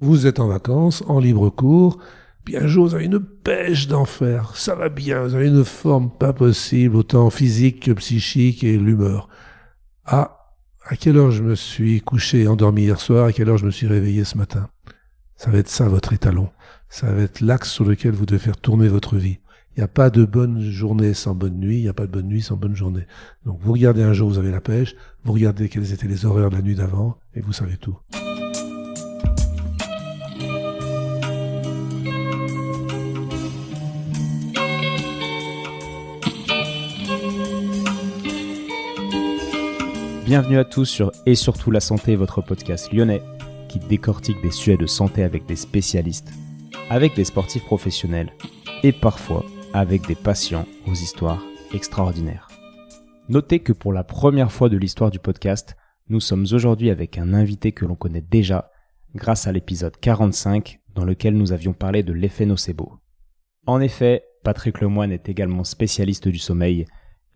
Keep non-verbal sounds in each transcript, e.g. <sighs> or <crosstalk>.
Vous êtes en vacances, en libre cours, puis un jour vous avez une pêche d'enfer, ça va bien, vous avez une forme pas possible, autant physique que psychique et l'humeur. Ah, à quelle heure je me suis couché endormi hier soir, à quelle heure je me suis réveillé ce matin? Ça va être ça votre étalon. Ça va être l'axe sur lequel vous devez faire tourner votre vie. Il n'y a pas de bonne journée sans bonne nuit, il n'y a pas de bonne nuit sans bonne journée. Donc vous regardez un jour, vous avez la pêche, vous regardez quelles étaient les horaires de la nuit d'avant, et vous savez tout. Bienvenue à tous sur Et surtout la santé, votre podcast lyonnais qui décortique des sujets de santé avec des spécialistes, avec des sportifs professionnels et parfois avec des patients aux histoires extraordinaires. Notez que pour la première fois de l'histoire du podcast, nous sommes aujourd'hui avec un invité que l'on connaît déjà grâce à l'épisode 45 dans lequel nous avions parlé de l'effet nocebo. En effet, Patrick Lemoine est également spécialiste du sommeil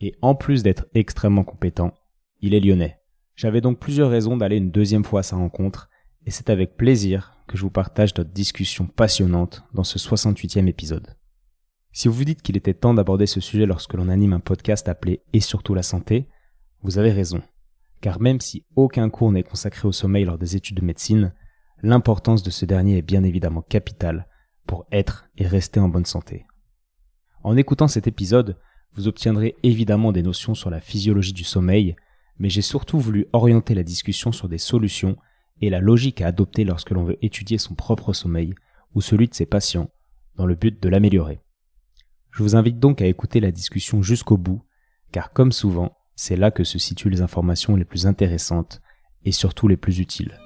et en plus d'être extrêmement compétent, il est lyonnais. J'avais donc plusieurs raisons d'aller une deuxième fois à sa rencontre, et c'est avec plaisir que je vous partage notre discussion passionnante dans ce 68e épisode. Si vous vous dites qu'il était temps d'aborder ce sujet lorsque l'on anime un podcast appelé Et surtout la santé, vous avez raison. Car même si aucun cours n'est consacré au sommeil lors des études de médecine, l'importance de ce dernier est bien évidemment capitale pour être et rester en bonne santé. En écoutant cet épisode, vous obtiendrez évidemment des notions sur la physiologie du sommeil, mais j'ai surtout voulu orienter la discussion sur des solutions et la logique à adopter lorsque l'on veut étudier son propre sommeil ou celui de ses patients, dans le but de l'améliorer. Je vous invite donc à écouter la discussion jusqu'au bout, car comme souvent, c'est là que se situent les informations les plus intéressantes et surtout les plus utiles.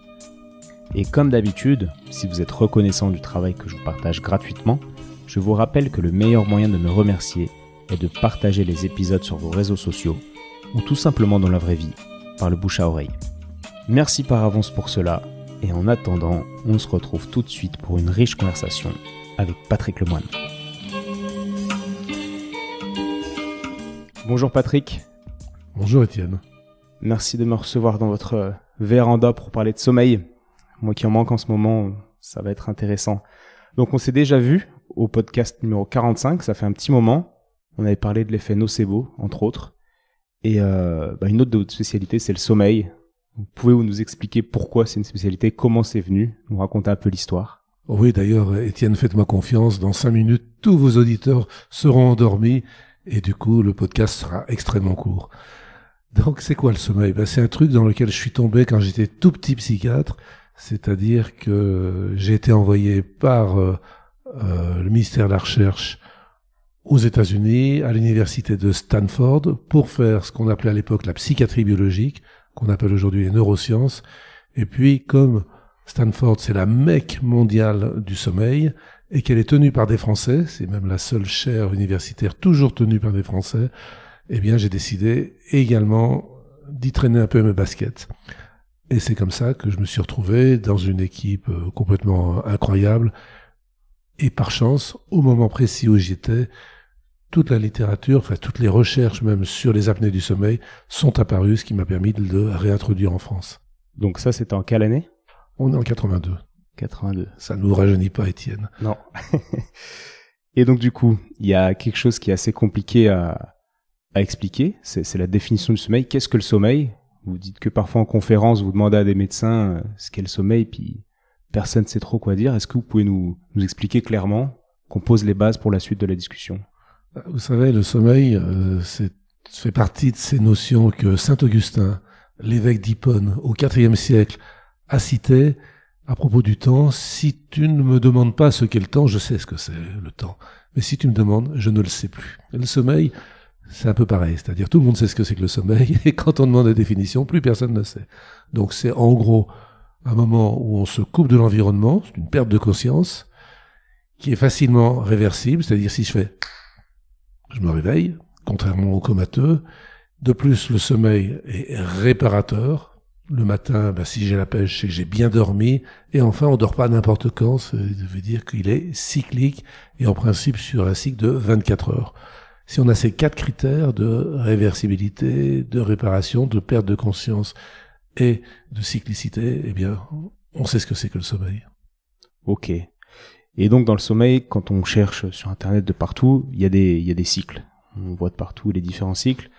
Et comme d'habitude, si vous êtes reconnaissant du travail que je vous partage gratuitement, je vous rappelle que le meilleur moyen de me remercier est de partager les épisodes sur vos réseaux sociaux ou tout simplement dans la vraie vie, par le bouche à oreille. Merci par avance pour cela, et en attendant, on se retrouve tout de suite pour une riche conversation avec Patrick Lemoine. Bonjour Patrick. Bonjour Étienne. Merci de me recevoir dans votre véranda pour parler de sommeil. Moi qui en manque en ce moment, ça va être intéressant. Donc on s'est déjà vu au podcast numéro 45, ça fait un petit moment. On avait parlé de l'effet nocebo, entre autres. Et euh, bah, une autre de votre spécialité, c'est le sommeil. Pouvez-vous nous expliquer pourquoi c'est une spécialité, comment c'est venu, nous raconter un peu l'histoire? Oui, d'ailleurs, Étienne, faites-moi confiance. Dans cinq minutes, tous vos auditeurs seront endormis et du coup, le podcast sera extrêmement court. Donc, c'est quoi le sommeil? Ben, C'est un truc dans lequel je suis tombé quand j'étais tout petit psychiatre. C'est-à-dire que j'ai été envoyé par euh, euh, le ministère de la Recherche aux États-Unis, à l'université de Stanford, pour faire ce qu'on appelait à l'époque la psychiatrie biologique, qu'on appelle aujourd'hui les neurosciences. Et puis, comme Stanford, c'est la mecque mondiale du sommeil, et qu'elle est tenue par des Français, c'est même la seule chaire universitaire toujours tenue par des Français, eh bien, j'ai décidé également d'y traîner un peu mes baskets. Et c'est comme ça que je me suis retrouvé dans une équipe euh, complètement incroyable. Et par chance, au moment précis où j'étais, toute la littérature, enfin toutes les recherches même sur les apnées du sommeil sont apparues, ce qui m'a permis de le réintroduire en France. Donc ça, c'était en quelle année? On est en 82. 82. Ça ne nous rajeunit pas, Étienne. Non. <laughs> Et donc du coup, il y a quelque chose qui est assez compliqué à, à expliquer, c'est la définition du sommeil. Qu'est-ce que le sommeil? Vous dites que parfois en conférence, vous demandez à des médecins euh, ce qu'est le sommeil, puis personne ne sait trop quoi dire. Est-ce que vous pouvez nous, nous expliquer clairement qu'on pose les bases pour la suite de la discussion? Vous savez, le sommeil, euh, c'est fait partie de ces notions que saint Augustin, l'évêque d'Hippone, au IVe siècle, a citées à propos du temps. Si tu ne me demandes pas ce qu'est le temps, je sais ce que c'est le temps. Mais si tu me demandes, je ne le sais plus. le sommeil, c'est un peu pareil. C'est-à-dire, tout le monde sait ce que c'est que le sommeil, <laughs> et quand on demande la définition, plus personne ne sait. Donc c'est en gros un moment où on se coupe de l'environnement, c'est une perte de conscience, qui est facilement réversible. C'est-à-dire, si je fais je me réveille, contrairement au comateux. De plus, le sommeil est réparateur. Le matin, bah, si j'ai la pêche, c'est que j'ai bien dormi. Et enfin, on dort pas n'importe quand. Ça veut dire qu'il est cyclique et en principe sur un cycle de 24 heures. Si on a ces quatre critères de réversibilité, de réparation, de perte de conscience et de cyclicité, eh bien, on sait ce que c'est que le sommeil. Ok. Et donc dans le sommeil, quand on cherche sur Internet de partout, il y, a des, y a des cycles. On voit de partout les différents cycles.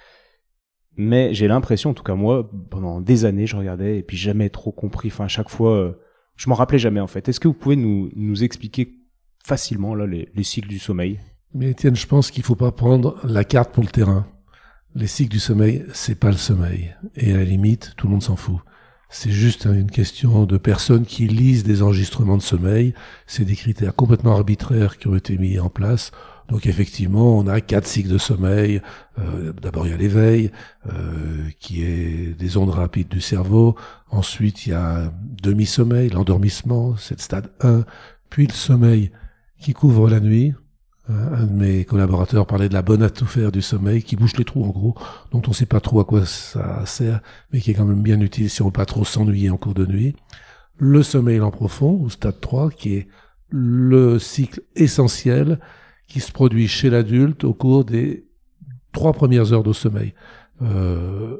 Mais j'ai l'impression, en tout cas moi, pendant des années, je regardais et puis jamais trop compris. Enfin, à chaque fois, euh, je m'en rappelais jamais en fait. Est-ce que vous pouvez nous, nous expliquer facilement là les, les cycles du sommeil? Mais Étienne, je pense qu'il faut pas prendre la carte pour le terrain. Les cycles du sommeil, c'est pas le sommeil. Et à la limite, tout le monde s'en fout. C'est juste une question de personnes qui lisent des enregistrements de sommeil. C'est des critères complètement arbitraires qui ont été mis en place. Donc effectivement, on a quatre cycles de sommeil. Euh, D'abord, il y a l'éveil, euh, qui est des ondes rapides du cerveau. Ensuite, il y a demi-sommeil, l'endormissement, c'est le stade 1. Puis le sommeil qui couvre la nuit, un de mes collaborateurs parlait de la bonne faire du sommeil, qui bouche les trous en gros, dont on ne sait pas trop à quoi ça sert, mais qui est quand même bien utile si on ne veut pas trop s'ennuyer en cours de nuit. Le sommeil en profond, au stade 3, qui est le cycle essentiel qui se produit chez l'adulte au cours des trois premières heures de sommeil, euh,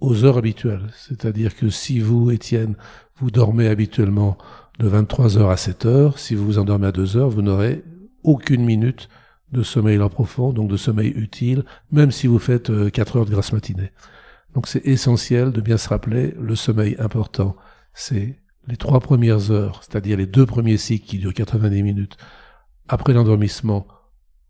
aux heures habituelles. C'est-à-dire que si vous, Étienne, vous dormez habituellement de 23 heures à 7 heures, si vous vous endormez à 2 heures, vous n'aurez aucune minute de sommeil en profond, donc de sommeil utile, même si vous faites 4 euh, heures de grasse matinée. Donc c'est essentiel de bien se rappeler le sommeil important. C'est les trois premières heures, c'est-à-dire les deux premiers cycles qui durent 90 minutes, après l'endormissement,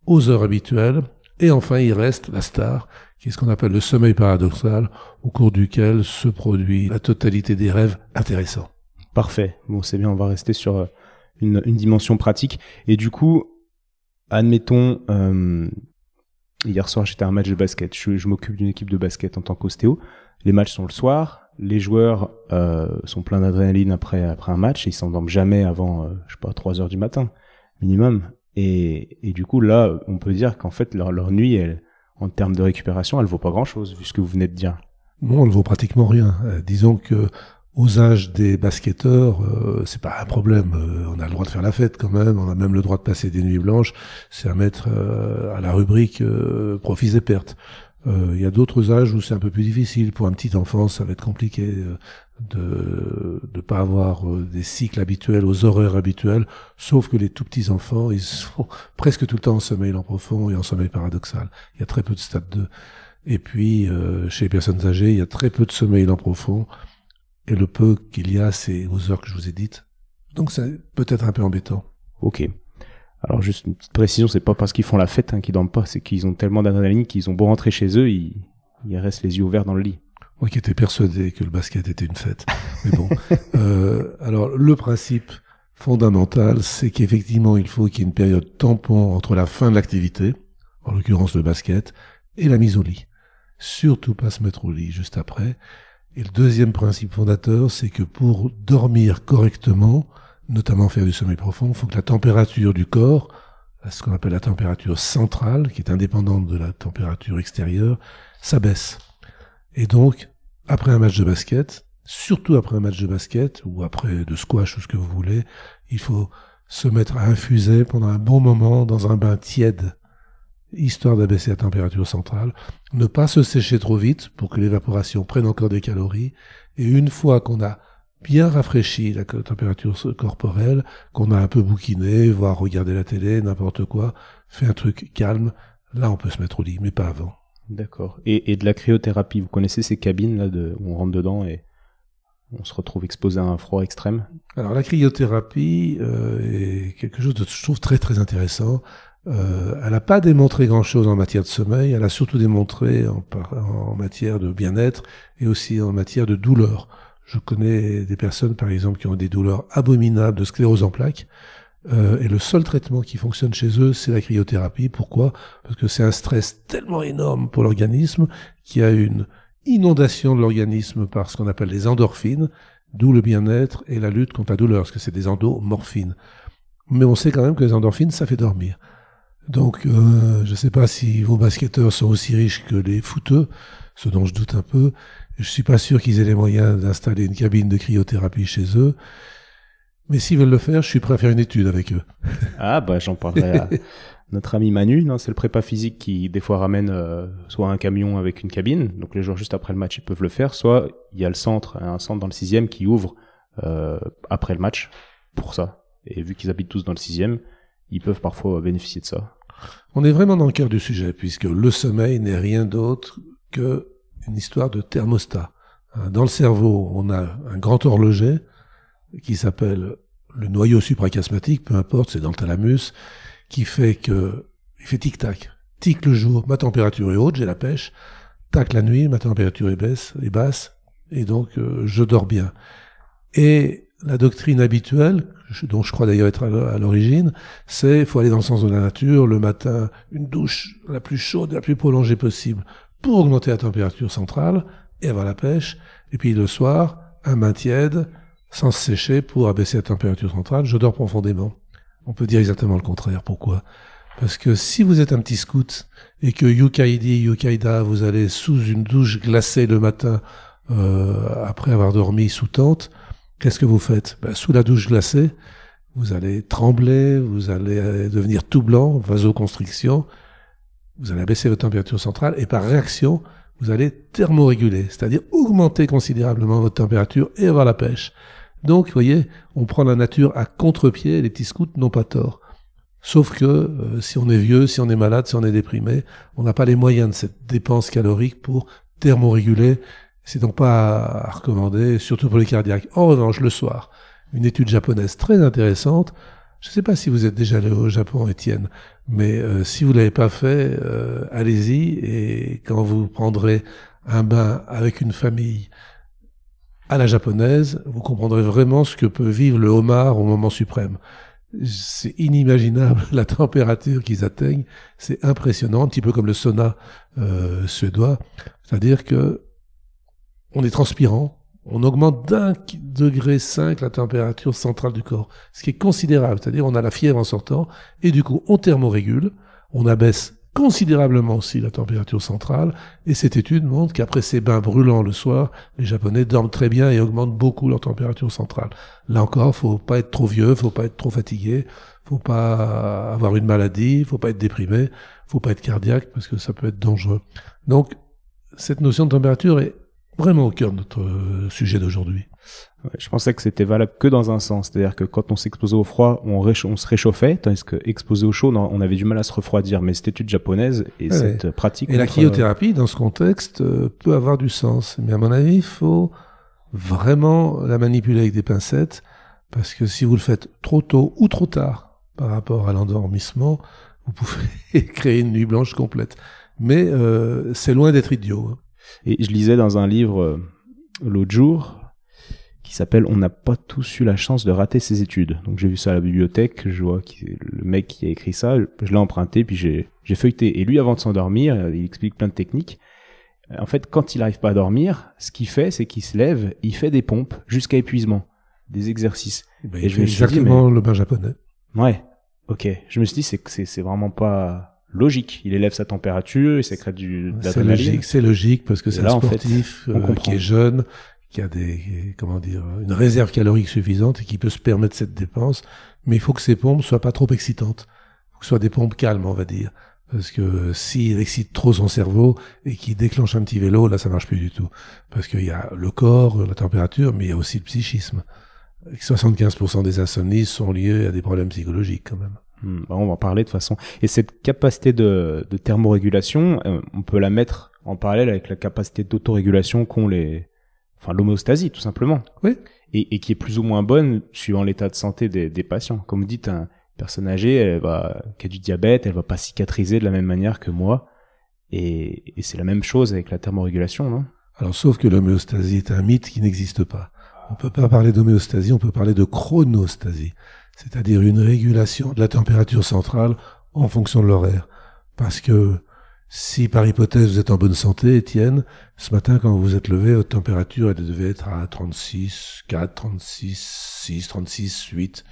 aux heures habituelles. Et enfin, il reste la star, qui est ce qu'on appelle le sommeil paradoxal, au cours duquel se produit la totalité des rêves intéressants. Parfait. Bon, c'est bien, on va rester sur euh, une, une dimension pratique. Et du coup, admettons, euh, hier soir j'étais à un match de basket, je, m'occupe d'une équipe de basket en tant qu'ostéo, les matchs sont le soir, les joueurs euh, sont pleins d'adrénaline après, après un match et ils s'endorment jamais avant, euh, je sais pas, 3 heures du matin, minimum. Et, et du coup là, on peut dire qu'en fait leur, leur nuit, elle, en termes de récupération, elle vaut pas grand-chose, vu ce que vous venez de dire. Non, elle vaut pratiquement rien. disons que aux âges des basketteurs, euh, c'est pas un problème. Euh, on a le droit de faire la fête quand même. On a même le droit de passer des nuits blanches. C'est à mettre euh, à la rubrique profits et pertes. Il y a d'autres âges où c'est un peu plus difficile. Pour un petit enfant, ça va être compliqué de ne pas avoir des cycles habituels aux horaires habituels. Sauf que les tout petits enfants, ils sont <laughs> presque tout le temps en sommeil en profond et en sommeil paradoxal. Il y a très peu de stade 2. Et puis, chez les personnes âgées, il y a très peu de sommeil en profond et le peu qu'il y a, c'est aux heures que je vous ai dites. Donc c'est peut-être un peu embêtant. Ok. Alors juste une petite précision, c'est pas parce qu'ils font la fête hein, qu'ils dorment pas, c'est qu'ils ont tellement d'adrénaline qu'ils ont beau rentrer chez eux, ils, restent les yeux ouverts dans le lit. Moi qui étais persuadé que le basket était une fête. <laughs> Mais bon. euh, alors le principe fondamental, c'est qu'effectivement il faut qu'il y ait une période tampon entre la fin de l'activité, en l'occurrence le basket, et la mise au lit. Surtout pas se mettre au lit juste après. Et le deuxième principe fondateur, c'est que pour dormir correctement, notamment faire du sommeil profond, il faut que la température du corps, ce qu'on appelle la température centrale, qui est indépendante de la température extérieure, s'abaisse. Et donc, après un match de basket, surtout après un match de basket, ou après de squash ou ce que vous voulez, il faut se mettre à infuser pendant un bon moment dans un bain tiède histoire d'abaisser la température centrale, ne pas se sécher trop vite pour que l'évaporation prenne encore des calories, et une fois qu'on a bien rafraîchi la température corporelle, qu'on a un peu bouquiné, voire regarder la télé, n'importe quoi, fait un truc calme, là on peut se mettre au lit, mais pas avant. D'accord. Et, de la cryothérapie, vous connaissez ces cabines là de, où on rentre dedans et on se retrouve exposé à un froid extrême? Alors la cryothérapie euh, est quelque chose de je trouve très très intéressant. Euh, elle n'a pas démontré grand-chose en matière de sommeil, elle a surtout démontré en, en matière de bien-être et aussi en matière de douleur. Je connais des personnes, par exemple, qui ont des douleurs abominables de sclérose en plaques, euh, et le seul traitement qui fonctionne chez eux, c'est la cryothérapie. Pourquoi? Parce que c'est un stress tellement énorme pour l'organisme qu'il y a une inondation de l'organisme par ce qu'on appelle les endorphines, d'où le bien-être et la lutte contre la douleur, parce que c'est des endomorphines. Mais on sait quand même que les endorphines, ça fait dormir. Donc, euh, je ne sais pas si vos basketteurs sont aussi riches que les footeux, ce dont je doute un peu. Je suis pas sûr qu'ils aient les moyens d'installer une cabine de cryothérapie chez eux. Mais s'ils veulent le faire, je suis prêt à faire une étude avec eux. <laughs> Ah bah j'en parlerai à notre ami Manu, non, c'est le prépa physique qui des fois ramène euh, soit un camion avec une cabine, donc les jours juste après le match ils peuvent le faire, soit il y a le centre, un centre dans le sixième qui ouvre euh, après le match pour ça. Et vu qu'ils habitent tous dans le sixième, ils peuvent parfois bénéficier de ça. On est vraiment dans le cœur du sujet, puisque le sommeil n'est rien d'autre que une histoire de thermostat. Hein, dans le cerveau, on a un grand horloger qui s'appelle le noyau suprachiasmatique, peu importe, c'est dans le thalamus, qui fait que il fait tic-tac. Tic le jour, ma température est haute, j'ai la pêche. Tac la nuit, ma température est, baisse, est basse, et donc euh, je dors bien. Et la doctrine habituelle, dont je crois d'ailleurs être à l'origine, c'est faut aller dans le sens de la nature, le matin, une douche la plus chaude, la plus prolongée possible, pour augmenter la température centrale et avoir la pêche, et puis le soir, un bain tiède, sans se sécher pour abaisser la température centrale, je dors profondément. On peut dire exactement le contraire. Pourquoi? Parce que si vous êtes un petit scout et que Yukaidi, Yukaida, vous allez sous une douche glacée le matin euh, après avoir dormi sous tente, qu'est-ce que vous faites? Ben, Sous la douche glacée, vous allez trembler, vous allez euh, devenir tout blanc, vasoconstriction, vous allez abaisser votre température centrale et par réaction, vous allez thermoréguler, c'est-à-dire augmenter considérablement votre température et avoir la pêche. Donc, vous voyez, on prend la nature à contre-pied, les petits scouts n'ont pas tort. Sauf que euh, si on est vieux, si on est malade, si on est déprimé, on n'a pas les moyens de cette dépense calorique pour thermoréguler. C'est donc pas à, recommander, surtout pour les cardiaques. En revanche, le soir, une étude japonaise très intéressante. Je ne sais pas si vous êtes déjà allé au Japon, Étienne, mais euh, si vous l'avez pas fait, euh, allez-y. Et quand vous prendrez un bain avec une famille à la japonaise, vous comprendrez vraiment ce que peut vivre le homard au moment suprême c'est inimaginable <laughs> la température qu'ils atteignent. C'est impressionnant, un petit peu comme le sauna euh, suédois. C'est-à-dire que on est transpirant, on augmente d'un degré 5 la température centrale du corps, ce qui est considérable. C'est-à-dire on a la fièvre en sortant, et du coup on thermorégule, on abaisse considérablement aussi la température centrale, et cette étude montre qu'après ces bains brûlants le soir, les Japonais dorment très bien et augmentent beaucoup leur température centrale. Là encore, faut pas être trop vieux, faut pas être trop fatigué, faut pas avoir une maladie, faut pas être déprimé, faut pas être cardiaque parce que ça peut être dangereux. Donc, cette notion de température est vraiment au cœur de notre euh, sujet d'aujourd'hui. je pensais que c'était valable que dans un sens, c'est-à-dire que quand on s'exposait au froid, on, on, se réchauffait, tandis que exposé au chaud, on avait du mal à se refroidir. Mais cette étude japonaise et cette pratique. Et la cryothérapie, dans ce contexte, euh, peut avoir du sens. Mais à mon avis, il faut vraiment la manipuler avec des pincettes, parce que si vous le faites trop tôt ou trop tard par rapport à l'endormissement, vous pouvez <laughs> créer une nuit blanche complète. Mais euh, c'est loin d'être idiot. Hein. Et je lisais dans un livre euh, l'autre jour qui s'appelle On n'a pas tous eu la chance de rater ses études. Donc j'ai vu ça à la bibliothèque, je vois le mec qui a écrit ça, je l'ai emprunté, puis j'ai, feuilleté. Et lui, avant de s'endormir, il explique plein de techniques. En fait, quand il n'arrive pas à dormir, ce qu'il fait, c'est qu'il se lève, il fait des pompes jusqu'à épuisement, des exercices. Ben, et je me suis dit, mais... le bain japonais. Ouais, ok. Je me suis dit, c'est c'est, c'est vraiment pas logique. Il élève sa température, il sécrète du, de C'est logique, c'est logique parce que c'est un sportif euh, qui est jeune, qui a des, comment dire, une réserve calorique suffisante et qui peut se permettre cette dépense. Mais il faut que ces pompes soient pas trop excitantes. Il faut que ce soit des pompes calmes, on va dire. Parce que s'il excite trop son cerveau et qu'il déclenche un petit vélo, là, ça marche plus du tout. Parce qu'il y a le corps, la température, mais il y a aussi le psychisme. 75% des insomnies sont liées à des problèmes psychologiques, quand même. Hmm, bah, on va en parler de toute façon. Et cette capacité de, de thermorégulation, euh, on peut la mettre en parallèle avec la capacité d'autorégulation qu'ont les, enfin l'homéostasie tout simplement. Oui. Et, et, qui est plus ou moins bonne suivant l'état de santé des, des patients. Comme vous dites, un personne âgée, elle va, qui a du diabète, elle va pas cicatriser de la même manière que moi. Et, et c'est la même chose avec la thermorégulation, non? Alors, sauf que l'homéostasie est un mythe qui n'existe pas. On peut pas parler d'homéostasie, on peut parler de chronostasie c'est-à-dire une régulation de la température centrale en fonction de l'horaire. Parce que si par hypothèse vous êtes en bonne santé, Étienne, ce matin quand vous vous êtes levé, votre température elle devait être à 36, 4, 36, 6, 36, 8.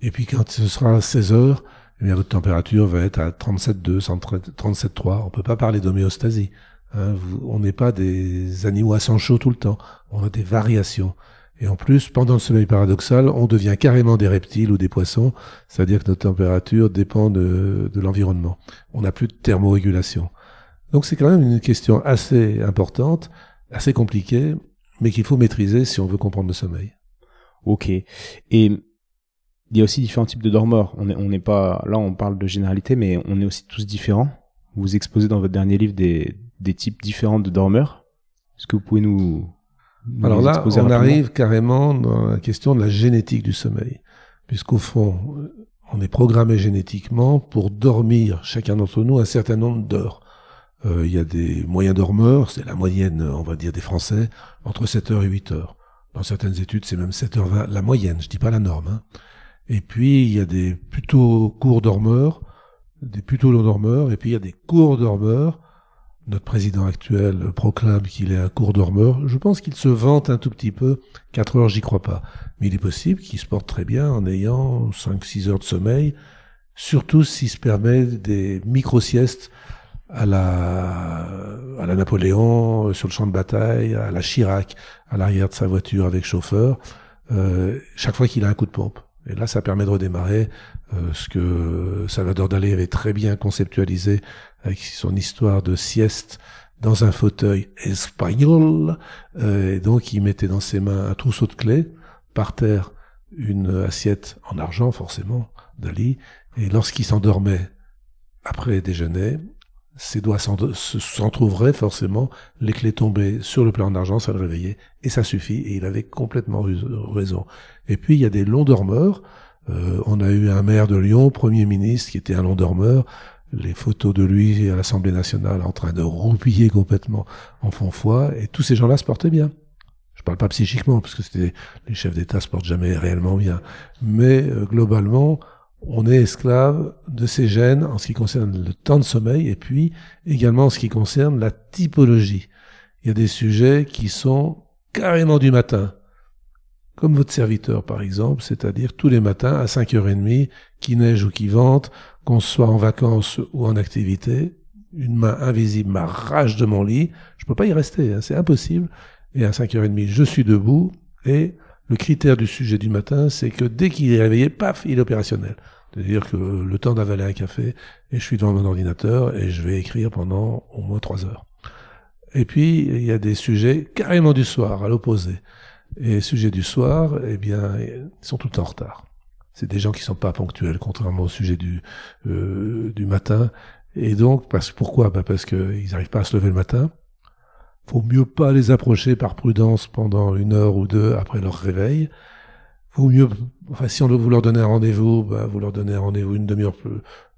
Et puis quand ce sera 16 heures, eh bien votre température va être à 37,2, 37,3. On peut pas parler d'homéostasie. Hein, on n'est pas des animaux à sang chaud tout le temps. On a des variations. Et en plus, pendant le sommeil paradoxal, on devient carrément des reptiles ou des poissons, c'est-à-dire que notre température dépend de, l'environnement. On n'a plus de thermorégulation. Donc c'est quand même une question assez importante, assez compliquée, mais qu'il faut maîtriser si on veut comprendre le sommeil. Ok. Et il y a aussi différents types de dormeurs. On est, on n'est pas, là, on parle de généralité, mais on est aussi tous différents. Vous exposez dans votre dernier livre des, types différents de dormeurs. Est-ce que vous pouvez nous Alors là, on rapidement arrive carrément dans la question de la génétique du sommeil. Puisqu'au fond, euh, on est programmé génétiquement pour dormir, chacun d'entre nous, un certain nombre d'heures. Euh, Il y a des moyens dormeurs, c'est la moyenne, on va dire, des Français, entre 7 heures et 8 heures. Dans certaines études, c'est même 7h20, la moyenne, je dis pas la norme. hein. Et puis, il y a des plutôt courts dormeurs, des plutôt longs dormeurs, et puis il y a des courts dormeurs. Notre président actuel proclame qu'il est un court dormeur. Je pense qu'il se vante un tout petit peu. 4 heures, j'y crois pas. Mais il est possible qu'il se porte très bien en ayant 5-6 heures de sommeil, surtout s'il se permet des micro-siestes à la, à la Napoléon, sur le champ de bataille, à la Chirac, à l'arrière de sa voiture avec chauffeur, euh, chaque fois qu'il a un coup de pompe. Et là, ça permet de redémarrer euh, ce que Salvador Dalí avait très bien conceptualisé avec son histoire de sieste dans un fauteuil espagnol. Euh, et donc, il mettait dans ses mains un trousseau de clés, par terre une assiette en argent, forcément, Dali. Et lorsqu'il s'endormait après déjeuner, ses doigts s'en se- s'entrouvraient forcément, les clés tombaient sur le plan d'argent, ça le réveillait, et ça suffit, et il avait complètement raison. Et puis il y a des longs dormeurs, Euh, on a eu un maire de Lyon, Premier ministre, qui était un long dormeur, les photos de lui à l'Assemblée nationale en train de roupiller complètement en font foi, et tous ces gens-là se portaient bien. Je parle pas psychiquement, parce que c'était les chefs d'État se portent jamais réellement bien, mais euh, globalement, on est esclave de ces gènes en ce qui concerne le temps de sommeil et puis également en ce qui concerne la typologie. Il y a des sujets qui sont carrément du matin, comme votre serviteur par exemple, c'est-à-dire tous les matins à 5h30, qu'il neige ou qu'il vente, qu'on soit en vacances ou en activité, une main invisible m'arrache de mon lit, je peux pas y rester, hein, c'est impossible, et à 5h30 je suis debout, et le critère du sujet du matin, c'est que dès qu'il est réveillé, paf, il est opérationnel. C'est-à-dire que le temps d'avaler un café, et je suis devant mon ordinateur, et je vais écrire pendant au moins trois heures. Et puis, il y a des sujets carrément du soir, à l'opposé. Et les sujets du soir, eh bien, ils sont tout en retard. C'est des gens qui sont pas ponctuels, contrairement au sujet du, euh, du matin. Et donc, parce, pourquoi? Bah Parce qu'ils n'arrivent pas à se lever le matin. Faut mieux pas les approcher par prudence pendant une heure ou deux après leur réveil. Faut mieux, enfin, si on vous leur donner un rendez-vous, bah, vous leur donnez un rendez-vous une demi-heure plus,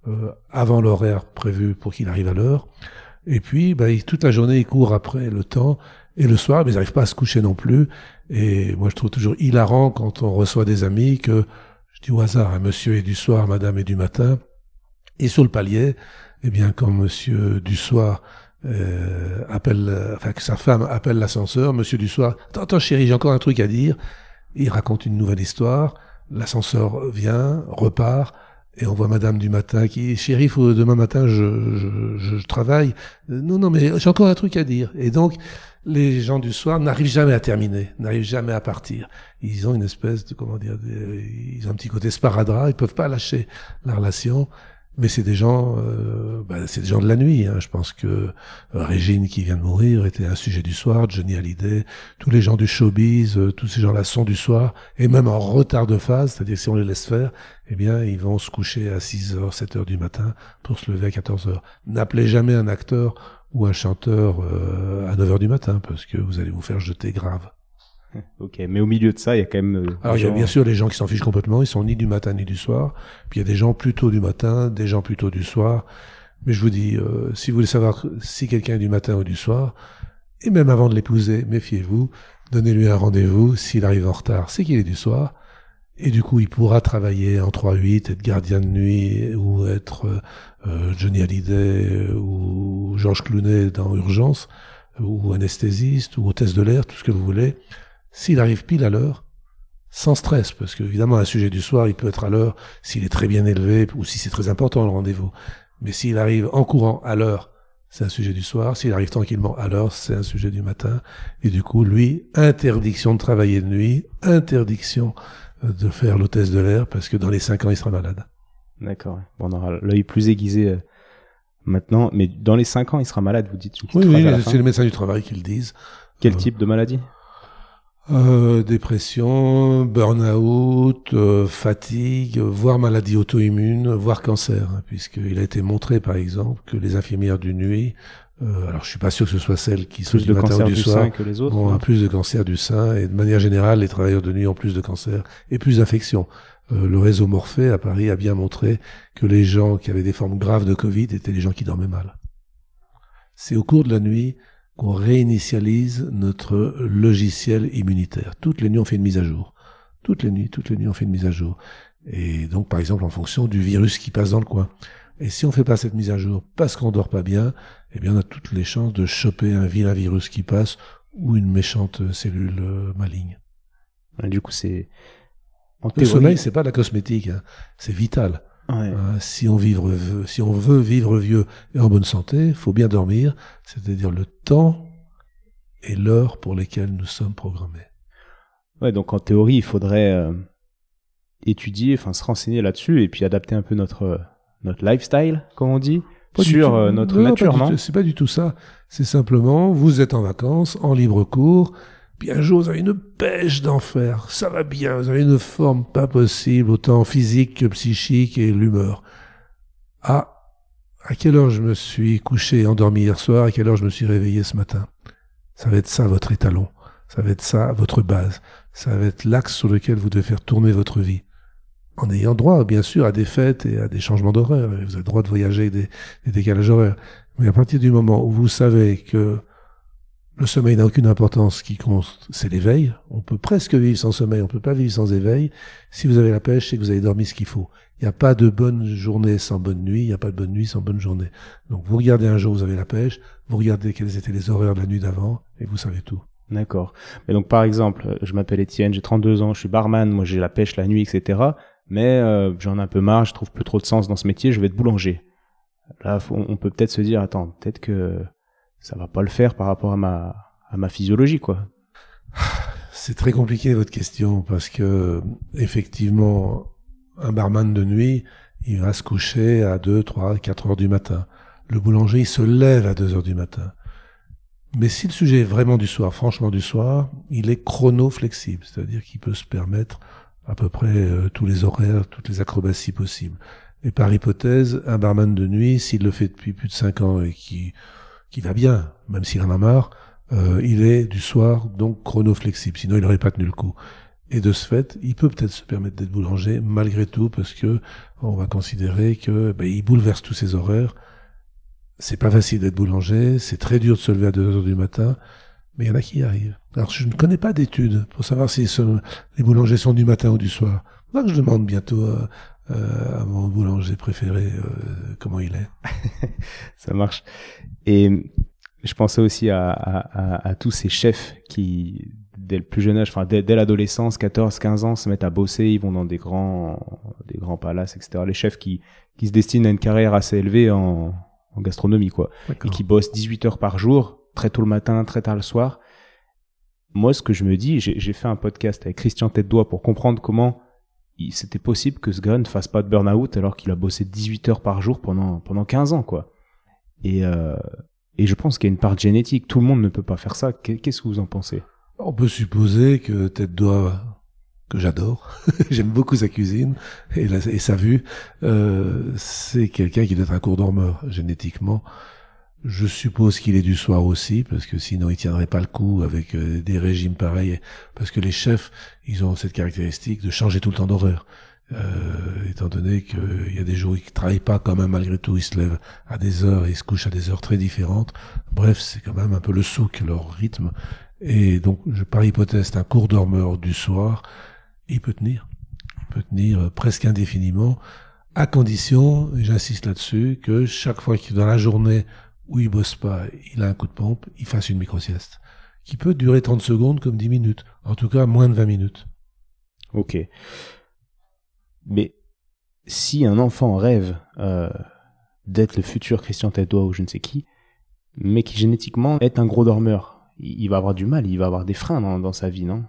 euh, avant l'horaire prévu pour qu'il arrive à l'heure. Et puis, bah, toute la journée, ils courent après le temps. Et le soir, mais ils n'arrivent pas à se coucher non plus. Et moi, je trouve toujours hilarant quand on reçoit des amis que, au hasard, un monsieur est du soir, madame est du matin. Et sur le palier, eh bien, quand monsieur du soir euh, appelle, euh, enfin, que sa femme appelle l'ascenseur, monsieur du soir, attends, attends, chérie, j'ai encore un truc à dire. Il raconte une nouvelle histoire. L'ascenseur vient, repart. Et on voit Madame du matin qui, chérie, faut, demain matin, je, je, je, travaille. Non, non, mais j'ai encore un truc à dire. Et donc, les gens du soir n'arrivent jamais à terminer, n'arrivent jamais à partir. Ils ont une espèce de, comment dire, ils ont un petit côté sparadrap, ils peuvent pas lâcher la relation. Mais c'est des gens, euh, bah, c'est des gens de la nuit. Hein. Je pense que euh, Régine qui vient de mourir était un sujet du soir, Johnny Hallyday, tous les gens du showbiz, euh, tous ces gens-là sont du soir, et même en retard de phase, c'est-à-dire si on les laisse faire, eh bien ils vont se coucher à 6 heures, 7 heures du matin pour se lever à 14 heures. N'appelez jamais un acteur ou un chanteur euh, à 9 heures du matin, parce que vous allez vous faire jeter grave. <laughs> Ok, mais au milieu de ça, il y a quand même. euh, Alors il y a bien sûr les gens qui s'en fichent complètement, ils sont ni du matin ni du soir. Puis il y a des gens plutôt du matin, des gens plutôt du soir. Mais je vous dis, euh, si vous voulez savoir si quelqu'un est du matin ou du soir, et même avant de l'épouser, méfiez-vous, donnez-lui un rendez-vous. S'il arrive en retard, c'est qu'il est du soir. Et du coup, il pourra travailler en 3-8, être gardien de nuit, ou être euh, Johnny Hallyday, euh, ou Georges Clooney dans Urgence, ou anesthésiste, ou hôtesse de l'air, tout ce que vous voulez. S'il arrive pile à l'heure, sans stress, parce qu'évidemment, un sujet du soir, il peut être à l'heure s'il est très bien élevé ou si c'est très important le rendez-vous. Mais s'il arrive en courant à l'heure, c'est un sujet du soir. S'il arrive tranquillement à l'heure, c'est un sujet du matin. Et du coup, lui, interdiction de travailler de nuit, interdiction de faire l'hôtesse de l'air, parce que dans les cinq ans, il sera malade. D'accord. Bon, on aura l'œil plus aiguisé euh, maintenant, mais dans les 5 ans, il sera malade, vous dites. Oui, oui, c'est les médecins du travail qui le disent. Quel Euh, type de maladie? euh, dépression, burn-out, euh, fatigue, voire maladie auto-immune, voire cancer, puisqu'il a été montré par exemple que les infirmières du nuit, euh, alors je suis pas sûr que ce soit celles qui sont Plus du de matin cancer ou du, du soir, sein que les autres. ont hein. un plus de cancer du sein et de manière générale les travailleurs de nuit ont plus de cancer et plus d'infections. Euh, le réseau Morphée à Paris a bien montré que les gens qui avaient des formes graves de Covid étaient les gens qui dormaient mal. C'est au cours de la nuit qu'on réinitialise notre logiciel immunitaire. Toutes les nuits, on fait une mise à jour. Toutes les nuits, toutes les nuits, on fait une mise à jour. Et donc, par exemple, en fonction du virus qui passe dans le coin. Et si on fait pas cette mise à jour parce qu'on dort pas bien, eh bien, on a toutes les chances de choper un vilain virus qui passe ou une méchante cellule euh, maligne. Et Du coup, c'est. Le théorie- sommeil, c'est pas de la cosmétique, hein. c'est vital. Ouais. Hein, si on vivre, si on veut vivre vieux et en bonne santé, il faut bien dormir, c'est-à-dire le temps et l'heure pour lesquels nous sommes programmés. Ouais, donc en théorie, il faudrait euh, étudier, enfin se renseigner là-dessus et puis adapter un peu notre notre lifestyle, comme on dit, Pas sur euh, notre Non, nature, non. C'est pas du tout ça. C'est simplement, vous êtes en vacances, en libre cours, puis un jour vous avez une pêche d'enfer. Ça va bien, vous avez une forme pas possible, autant physique que psychique et l'humeur. Ah, à quelle heure je me suis couché, endormi hier soir, à quelle heure je me suis réveillé ce matin? Ça va être ça votre étalon. Ça va être ça votre base. Ça va être l'axe sur lequel vous devez faire tourner votre vie. En ayant droit, bien sûr, à des fêtes et à des changements d'horaire. Vous avez le droit de voyager avec des, des décalages horaires. Mais à partir du moment où vous savez que le sommeil n'a aucune importance, ce qui compte, c'est l'éveil. On peut presque vivre sans sommeil, on peut pas vivre sans éveil. Si vous avez la pêche, c'est que vous avez dormi ce qu'il faut. Il n'y a pas de bonne journée sans bonne nuit, il n'y a pas de bonne nuit sans bonne journée. Donc vous regardez un jour, vous avez la pêche, vous regardez quels étaient les horaires de la nuit d'avant, et vous savez tout. D'accord. Mais donc par exemple, je m'appelle Étienne, j'ai 32 ans, je suis barman, moi j'ai la pêche la nuit, etc. Mais euh, j'en ai un peu marre, je trouve plus trop de sens dans ce métier, je vais être boulanger. Là, on peut peut-être se dire, attends, peut-être que ça va pas le faire par rapport à ma à ma physiologie, quoi. <sighs> C'est très compliqué votre question parce que effectivement, un barman de nuit, il va se coucher à 2, 3, 4 heures du matin. Le boulanger, il se lève à 2 heures du matin. Mais si le sujet est vraiment du soir, franchement du soir, il est chrono-flexible, c'est-à-dire qu'il peut se permettre à peu près euh, tous les horaires, toutes les acrobaties possibles. Et par hypothèse, un barman de nuit, s'il le fait depuis plus de 5 ans et qui, qui va bien, même s'il en a marre, euh, il est du soir, donc chrono-flexible. Sinon, il n'aurait pas tenu le coup. Et de ce fait, il peut peut-être se permettre d'être boulanger malgré tout, parce que on va considérer que ben, il bouleverse tous ses horaires. C'est pas facile d'être boulanger, c'est très dur de se lever à 2 heures du matin, mais il y en a qui y arrivent. Alors, je ne connais pas d'études pour savoir si ce- les boulangers sont du matin ou du soir. Que je demande bientôt euh, euh, à mon boulanger préféré euh, comment il est. <laughs> Ça marche. Et je pensais aussi à, à, à, à tous ces chefs qui, dès le plus jeune âge, enfin dès, dès l'adolescence, 14, 15 ans, se mettent à bosser, ils vont dans des grands, des grands palaces, etc. Les chefs qui, qui se destinent à une carrière assez élevée en, en gastronomie, quoi. Et qui bossent 18 heures par jour, très tôt le matin, très tard le soir. Moi, ce que je me dis, j'ai fait un podcast avec Christian Tête-Doigt pour comprendre comment c'était possible que ce gars ne fasse pas de burn-out alors qu'il a bossé 18 heures par jour pendant, pendant 15 ans, quoi. Et, euh, et je pense qu'il y a une part génétique. Tout le monde ne peut pas faire ça. Qu'est- Qu'est-ce que vous en pensez? On peut supposer que Tête d'Oie, que j'adore, <laughs> j'aime beaucoup sa cuisine et sa vue, euh, c'est quelqu'un qui doit être un court dormeur génétiquement. Je suppose qu'il est du soir aussi, parce que sinon il tiendrait pas le coup avec euh, des régimes pareils. Parce que les chefs, ils ont cette caractéristique de changer tout le temps d'horaire. Euh, étant donné qu'il y a des jours où ils travaillent pas quand même malgré tout, ils se lèvent à des heures et ils se couchent à des heures très différentes. Bref, c'est quand même un peu le souk, leur rythme. Et donc, je, par hypothèse, un court dormeur du soir. Il peut tenir. Il peut tenir euh, presque indéfiniment, à condition, j'insiste là-dessus, que chaque fois qu'il dans la journée où il bosse pas, il a un coup de pompe, il fasse une micro-sieste. Qui peut durer 30 secondes comme 10 minutes. En tout cas, moins de 20 minutes. Ok. Mais si un enfant rêve euh, d'être le futur Christian Tête-Doigt ou je ne sais qui, mais qui génétiquement est un gros dormeur, il il va avoir du mal, il va avoir des freins dans, dans sa vie, non?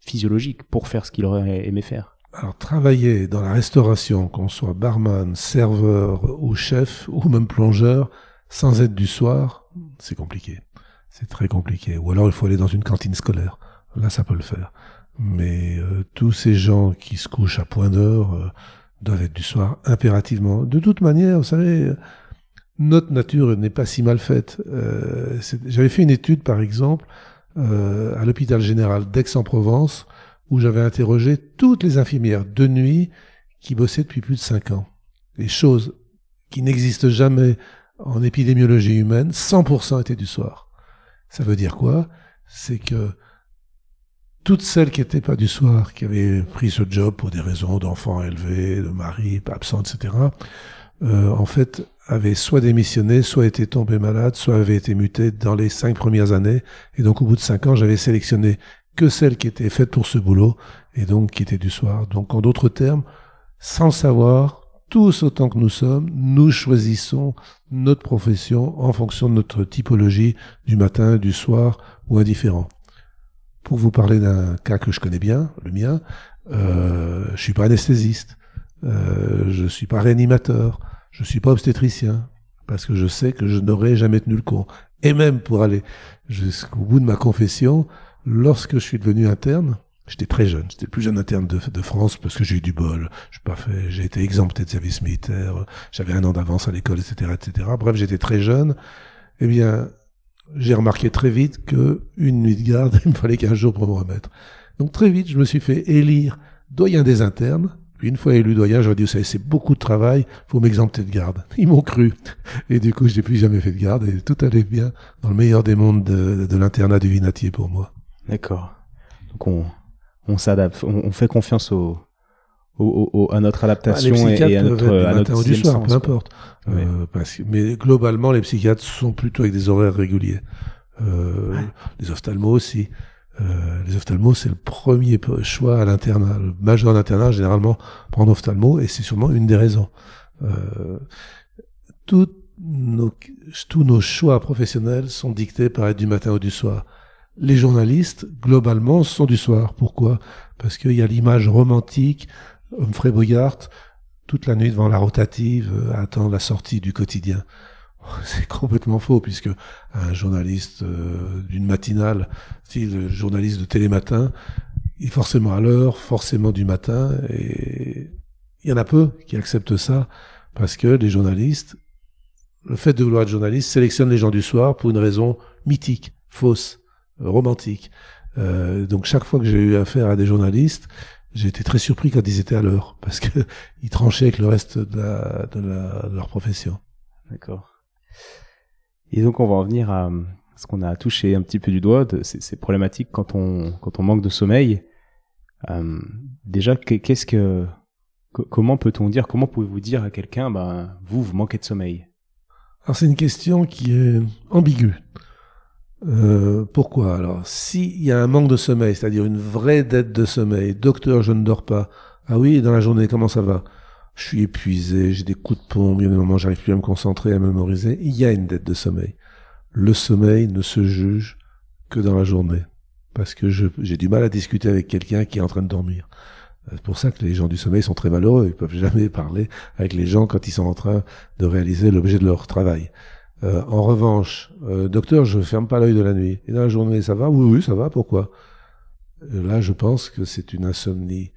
Physiologique pour faire ce qu'il aurait aimé faire. Alors, travailler dans la restauration, qu'on soit barman, serveur ou chef, ou même plongeur, sans être du soir, c'est compliqué. C'est très compliqué. Ou alors, il faut aller dans une cantine scolaire. là ça peut le faire. Mais euh, tous ces gens qui se couchent à point d'heure euh, doivent être du soir impérativement. De toute manière, vous savez, notre nature n'est pas si mal faite. Euh, j'avais fait une étude, par exemple, à l'hôpital général d'Aix-en-Provence, où j'avais interrogé toutes les infirmières de nuit qui bossaient depuis plus de cinq ans. Les choses qui n'existent jamais en épidémiologie humaine, 100% étaient du soir. Ça veut dire quoi? C'est que toutes celles qui n'étaient pas du soir, qui avaient pris ce job pour des raisons d'enfants élevés, de mari absent, etc., euh, en fait, avaient soit démissionné, soit été tombées malades, soit avaient été mutées dans les cinq premières années. Et donc, au bout de cinq ans, j'avais sélectionné que celles qui étaient faites pour ce boulot, et donc qui étaient du soir. Donc, en d'autres termes, sans savoir, tous autant que nous sommes, nous choisissons notre profession en fonction de notre typologie du matin, du soir ou indifférent. Pour vous parler d'un cas que je connais bien, le mien, euh, je suis pas anesthésiste, euh, je suis pas réanimateur, je suis pas obstétricien, parce que je sais que je n'aurais jamais tenu le coup. Et même pour aller jusqu'au bout de ma confession, lorsque je suis devenu interne, J'étais très jeune, j'étais le plus jeune interne de, de France parce que j'ai eu du bol. Je pas fait, j'ai été exempté de service militaire, j'avais un an d'avance à l'école, etc., etc. Bref, j'étais très jeune. Eh bien, j'ai remarqué très vite que une nuit de garde, <laughs> il me fallait qu'un jour pour me remettre. Donc très vite, je me suis fait élire doyen des internes. Puis une fois élu doyen, j'aurais dit, vous savez, c'est beaucoup de travail, faut m'exempter de garde. <laughs> Ils m'ont cru. Et du coup, je n'ai plus jamais fait de garde et tout allait bien dans le meilleur des mondes de, de l'internat du Vinatier pour moi. D'accord. Donc on, on s'adapte, on, fait confiance au, au, à notre adaptation ah, et, à notre, à notre du soir, peu importe. Euh, parce que, mais globalement, les psychiatres sont plutôt avec des horaires réguliers. Euh, Les ophtalmos aussi. Euh, les ophtalmos, c'est le premier choix à l'internat. Le majeur d'internat, généralement, prend ophtalmo, et c'est sûrement une des raisons. Euh, nos, tous nos choix professionnels sont dictés par être du matin ou du soir. Les journalistes, globalement, sont du soir. Pourquoi? Parce qu'il y a l'image romantique, Humphrey Bogart, toute la nuit devant la rotative, euh, attend la sortie du quotidien. <laughs> C'est complètement faux, puisque un journaliste euh, d'une matinale, style journaliste de télématin, est forcément à l'heure, forcément du matin, et il y en a peu qui acceptent ça, parce que les journalistes, le fait de vouloir être journaliste, sélectionne les gens du soir pour une raison mythique, fausse romantique. Euh, donc chaque fois que j'ai eu affaire à des journalistes, j'ai été très surpris quand ils étaient à l'heure, <laughs> parce que ils tranchaient avec le reste de, la, de, la, de leur profession. D'accord. Et donc on va en venir à ce qu'on a touché un petit peu du doigt, de ces, problématiques quand on, quand on manque de sommeil. Euh, déjà, qu'est-ce que, comment peut-on dire, comment pouvez-vous dire à quelqu'un, ben vous, vous manquez de sommeil? Alors c'est une question qui est ambiguë. Euh, pourquoi alors? S'il y a un manque de sommeil, c'est-à-dire une vraie dette de sommeil, docteur, je ne dors pas. Ah oui, dans la journée, comment ça va? Je suis épuisé, j'ai des coups de pompe, il y a des moments j'arrive plus à me concentrer, à mémoriser. Il y a une dette de sommeil. Le sommeil ne se juge que dans la journée. Parce que j'ai du mal à discuter avec quelqu'un qui est en train de dormir. C'est pour ça que les gens du sommeil sont très malheureux. Ils peuvent jamais parler avec les gens quand ils sont en train de réaliser l'objet de leur travail. Euh, en revanche, euh, docteur, je ferme pas l'œil de la nuit. Et dans la journée, ça va? Oui, oui, ça va. Pourquoi? Euh, Là, je pense que c'est une insomnie,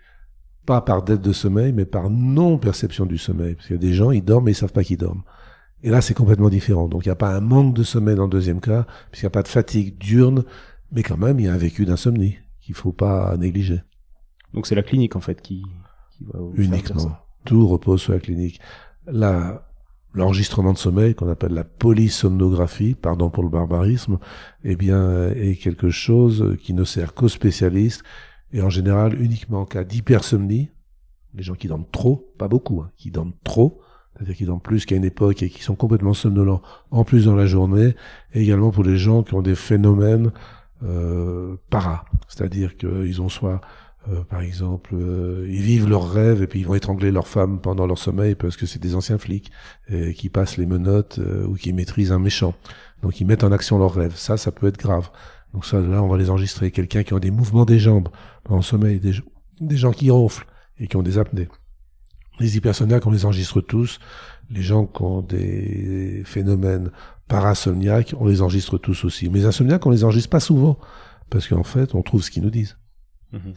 pas par dette de sommeil, mais par non-perception du sommeil. Parce qu'il y a des gens, ils dorment, mais ils savent pas qu'ils dorment. Et là, c'est complètement différent. Donc, il n'y a pas un manque de sommeil dans le deuxième cas, puisqu'il n'y a pas de fatigue diurne, mais quand même, il y a un vécu d'insomnie qu'il faut pas négliger. Donc, c'est la clinique, en fait, qui, qui va Uniquement. Tout repose sur la clinique. Là, l'enregistrement de sommeil qu'on appelle la polysomnographie, pardon pour le barbarisme, eh bien, est quelque chose qui ne sert qu'aux spécialistes et en général uniquement en cas d'hypersomnie, les gens qui dorment trop, pas beaucoup, hein, qui dorment trop, c'est-à-dire qui dorment plus qu'à une époque et qui sont complètement somnolents en plus dans la journée, et également pour les gens qui ont des phénomènes euh, para, c'est-à-dire qu'ils ont soit euh, par exemple, euh, ils vivent leurs rêves et puis ils vont étrangler leurs femmes pendant leur sommeil parce que c'est des anciens flics qui passent les menottes euh, ou qui maîtrisent un méchant. Donc ils mettent en action leurs rêves. Ça, ça peut être grave. Donc ça, là, on va les enregistrer. Quelqu'un qui a des mouvements des jambes pendant le sommeil, des, gens qui ronflent et qui ont des apnées. Les hypersomniaques, on les enregistre tous. Les gens qui ont des phénomènes parasomniaques, on les enregistre tous aussi. Mais les insomniaques, on les enregistre pas souvent parce qu'en fait, on trouve ce qu'ils nous disent. Mhm.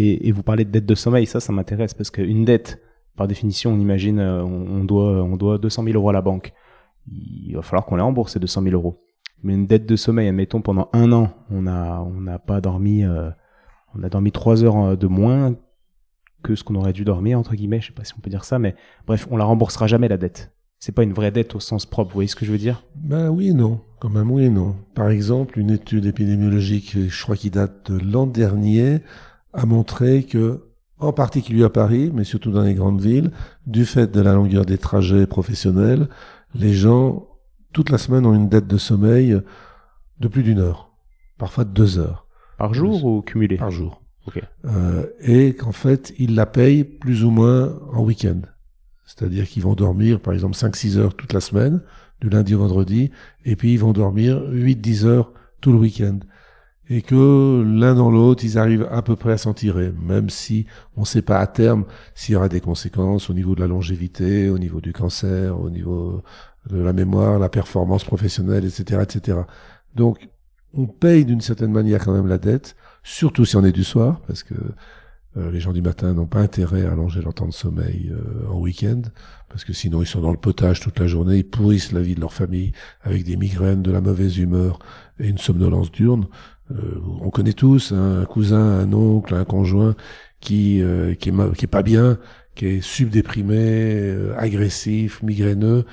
Et, et, vous parlez de dette de sommeil, ça, ça m'intéresse parce qu'une dette, par définition, on imagine, euh, on, doit, on doit 200 000 euros à la banque. Il va falloir qu'on les rembourse ces 200 000 euros. Mais une dette de sommeil, admettons pendant un an, on a, on n'a pas dormi, euh, on a dormi trois heures euh, de moins que ce qu'on aurait dû dormir entre guillemets. Je sais pas si on peut dire ça, mais bref, on la remboursera jamais la dette. C'est pas une vraie dette au sens propre. Vous voyez ce que je veux dire? Ben oui, non. Quand même, oui, non. Par exemple, une étude épidémiologique, je crois qui date de l'an dernier, a montré que, en particulier à Paris, mais surtout dans les grandes villes, du fait de la longueur des trajets professionnels, les gens, toute la semaine, ont une dette de sommeil de plus d'une heure, parfois de deux heures. Par jour ou cumulé? Par jour. Euh, et qu'en fait, ils la payent plus ou moins en week-end. C'est-à-dire qu'ils vont dormir, par exemple, 5-6 heures toute la semaine, du lundi au vendredi, et puis ils vont dormir 8-10 heures tout le week-end. Et que l'un dans l'autre, ils arrivent à peu près à s'en tirer, même si on ne sait pas à terme s'il y aura des conséquences au niveau de la longévité, au niveau du cancer, au niveau de la mémoire, la performance professionnelle, etc., etc. Donc, on paye d'une certaine manière quand même la dette, surtout si on est du soir, parce que euh, les gens du matin n'ont pas intérêt à allonger leur temps de sommeil euh, en week-end, parce que sinon ils sont dans le potage toute la journée, ils pourrissent la vie de leur famille avec des migraines, de la mauvaise humeur et une somnolence diurne. Euh, on connaît tous hein, un cousin, un oncle, un conjoint qui qui est, qui est pas bien, qui est subdéprimé, agressif, migraineux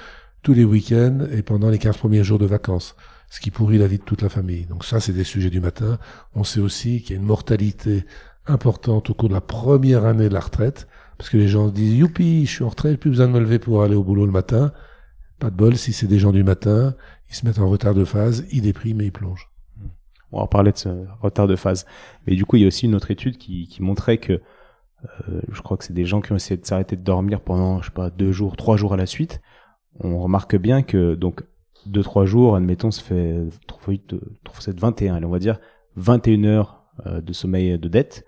tous les week-ends et pendant les 15 premiers jours de vacances ce qui pourrit la vie de toute la famille. Donc ça, c'est des sujets du matin. On sait aussi qu'il y a une mortalité importante au cours de la première année de la retraite, parce que les gens disent, youpi, je suis en retraite, plus besoin de me lever pour aller au boulot le matin. Pas de bol, si c'est des gens du matin, ils se mettent en retard de phase, ils dépriment et ils plongent. On va parler de ce retard de phase. Mais du coup, il y a aussi une autre étude qui, montrait que, euh, je crois que c'est des gens qui ont essayé de s'arrêter de dormir pendant, je sais pas, deux jours, trois jours à la suite. On remarque bien que, donc, deux trois jours, admettons, ça fait 21, allez, on va dire 21 heures euh, de sommeil de dette.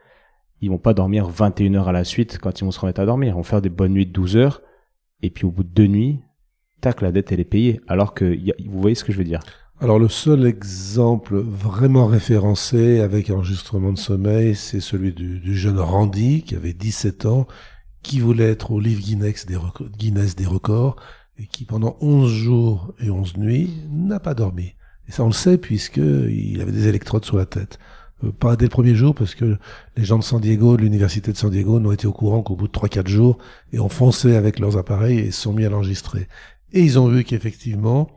Ils vont pas dormir 21 heures à la suite quand ils vont se remettre à dormir. Ils vont faire des bonnes nuits de 12 heures. Et puis au bout de deux nuits, tac, la dette elle est payée. Alors que vous voyez ce que je veux dire? Alors le seul exemple vraiment référencé avec enregistrement de sommeil, c'est celui du, jeune Randy qui avait 17 ans, qui voulait être au livre Guinness des, records et qui pendant 11 jours et 11 nuits n'a pas dormi. Et ça on le sait puisqu'il avait des électrodes sur la tête. Euh, pas dès le premier jour parce que les gens de San Diego, de l'université de San Diego, n'ont été au courant qu'au bout de 3-4 jours et ont foncé avec leurs appareils et sont mis à l'enregistrer. Et ils ont vu qu'effectivement,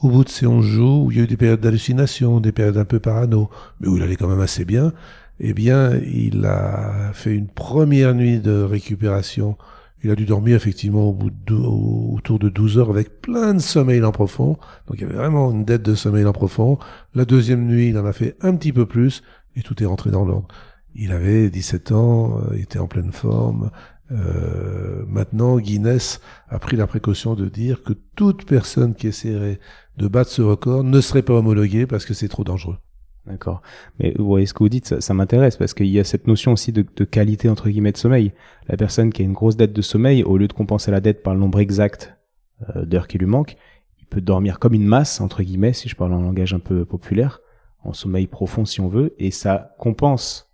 au bout de ces 11 jours, où il y a eu des périodes d'hallucination, des périodes un peu parano, mais où il allait quand même assez bien, eh bien, il a fait une première nuit de récupération il a dû dormir effectivement au bout de, autour de 12 heures avec plein de sommeil en profond. Donc il y avait vraiment une dette de sommeil en profond. La deuxième nuit, il en a fait un petit peu plus et tout est rentré dans l'ordre. Il avait 17 ans, euh, était en pleine forme. Euh, maintenant, Guinness a pris la précaution de dire que toute personne qui essaierait de battre ce record ne serait pas homologuée parce que c'est trop dangereux. D'accord. Mais vous voyez ce que vous dites, ça, m'intéresse parce qu'il y a cette notion aussi de, qualité entre guillemets de sommeil. La personne qui a une grosse dette de sommeil, au lieu de compenser la dette par le nombre exact euh, d'heures qui lui manquent, il peut dormir comme une masse entre guillemets, si je parle en langage un peu populaire, en sommeil profond si on veut, et ça compense.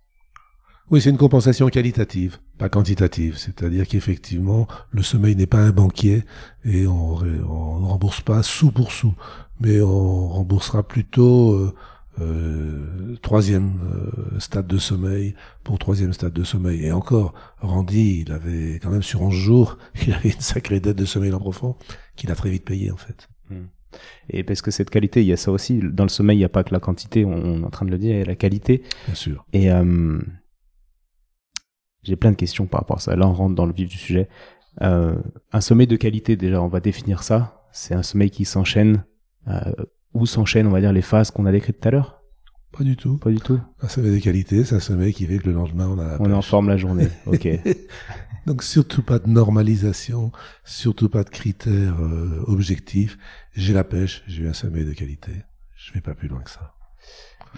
Oui, c'est une compensation qualitative, pas quantitative. C'est-à-dire qu'effectivement, le sommeil n'est pas un banquier et on ne rembourse pas sous pour sous, mais on remboursera plutôt euh, euh, troisième euh, stade de sommeil pour troisième stade de sommeil. Et encore, Randy, il avait quand même sur 11 jours, <laughs> il avait une sacrée dette de sommeil en profond qu'il a très vite payé en fait. Hmm. Et parce que cette qualité, il y a ça aussi. Dans le sommeil, il n'y a pas que la quantité, on, est en train de le dire, il y a la qualité. Bien sûr. Et euh, j'ai plein de questions par rapport à ça. Là, on rentre dans le vif du sujet. Euh, un sommeil de qualité, déjà, on va définir ça. C'est un sommeil qui s'enchaîne euh, où s'enchaînent, on va dire, les phases qu'on a décrites tout à l'heure? Pas du tout. Pas du tout. Un sommeil des qualités, c'est un sommeil qui fait que le lendemain, on a On est en forme la journée, <laughs> ok. Donc surtout pas de normalisation, surtout pas de critères euh, objectifs. J'ai la pêche, j'ai eu un sommeil de qualité. Je vais pas plus loin que ça.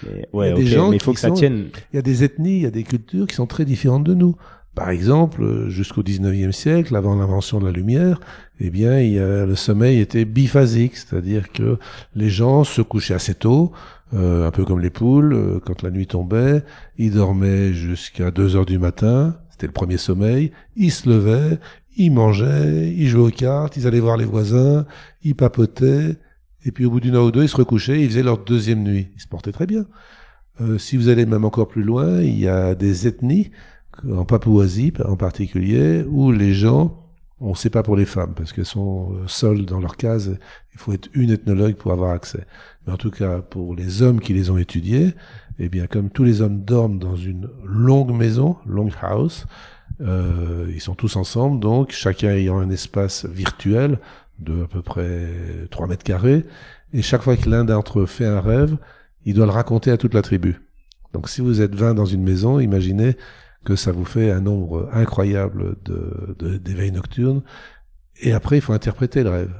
Mais, ouais, il y a des gens mais il faut que ça tienne. Il y a des ethnies, il y a des cultures qui sont très différentes de nous. Par exemple, jusqu'au 19e siècle, avant l'invention de la lumière, eh bien, il y a, le sommeil était biphasique, c'est-à-dire que les gens se couchaient assez tôt, euh, un peu comme les poules, euh, quand la nuit tombait, ils dormaient jusqu'à 2 heures du matin, c'était le premier sommeil, ils se levaient, ils mangeaient, ils jouaient aux cartes, ils allaient voir les voisins, ils papotaient, et puis au bout d'une heure ou deux, ils se recouchaient, ils faisaient leur deuxième nuit. Ils se portaient très bien. Euh, si vous allez même encore plus loin, il y a des ethnies, en Papouasie en particulier, où les gens, on ne sait pas pour les femmes, parce qu'elles sont euh, seules dans leur case, il faut être une ethnologue pour avoir accès. Mais en tout cas, pour les hommes qui les ont étudiés, eh bien, comme tous les hommes dorment dans une longue maison, long house, euh, ils sont tous ensemble, donc chacun ayant un espace virtuel de à peu près 3 mètres carrés, et chaque fois que l'un d'entre eux fait un rêve, il doit le raconter à toute la tribu. Donc si vous êtes 20 dans une maison, imaginez que ça vous fait un nombre incroyable de, d'éveils nocturnes, et après il faut interpréter le rêve.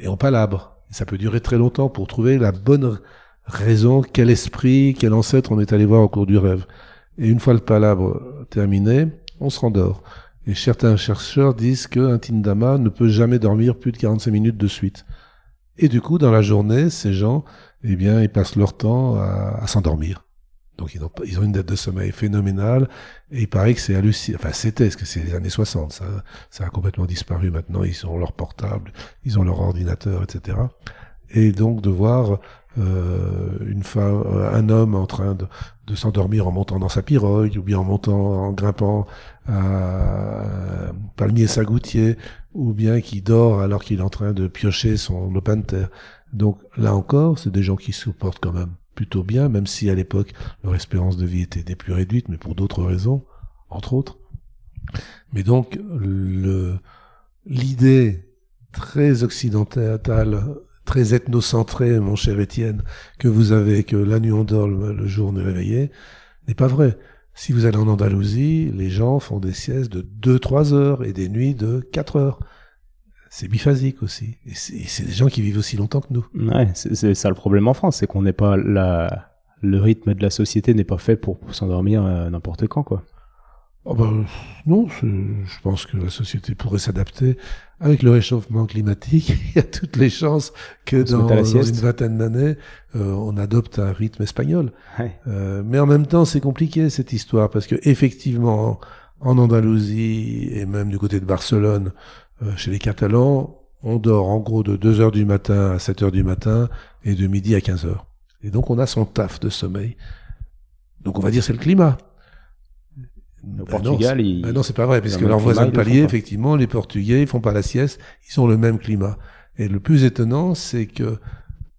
Et on palabre. Ça peut durer très longtemps pour trouver la bonne raison, quel esprit, quel ancêtre on est allé voir au cours du rêve. Et une fois le palabre terminé, on se rendort. Et certains chercheurs disent qu'un Tindama ne peut jamais dormir plus de 45 minutes de suite. Et du coup, dans la journée, ces gens, eh bien, ils passent leur temps à, s'endormir. Donc ils ont, une dette de sommeil phénoménale et il paraît que c'est hallucinant. Enfin c'était, parce que c'est les années 60, ça, ça a complètement disparu maintenant. Ils ont leur portable, ils ont leur ordinateur, etc. Et donc de voir une femme, euh, un homme en train de, de s'endormir en montant dans sa pirogue ou bien en montant, en grimpant à palmier sagoutier ou bien qui dort alors qu'il est en train de piocher son lopin de terre. Donc là encore, c'est des gens qui se portent quand même plutôt bien, même si à l'époque leur espérance de vie était des plus réduites, mais pour d'autres raisons, entre autres. Mais donc l'idée très occidentale très ethnocentré, mon cher Étienne, que vous avez, que la nuit on dort, le jour est réveillé, n'est pas vrai. Si vous allez en Andalousie, les gens font des siestes de 2-3 heures et des nuits de 4 heures. C'est biphasique aussi. Et c'est des gens qui vivent aussi longtemps que nous. Ouais, c'est ça le problème en France, c'est qu'on n'est pas la, le rythme de la société n'est pas fait pour, s'endormir euh, n'importe quand, quoi. Oh ben, non, je pense que la société pourrait s'adapter. Avec le réchauffement climatique, <laughs> il y a toutes les chances que dans, une vingtaine d'années, euh, on adopte un rythme espagnol. Euh, mais en même temps, c'est compliqué cette histoire parce que effectivement, en Andalousie et même du côté de Barcelone, euh, chez les Catalans, on dort en gros de 2 heures du matin à 7 heures du matin et de midi à 15 heures. Et donc on a son taf de sommeil. Donc on va dire c'est le climat. Au bah Portugal, non, bah non, c'est pas vrai, parce que leurs voisins de palier, effectivement, les Portugais, ils font pas la sieste, ils ont le même climat. Et le plus étonnant, c'est que,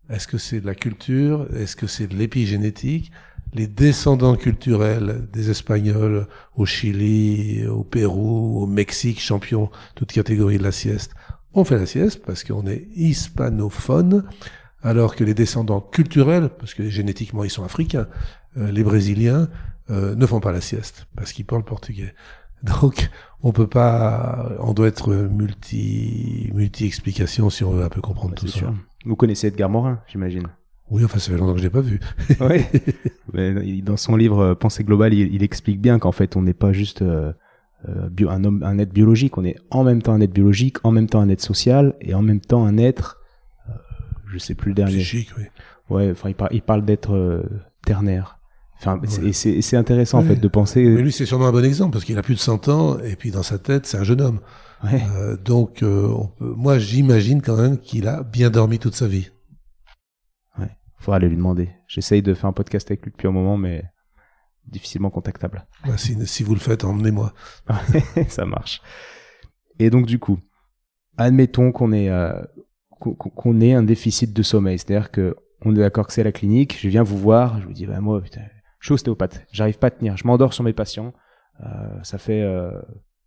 est-ce que c'est de la culture, est-ce que c'est de l'épigénétique? Les descendants culturels des Espagnols au Chili, au Pérou, au Mexique, champions, toute catégorie de la sieste, on fait la sieste parce qu'on est hispanophone, alors que les descendants culturels, parce que génétiquement ils sont africains, euh, les Brésiliens, euh, ne font pas la sieste parce qu'ils parlent portugais. <laughs> Donc, on peut pas, on doit être multi, multi explication si on veut un peu comprendre tout ça. Vous connaissez Edgar Morin, j'imagine. Oui, enfin, ça fait longtemps que je l'ai pas vu. <laughs> oui. <laughs> Mais dans son livre euh, Pensée globale, il, explique bien qu'en fait, on n'est pas juste euh, un homme, un être biologique. On est en même temps un être biologique, en même temps un être social et en même temps un être, je sais plus le dernier. Psychique, oui. Ouais, enfin, il, il parle d'être ternaire. Enfin, c'est intéressant en fait de penser. Mais lui, c'est sûrement un bon exemple parce qu'il a plus de 100 ans et puis dans sa tête, c'est un jeune homme. Ouais. Euh, donc, euh, on peut... moi, j'imagine quand même qu'il a bien dormi toute sa vie. Ouais, faudra aller lui demander. J'essaye de faire un podcast avec lui depuis un moment, mais difficilement contactable. Bah, si, si, vous le faites, emmenez-moi. <laughs> Ça marche. Et donc, du coup, admettons qu'on ait euh, qu'on ait un déficit de sommeil, c'est-à-dire que on est d'accord que c'est la clinique, je viens vous voir, je vous dis bah moi putain, je suis ostéopathe, j'arrive pas à tenir, je m'endors sur mes patients, euh, ça fait euh,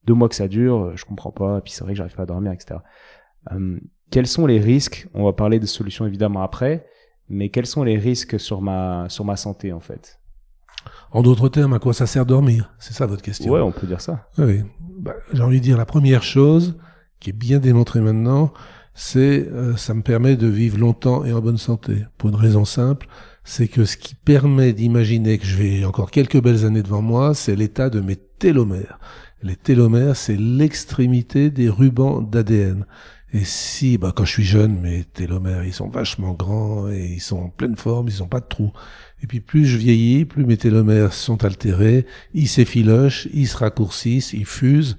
deux mois que ça dure, je comprends pas, et puis c'est vrai que j'arrive pas à dormir, etc. Euh, quels sont les risques? On va parler de solutions évidemment après, mais quels sont les risques sur ma sur ma santé en fait? En d'autres termes, à quoi ça sert dormir? C'est ça votre question. Ouais, on peut dire ça. Oui, bah, j'ai envie de dire la première chose qui est bien démontrée maintenant, c'est ça me permet de vivre longtemps et en bonne santé. Pour une raison simple, c'est que ce qui permet d'imaginer que je vais encore quelques belles années devant moi, c'est l'état de mes télomères. Les télomères, c'est l'extrémité des rubans d'ADN. Et si, bah, quand je suis jeune, mes télomères, ils sont vachement grands et ils sont en pleine forme, ils n'ont pas de trous. Et puis plus je vieillis, plus mes télomères sont altérés, ils s'effilochent, ils se raccourcissent, ils fusent.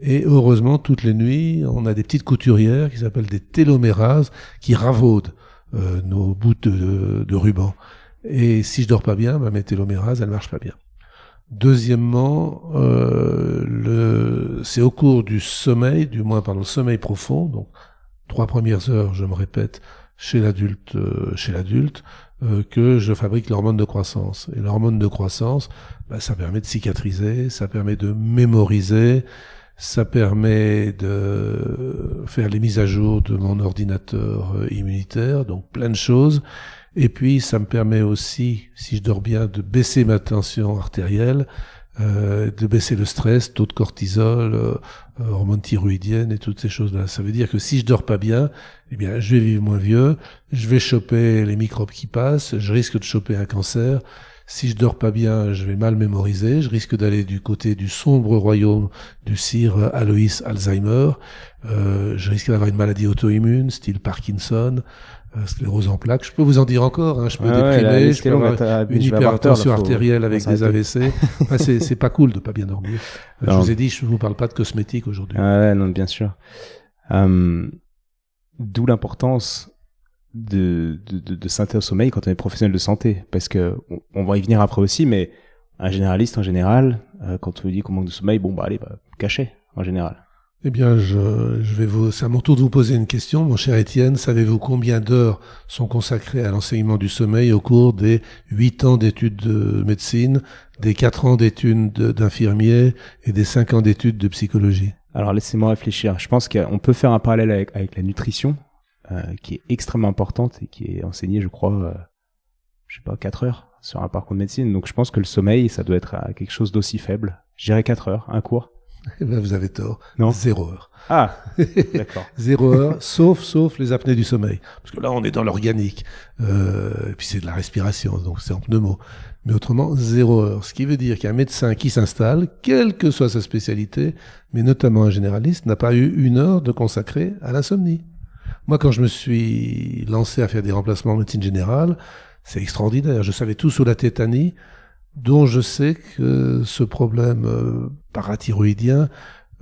Et heureusement, toutes les nuits, on a des petites couturières qui s'appellent des télomérases qui ravaudent euh, nos bouts de, de, ruban. Et si je dors pas bien, mes télomérases, elles marchent pas bien. Deuxièmement, euh, c'est au cours du sommeil, du moins pendant le sommeil profond, donc trois premières heures, je me répète, chez l'adulte, euh, chez l'adulte, euh, que je fabrique l'hormone de croissance. Et l'hormone de croissance, bah, ça permet de cicatriser, ça permet de mémoriser, ça permet de faire les mises à jour de mon ordinateur euh, immunitaire, donc plein de choses. Et puis, ça me permet aussi, si je dors bien, de baisser ma tension artérielle, euh, de baisser le stress, taux de cortisol, euh, euh, hormones thyroïdiennes et toutes ces choses-là. Ça veut dire que si je dors pas bien, eh bien, je vais vivre moins vieux, je vais choper les microbes qui passent, je risque de choper un cancer. Si je dors pas bien, je vais mal mémoriser, je risque d'aller du côté du sombre royaume du sire Alois Alzheimer, euh, je risque d'avoir une maladie auto-immune, style Parkinson, euh, sclérose en plaques. Je peux vous en dire encore. Hein. Je peux déprimer, je peux avoir une hypertension artérielle avec des AVC. <laughs> c'est pas cool de pas bien dormir. Euh, je vous ai dit, je vous parle pas de cosmétiques aujourd'hui. ouais, non, bien sûr. Euh, D'où l'importance de, de, de, de synthèse au sommeil quand on est professionnel de santé, parce que on, va y venir après aussi, mais un généraliste en général, euh, quand on lui dit qu'on manque de sommeil, bon bah allez, bah, cachez en général. Eh bien, je, je vais vous, c'est à mon tour de vous poser une question, mon cher Étienne. Savez-vous combien d'heures sont consacrées à l'enseignement du sommeil au cours des huit ans d'études de médecine, des quatre ans d'études d'infirmier et des cinq ans d'études de psychologie? Alors, laissez-moi réfléchir. Je pense qu'on peut faire un parallèle avec, avec la nutrition, euh, qui est extrêmement importante et qui est enseignée, je crois, euh, je sais pas, quatre heures sur un parcours de médecine. Donc, je pense que le sommeil, ça doit être quelque chose d'aussi faible. Je dirais quatre heures, un cours. Eh ben, vous avez tort. Non. Zéro heure. Ah, <laughs> d'accord. Zéro heure, sauf, sauf les apnées du sommeil. Parce que là, on est dans l'organique. Euh, et puis c'est de la respiration, donc c'est en pneumo. Mais autrement, zéro heure. Ce qui veut dire qu'un médecin qui s'installe, quelle que soit sa spécialité, mais notamment un généraliste, n'a pas eu une heure de consacrer à l'insomnie. Moi, quand je me suis lancé à faire des remplacements en médecine générale, c'est extraordinaire. Je savais tout sur la tétanie, dont je sais que ce problème euh, parathyroïdien,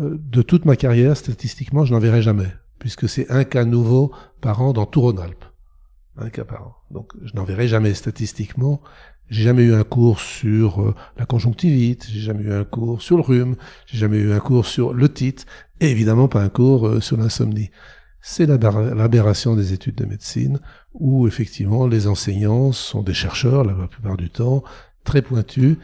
euh, de toute ma carrière, statistiquement, je n'en verrai jamais, puisque c'est un cas nouveau par an dans tout Rhône-Alpes. Un cas par an. Donc je n'en verrai jamais statistiquement. J'ai jamais eu un cours sur euh, la conjonctivite, j'ai jamais eu un cours sur le rhume, j'ai jamais eu un cours sur le titre, et évidemment pas un cours sur l'insomnie. C'est l'aberration des études de médecine, où effectivement les enseignants sont des chercheurs la plupart du temps, très pointus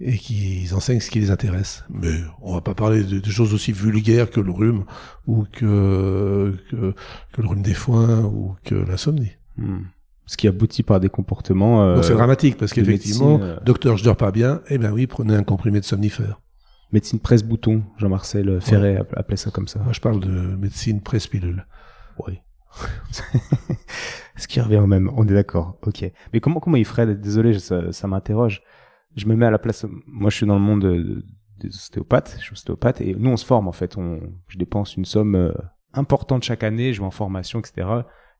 et qui enseignent ce qui les intéresse. Mais on va pas parler de, choses aussi vulgaires que le rhume ou que, que, le rhume des foins ou que l'insomnie. Hmm. Ce qui aboutit par des comportements. Euh, c'est dramatique parce qu'effectivement, euh, docteur, je dors pas bien. Eh ben oui, prenez un comprimé de somnifère. Médecine presse-bouton, Jean-Marcel Ferret appelait ça comme ça. Moi, je parle de médecine presse-pilule. Oui. <laughs> Ce qui revient au même, on est d'accord. Ok. Mais comment comment il ferait? Désolé, ça, ça m'interroge. Je me mets à la place. Moi, je suis dans le monde des ostéopathes. Je suis ostéopathe et nous, on se forme en fait. On, je dépense une somme euh, importante chaque année. Je vais en formation, etc.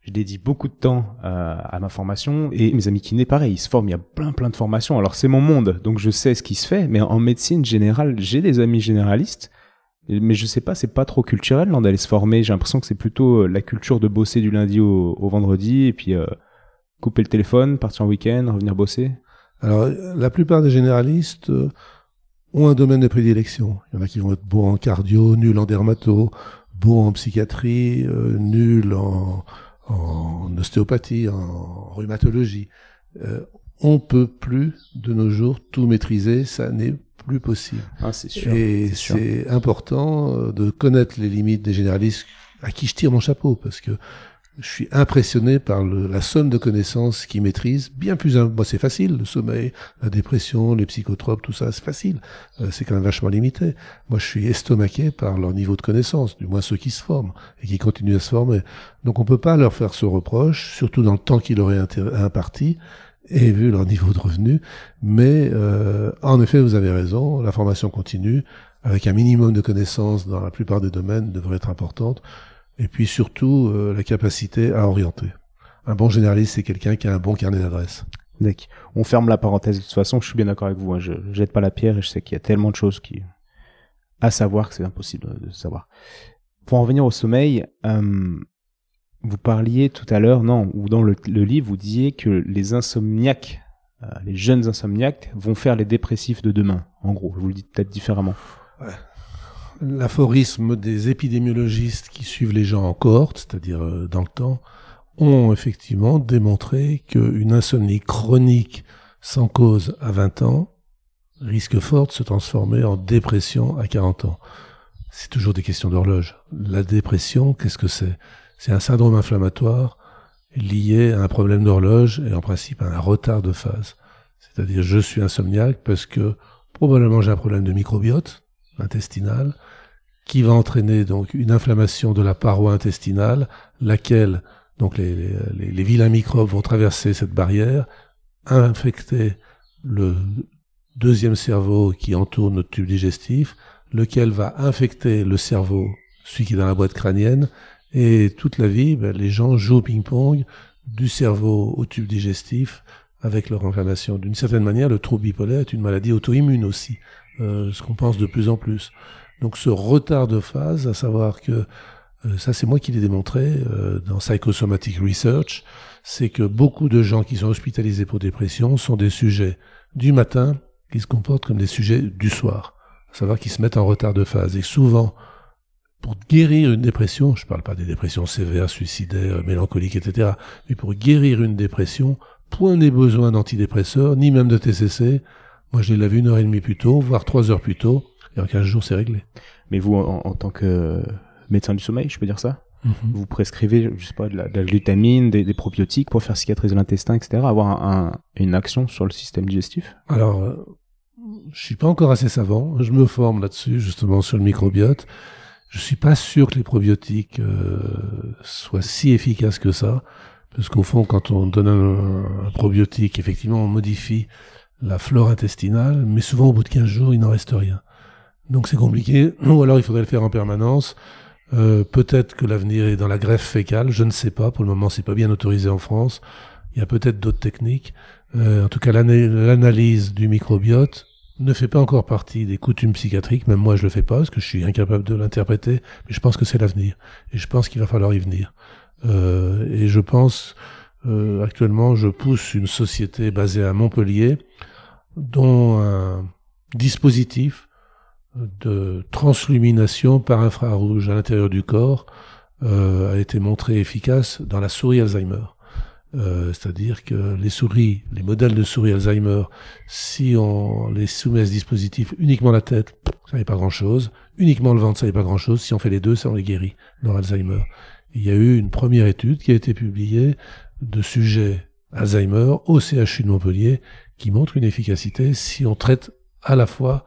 Je dédie beaucoup de temps euh, à ma formation et mes amis kinés, pareil, ils se forment. Il y a plein plein de formations. Alors c'est mon monde, donc je sais ce qui se fait. Mais en médecine générale, j'ai des amis généralistes mais je sais pas, c'est pas trop culturel d'aller se former. J'ai l'impression que c'est plutôt euh, la culture de bosser du lundi au, vendredi et puis euh, couper le téléphone, partir en week-end, revenir bosser. Alors la plupart des généralistes euh, ont un domaine de prédilection. Il y en a qui vont être bons en cardio, nuls en dermato, bons en psychiatrie, nuls en, ostéopathie, en rhumatologie. on peut plus de nos jours tout maîtriser, ça n'est plus possible. Ah, c'est sûr. Et c'est important euh, de connaître les limites des généralistes à qui je tire mon chapeau parce que je suis impressionné par le, la somme de connaissances qu'ils maîtrisent. Bien plus, moi c'est facile, le sommeil, la dépression, les psychotropes, tout ça, c'est facile. Euh, c'est quand même vachement limité. Moi je suis estomaqué par leur niveau de connaissance, du moins ceux qui se forment et qui continuent à se former. Donc on peut pas leur faire ce reproche, surtout dans le temps qu'il aurait imparti. Et vu leur niveau de revenu. Mais euh, en effet, vous avez raison, la formation continue, avec un minimum de connaissances dans la plupart des domaines, devrait être importante. Et puis surtout, euh, la capacité à orienter. Un bon généraliste, c'est quelqu'un qui a un bon carnet d'adresses. On ferme la parenthèse. De toute façon, je suis bien d'accord avec vous. Hein. Je jette pas la pierre et je sais qu'il y a tellement de choses qui à savoir que c'est impossible de savoir. Pour en revenir au sommeil, euh, vous parliez tout à l'heure, non, ou dans le, livre, vous disiez que les insomniaques, euh, les jeunes insomniaques, vont faire les dépressifs de demain. En gros, je vous le dis peut-être différemment. Ouais. L'aphorisme des épidémiologistes qui suivent les gens en cohorte, c'est-à-dire euh, dans le temps, ont effectivement démontré qu'une insomnie chronique sans cause à 20 ans risque fort de se transformer en dépression à 40 ans. C'est toujours des questions d'horloge. La dépression, qu'est-ce que c'est? C'est un syndrome inflammatoire lié à un problème d'horloge et en principe à un retard de phase. C'est-à-dire je suis insomniaque parce que probablement j'ai un problème de microbiote intestinal qui va entraîner donc une inflammation de la paroi intestinale, laquelle donc les, les, les vilains microbes vont traverser cette barrière, infecter le deuxième cerveau qui entoure notre tube digestif, lequel va infecter le cerveau, celui qui est dans la boîte crânienne, et toute la vie, ben, les gens jouent au ping-pong du cerveau au tube digestif avec leur inflammation. D'une certaine manière, le trouble bipolaire est une maladie auto-immune aussi, euh, ce qu'on pense de plus en plus. Donc ce retard de phase, à savoir que, euh, ça c'est moi qui l'ai démontré euh, dans Psychosomatic Research, c'est que beaucoup de gens qui sont hospitalisés pour dépression sont des sujets du matin qui se comportent comme des sujets du soir, à savoir qu'ils se mettent en retard de phase. Et souvent, pour guérir une dépression, je ne parle pas des dépressions sévères, suicidaires, mélancoliques, etc., mais pour guérir une dépression, point n'est besoin d'antidépresseurs, ni même de TCC. Moi, je l'ai vu une heure et demie plus tôt, voire trois heures plus tôt, et en 15 jours, c'est réglé. Mais vous, en, tant que médecin du sommeil, je peux dire ça? Mhm. Vous prescrivez, je sais pas, de la, glutamine, des, probiotiques pour faire cicatriser l'intestin, etc., avoir une action sur le système digestif? Alors, euh, je suis pas encore assez savant. Je me forme là-dessus, justement, sur le microbiote. Je suis pas sûr que les probiotiques euh, soient si efficaces que ça, parce qu'au fond, quand on donne un, probiotique, effectivement, on modifie la flore intestinale, mais souvent au bout de 15 jours, il n'en reste rien. Donc c'est compliqué, <clears throat> ou alors il faudrait le faire en permanence. Euh, peut-être que l'avenir est dans la greffe fécale, je ne sais pas. Pour le moment, c'est pas bien autorisé en France. Il y a peut-être d'autres techniques. Euh, en tout cas, l'analyse du microbiote ne fait pas encore partie des coutumes psychiatriques, même moi je le fais pas, parce que je suis incapable de l'interpréter, mais je pense que c'est l'avenir, et je pense qu'il va falloir y venir. Euh, et je pense, euh, actuellement, je pousse une société basée à Montpellier, dont un dispositif de translumination par infrarouge à l'intérieur du corps euh, a été montré efficace dans la souris Alzheimer. Euh, c'est-à-dire que les souris, les modèles de souris Alzheimer, si on les soumet à ce dispositif uniquement la tête, ça n'est pas grand-chose. Uniquement le ventre, ça n'est pas grand-chose. Si on fait les deux, ça on les guérit, leur Alzheimer. Il y a eu une première étude qui a été publiée de sujets Alzheimer au CHU de Montpellier qui montre une efficacité si on traite à la fois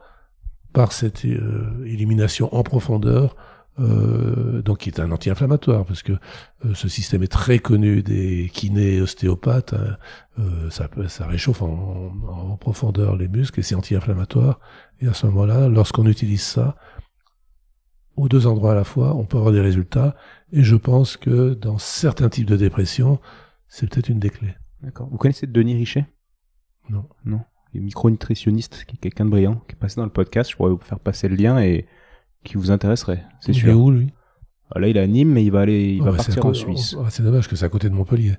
par cette euh, élimination en profondeur euh, donc qui est un anti-inflammatoire, parce que euh, ce système est très connu des kinés ostéopathes, hein. euh, ça, ça réchauffe en, en, profondeur les muscles et c'est anti-inflammatoire. Et à ce moment-là, lorsqu'on utilise ça, aux deux endroits à la fois, on peut avoir des résultats. Et je pense que dans certains types de dépression, c'est peut-être une des clés. D'accord. Vous connaissez Denis Richet Non. Non. Il est micronutritionniste, qui est quelqu'un de brillant, qui est passé dans le podcast. Je pourrais vous faire passer le lien et qui vous intéresserait, c'est sûr. Il est où lui? Ah, Là, il est à Nîmes, mais il va aller, il va partir en Suisse. c'est dommage que c'est à côté de Montpellier.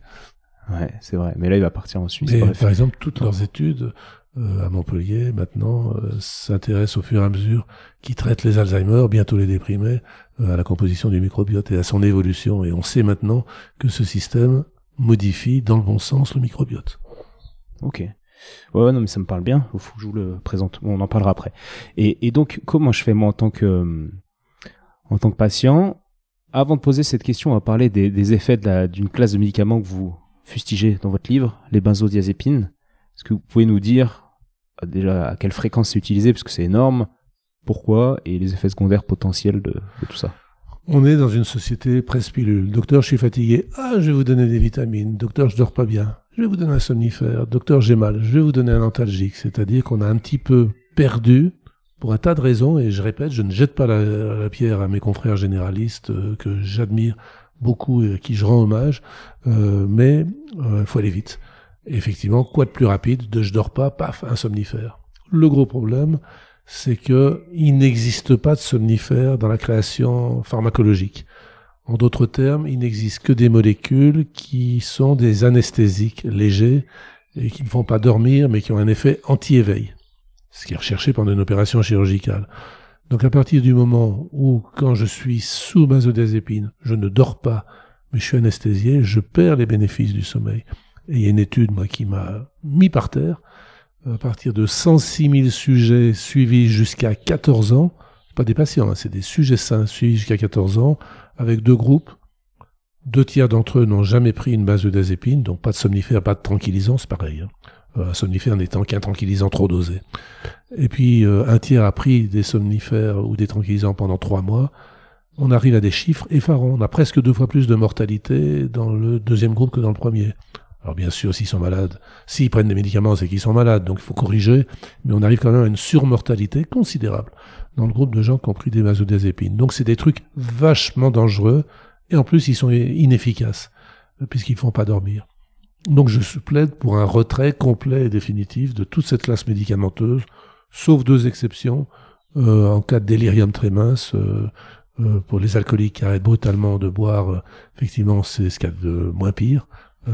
Ouais, c'est vrai. Mais là, il va partir en Suisse. par exemple, toutes leurs études euh, à Montpellier maintenant euh, s'intéressent au fur et à mesure qui traitent les Alzheimer, bientôt les déprimés, euh, à la composition du microbiote et à son évolution. Et on sait maintenant que ce système modifie dans le bon sens le microbiote. Ok. Ouais, non, mais ça me parle bien. Il faut que je vous le présente. On en parlera après. Et, donc, comment je fais moi en tant que, euh, en tant que patient? Avant de poser cette question, on va parler des, effets d'une classe de médicaments que vous fustigez dans votre livre, les benzodiazépines. Est-ce que vous pouvez nous dire euh, déjà à quelle fréquence c'est utilisé, parce que c'est énorme, pourquoi, et les effets secondaires potentiels de, de tout ça on est dans une société presse pilule. Docteur, je suis fatigué. Ah, je vais vous donner des vitamines. Docteur, je dors pas bien. Je vais vous donner un somnifère. Docteur, j'ai je vais vous donner un antalgique. C'est-à-dire qu'on a un petit peu perdu pour un tas de raisons, et je répète, je ne jette pas la, pierre à mes confrères généralistes euh, que j'admire beaucoup et à qui je rends hommage, euh, mais il euh, faut aller vite. Effectivement, quoi de plus rapide de je dors pas, paf, un somnifère. Le gros problème, c'est que il n'existe pas de somnifère dans la création pharmacologique. En d'autres termes, il n'existe que des molécules qui sont des anesthésiques légers et qui ne font pas dormir, mais qui ont un effet anti-éveil, ce qui est recherché pendant une opération chirurgicale. Donc à partir du moment où, quand je suis sous benzodiazépine, je ne dors pas, mais je suis anesthésié, je perds les bénéfices du sommeil. Et il y a une étude, moi, qui m'a mis par terre, à partir de 106 000 sujets suivis jusqu'à 14 ans, pas des patients, hein, c'est des sujets sains suivis jusqu'à 14 ans, avec deux groupes. Deux tiers d'entre eux n'ont jamais pris une base de benzodiazépine, donc pas de somnifère, pas de tranquillisant, c'est pareil. Hein. Euh, un somnifère n'étant qu'un tranquillisant trop dosé. Et puis euh, un tiers a pris des somnifères ou des tranquillisants pendant trois mois. On arrive à des chiffres effarants. On a presque deux fois plus de mortalité dans le deuxième groupe que dans le premier. Alors bien sûr, s'ils sont malades, s'ils prennent des médicaments, c'est qu'ils sont malades, donc il faut corriger, mais on arrive quand même à une surmortalité considérable dans le groupe de gens qui ont pris des benzodiazépines. Donc c'est des trucs vachement dangereux, et en plus ils sont inefficaces, puisqu'ils font pas dormir. Donc je plaide pour un retrait complet et définitif de toute cette classe médicamenteuse, sauf deux exceptions, euh, en cas de délirium très mince, euh, euh, pour les alcooliques qui arrêtent brutalement de boire, effectivement c'est ce qu'il y a de moins pire,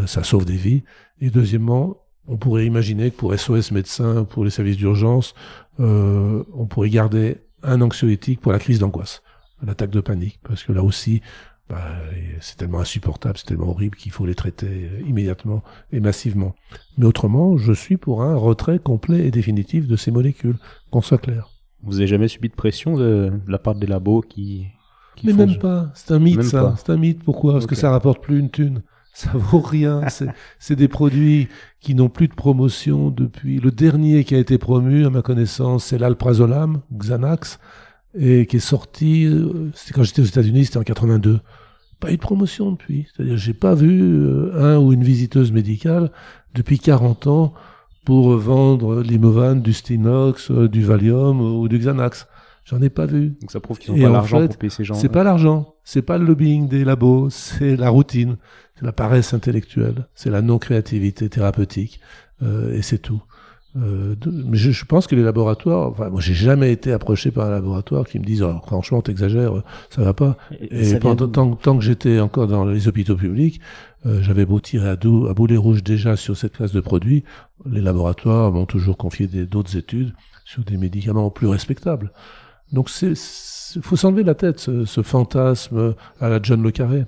ça sauve des vies. Et deuxièmement, on pourrait imaginer que pour SOS médecins, pour les services d'urgence, on pourrait garder un anxiolytique pour la crise d'angoisse, l'attaque de panique, parce que là aussi, bah, c'est tellement insupportable, c'est tellement horrible qu'il faut les traiter euh, immédiatement et massivement. Mais autrement, je suis pour un retrait complet et définitif de ces molécules, qu'on soit clair. Vous avez jamais subi de pression de, la part des labos qui... Mais même pas, c'est un mythe ça, c'est un mythe. Pourquoi? Parce que ça rapporte plus une thune. Ça vaut rien. c'est des produits qui n'ont plus de promotion depuis. Le dernier qui a été promu, à ma connaissance, c'est l'alprazolam, Xanax, et qui est sorti. Euh, c'était quand j'étais aux États-Unis, c'était en 82 pas eu de promotion depuis. C'est-à-dire, j'ai pas vu euh, un ou une visiteuse médicale depuis 40 ans pour vendre l'Imovan, du Stinox, euh, du Valium ou du Xanax. J'en ai pas vu. Donc ça prouve qu'ils n'ont pas l'argent pour payer ces gens. C'est pas l'argent, c'est pas le lobbying des labos, c'est la routine, c'est la paresse intellectuelle, c'est la non-créativité thérapeutique, euh, et c'est tout. Euh, mais je, je, pense que les laboratoires, enfin, moi j'ai jamais été approché par un laboratoire qui me dise oh, franchement t'exagères, ça va pas. Et, pendant tant, tant, que j'étais encore dans les hôpitaux publics, euh, j'avais beau tirer à, dos, à boulet rouge déjà sur cette classe de produits, les laboratoires m'ont toujours confié d'autres études sur des médicaments plus respectables. Donc c'est faut s'enlever la tête ce, ce, fantasme à la John le Carré.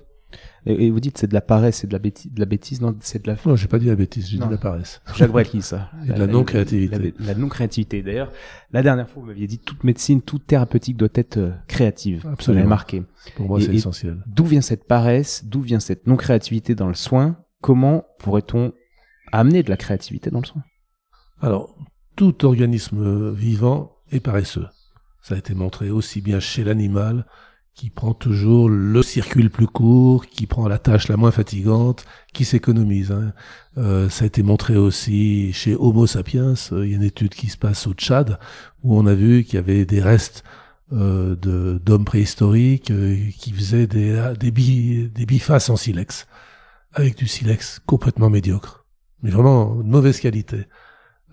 Et, vous dites c'est de la paresse, c'est de la bêtise, de la bêtise, non C'est de la. Non, j'ai pas dit la bêtise, j'ai dit la paresse. Jacques Brel ça. <laughs> Et de la, non créativité. La, non créativité. D'ailleurs, la dernière fois vous m'aviez dit toute médecine, toute thérapeutique doit être euh, créative. Absolument. marqué. Pour moi, c'est essentiel. D'où vient cette paresse D'où vient cette non créativité dans le soin? Comment pourrait-on amener de la créativité dans le soin? Alors, tout organisme vivant est paresseux. Ça a été montré aussi bien chez l'animal qui prend toujours le circuit le plus court, qui prend la tâche la moins fatigante, qui s'économise. Hein. Euh, ça a été montré aussi chez Homo sapiens. Il y a une étude qui se passe au Tchad où on a vu qu'il y avait des restes euh, d'hommes préhistoriques euh, qui faisaient des, des, des bifaces en silex, avec du silex complètement médiocre, mais vraiment de mauvaise qualité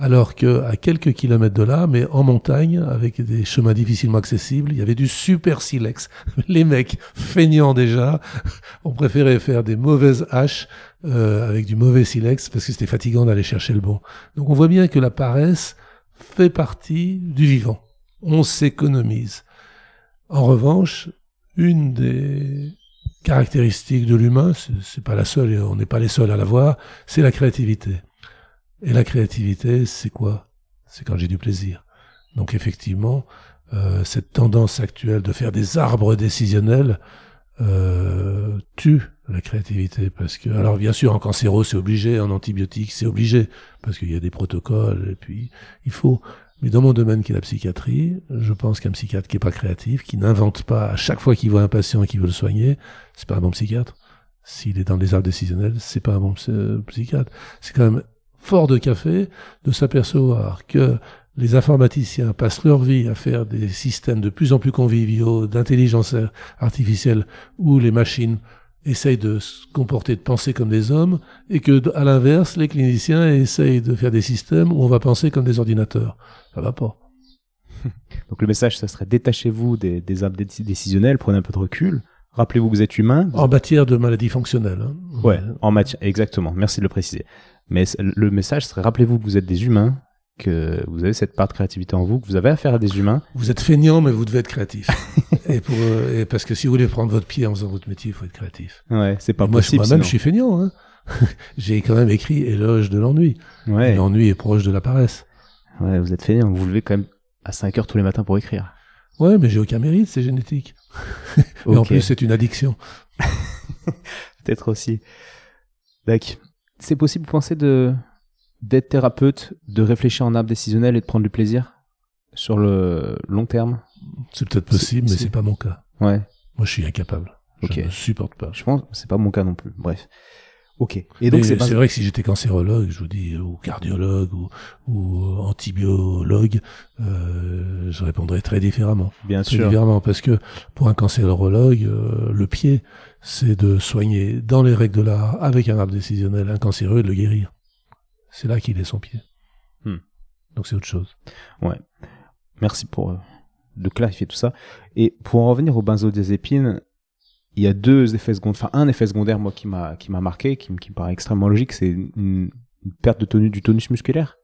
alors que à quelques kilomètres de là, mais en montagne, avec des chemins difficilement accessibles, il y avait du super silex. <laughs> Les mecs, feignants déjà, <laughs> ont préféré faire des mauvaises haches euh, avec du mauvais silex parce que c'était fatigant d'aller chercher le bon. Donc on voit bien que la paresse fait partie du vivant. On s'économise. En revanche, une des caractéristiques de l'humain, c'est pas la seule et on n'est pas les seuls à l'avoir, c'est la créativité. Et la créativité, c'est quoi? C'est quand j'ai du plaisir. Donc effectivement, euh, cette tendance actuelle de faire des arbres décisionnels euh, tue la créativité parce que alors bien sûr en cancéro c'est obligé en antibiotiques c'est obligé parce qu'il y a des protocoles et puis il faut mais dans mon domaine qui est la psychiatrie je pense qu'un psychiatre qui est pas créatif qui n'invente pas à chaque fois qu'il voit un patient et qui veut le soigner c'est pas un bon psychiatre s'il est dans les arbres décisionnels, c'est pas un bon psychiatre. C'est quand même fort de café de s'apercevoir que les informaticiens passent leur vie à faire des systèmes de plus en plus conviviaux d'intelligence artificielle où les machines essayent de se comporter, de penser comme des hommes, et que, à l'inverse, les cliniciens essayent de faire des systèmes où on va penser comme des ordinateurs. Ça va pas. <laughs> Donc le message, ça serait détachez-vous des, des arbres décisionnels, prenez un peu de recul, rappelez-vous que vous êtes humain. En matière de maladies fonctionnelles. Hein. Ouais, en matière, exactement. Merci de le préciser. Mais le message serait rappelez-vous que vous êtes des humains, que vous avez cette part de créativité en vous, que vous avez affaire à des humains. Vous êtes feignant, mais vous devez être créatif. <laughs> et, pour, euh, et parce que si vous voulez prendre votre pied en faisant votre métier, il faut être créatif. Ouais, c'est pas moi, possible. Moi-même, je suis feignant. Hein. <laughs> J'ai quand même écrit Éloge de l'ennui. Ouais. L'ennui est proche de la paresse. Ouais, vous êtes feignant. Vous vous levez quand même à 5 heures tous les matins pour écrire. Ouais, mais j'ai aucun mérite, c'est génétique. <laughs> Et en plus, c'est une addiction. Peut-être aussi. D'accord. C'est possible, vous pensez, de, d'être thérapeute, de réfléchir en arbre décisionnel et de prendre du plaisir sur le long terme? C'est peut-être possible, mais c'est pas mon cas. Ouais. Moi, je suis incapable. Je ne supporte pas. Je pense que c'est pas mon cas non plus. Bref. Ok. Et donc c'est vrai que si j'étais cancérologue, je vous dis, ou cardiologue, ou, ou antibiologue, euh, je répondrais très différemment. Bien très sûr. Différemment, parce que pour un cancérologue, euh, le pied, c'est de soigner dans les règles de l'art, avec un arbre décisionnel, un cancéreux et de le guérir. C'est là qu'il est son pied. Hmm. Donc c'est autre chose. Ouais. Merci pour euh, de clarifier tout ça. Et pour en revenir au benzodiazépine, il y a deux effets secondaires, enfin un effet secondaire moi qui m'a qui m'a marqué, qui, qui, me paraît extrêmement logique, c'est une, perte de tonus du tonus musculaire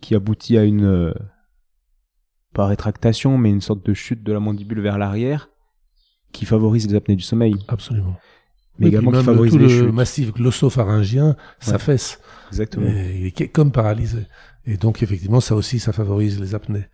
qui aboutit à une euh, pas rétractation mais une sorte de chute de la mandibule vers l'arrière qui favorise les apnées du sommeil. Absolument. Mais également qui favorise tout le massif glossopharyngien s'affaisse. Exactement. il est comme paralysé. Et donc effectivement ça aussi ça favorise les apnées.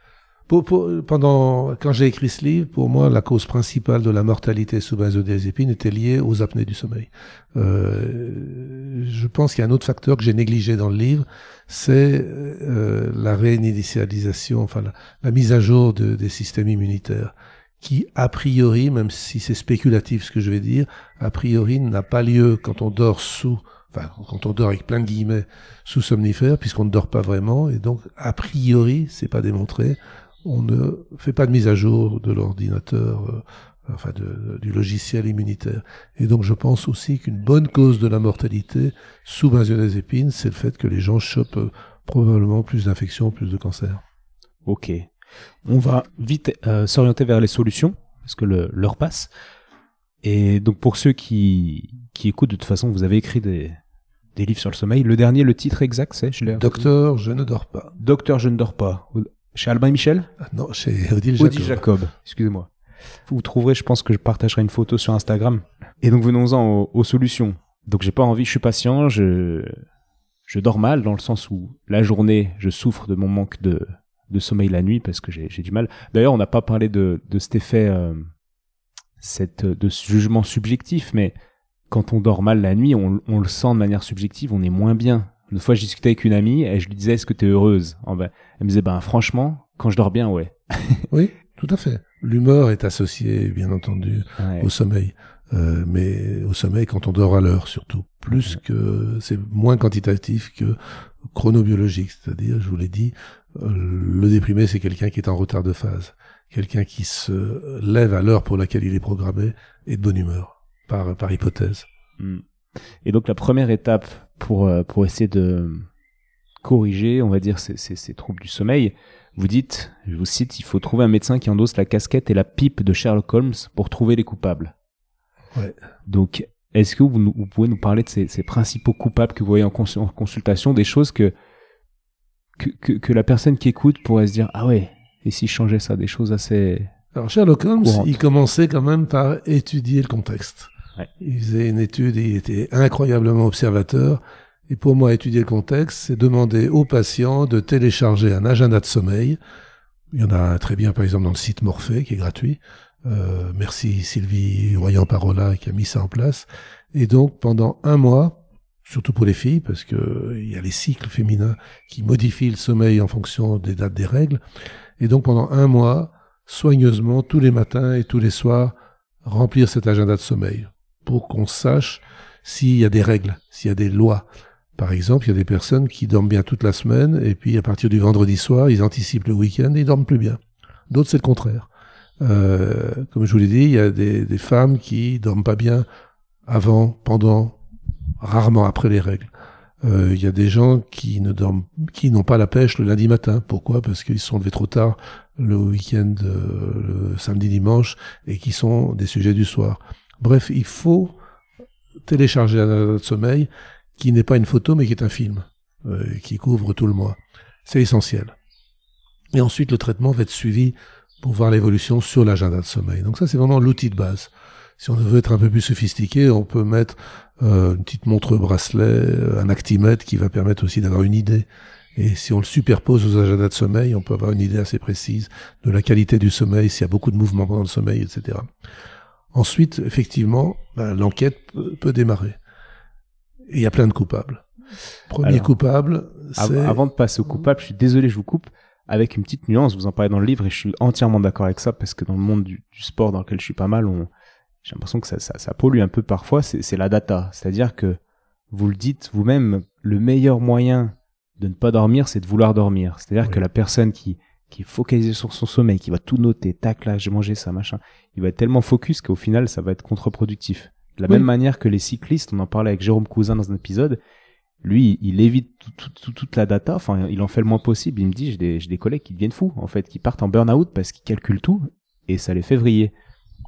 Pour, pendant, quand j'ai écrit ce livre, pour moi, la cause principale de la mortalité sous benzodiazépine était liée aux apnées du sommeil. Euh, je pense qu'il y a un autre facteur que j'ai négligé dans le livre, c'est euh, la réinitialisation, enfin la, mise à jour de, des systèmes immunitaires, qui a priori, même si c'est spéculatif ce que je vais dire, a priori n'a pas lieu quand on dort sous enfin, quand on dort avec plein de guillemets sous somnifère, puisqu'on ne dort pas vraiment, et donc, a priori, c'est pas démontré, on ne fait pas de mise à jour de l'ordinateur, euh, enfin de, du logiciel immunitaire. Et donc je pense aussi qu'une bonne cause de la mortalité sous benzodiazépine, c'est le fait que les gens chopent euh, probablement plus d'infections, plus de cancers. Ok. On va vite euh, s'orienter vers les solutions, parce que l'heure passe. Et donc pour ceux qui, qui écoutent, de toute façon, vous avez écrit des, des livres sur le sommeil. Le dernier, le titre exact, c'est je Docteur, je ne dors pas. Docteur, je ne dors pas. Chez Albin et Michel ah Non, chez Odile Jacob. Odile Jacob, excusez-moi. Vous trouverez, je pense que je partagerai une photo sur Instagram. Et donc venons-en aux, solutions. Donc j'ai pas envie, je suis patient, je je dors mal dans le sens où la journée, je souffre de mon manque de de sommeil la nuit parce que j'ai du mal. D'ailleurs, on n'a pas parlé de de cet effet euh, cette de ce jugement subjectif, mais quand on dort mal la nuit, on, on le sent de manière subjective, on est moins bien. Une fois, j'ai discuté avec une amie et je lui disais Est-ce que tu es heureuse Elle me disait Ben, franchement, quand je dors bien, ouais. <laughs> oui, tout à fait. L'humeur est associée, bien entendu, au sommeil. Euh, mais au sommeil quand on dort à l'heure, surtout. Plus que. C'est moins quantitatif que chronobiologique. C'est-à-dire, je vous l'ai dit, euh, le déprimé, c'est quelqu'un qui est en retard de phase. Quelqu'un qui se lève à l'heure pour laquelle il est programmé et de bonne humeur, par, par hypothèse. Hmm. Et donc la première étape pour, euh, pour essayer de corriger, on va dire, ces, ces, ces, troubles du sommeil, vous dites, je vous cite, il faut trouver un médecin qui endosse la casquette et la pipe de Sherlock Holmes pour trouver les coupables. Ouais. Donc, est-ce que vous, vous, pouvez nous parler de ces, ces, principaux coupables que vous voyez en, consultation, des choses que, que, que, que, la personne qui écoute pourrait se dire, ah ouais, et si je changeais ça, des choses assez... Alors Sherlock Holmes, il commençait quand même par étudier le contexte. Il faisait une étude, il était incroyablement observateur. Et pour moi, étudier le contexte, c'est demander aux patients de télécharger un agenda de sommeil. Il y en a un très bien, par exemple, dans le site Morphée, qui est gratuit. Euh, merci Sylvie Royan-Parola qui a mis ça en place. Et donc, pendant un mois, surtout pour les filles, parce que il y a les cycles féminins qui modifient le sommeil en fonction des dates des règles. Et donc, pendant un mois, soigneusement, tous les matins et tous les soirs, remplir cet agenda de sommeil pour qu'on sache s'il y a des règles, s'il y a des lois. Par exemple, il y a des personnes qui dorment bien toute la semaine et puis à partir du vendredi soir, ils anticipent le week-end et ils dorment plus bien. D'autres, c'est le contraire. Euh, comme je vous l'ai dit, il y a des, femmes qui dorment pas bien avant, pendant, rarement après les règles. Euh, il y a des gens qui ne dorment, qui n'ont pas la pêche le lundi matin. Pourquoi? Parce qu'ils sont levés trop tard le week-end, euh, le samedi, dimanche, et qui sont des sujets du soir. Bref, il faut télécharger un sommeil qui n'est pas une photo, mais qui est un film, euh, qui couvre tout le mois. C'est essentiel. Et ensuite, le traitement va être suivi pour voir l'évolution sur l'agenda de sommeil. Donc ça, c'est vraiment l'outil de base. Si on veut être un peu plus sophistiqué, on peut mettre euh, une petite montre bracelet, euh, un actimètre qui va permettre aussi d'avoir une idée. Et si on le superpose aux agendas de sommeil, on peut avoir une idée assez précise de la qualité du sommeil, s'il y a beaucoup de mouvements pendant le sommeil, etc. Ensuite, effectivement, ben, l'enquête peut, démarrer. Et il y a plein de coupables. Premier coupable, c'est... Avant de passer au coupable, je suis désolé, je vous coupe, avec une petite nuance, vous en parlez dans le livre, et je suis entièrement d'accord avec ça, parce que dans le monde du, du sport dans lequel je suis pas mal, on, j'ai l'impression que ça, ça, ça, pollue un peu parfois, c'est la data. C'est-à-dire que vous le dites vous-même, le meilleur moyen de ne pas dormir, c'est de vouloir dormir. C'est-à-dire que la personne qui, qui est focalisée sur son sommeil, qui va tout noter, tac là, j'ai mangé ça, machin, il va être tellement focus qu'au final, ça va être contre-productif. De la même manière que les cyclistes, on en parlait avec Jérôme Cousin dans un épisode, lui, il évite toute la data, enfin, il en fait le moins possible. Il me dit, j'ai des, des collègues qui deviennent fous, en fait, qui partent en burn-out parce qu'ils calculent tout et ça les fait vriller.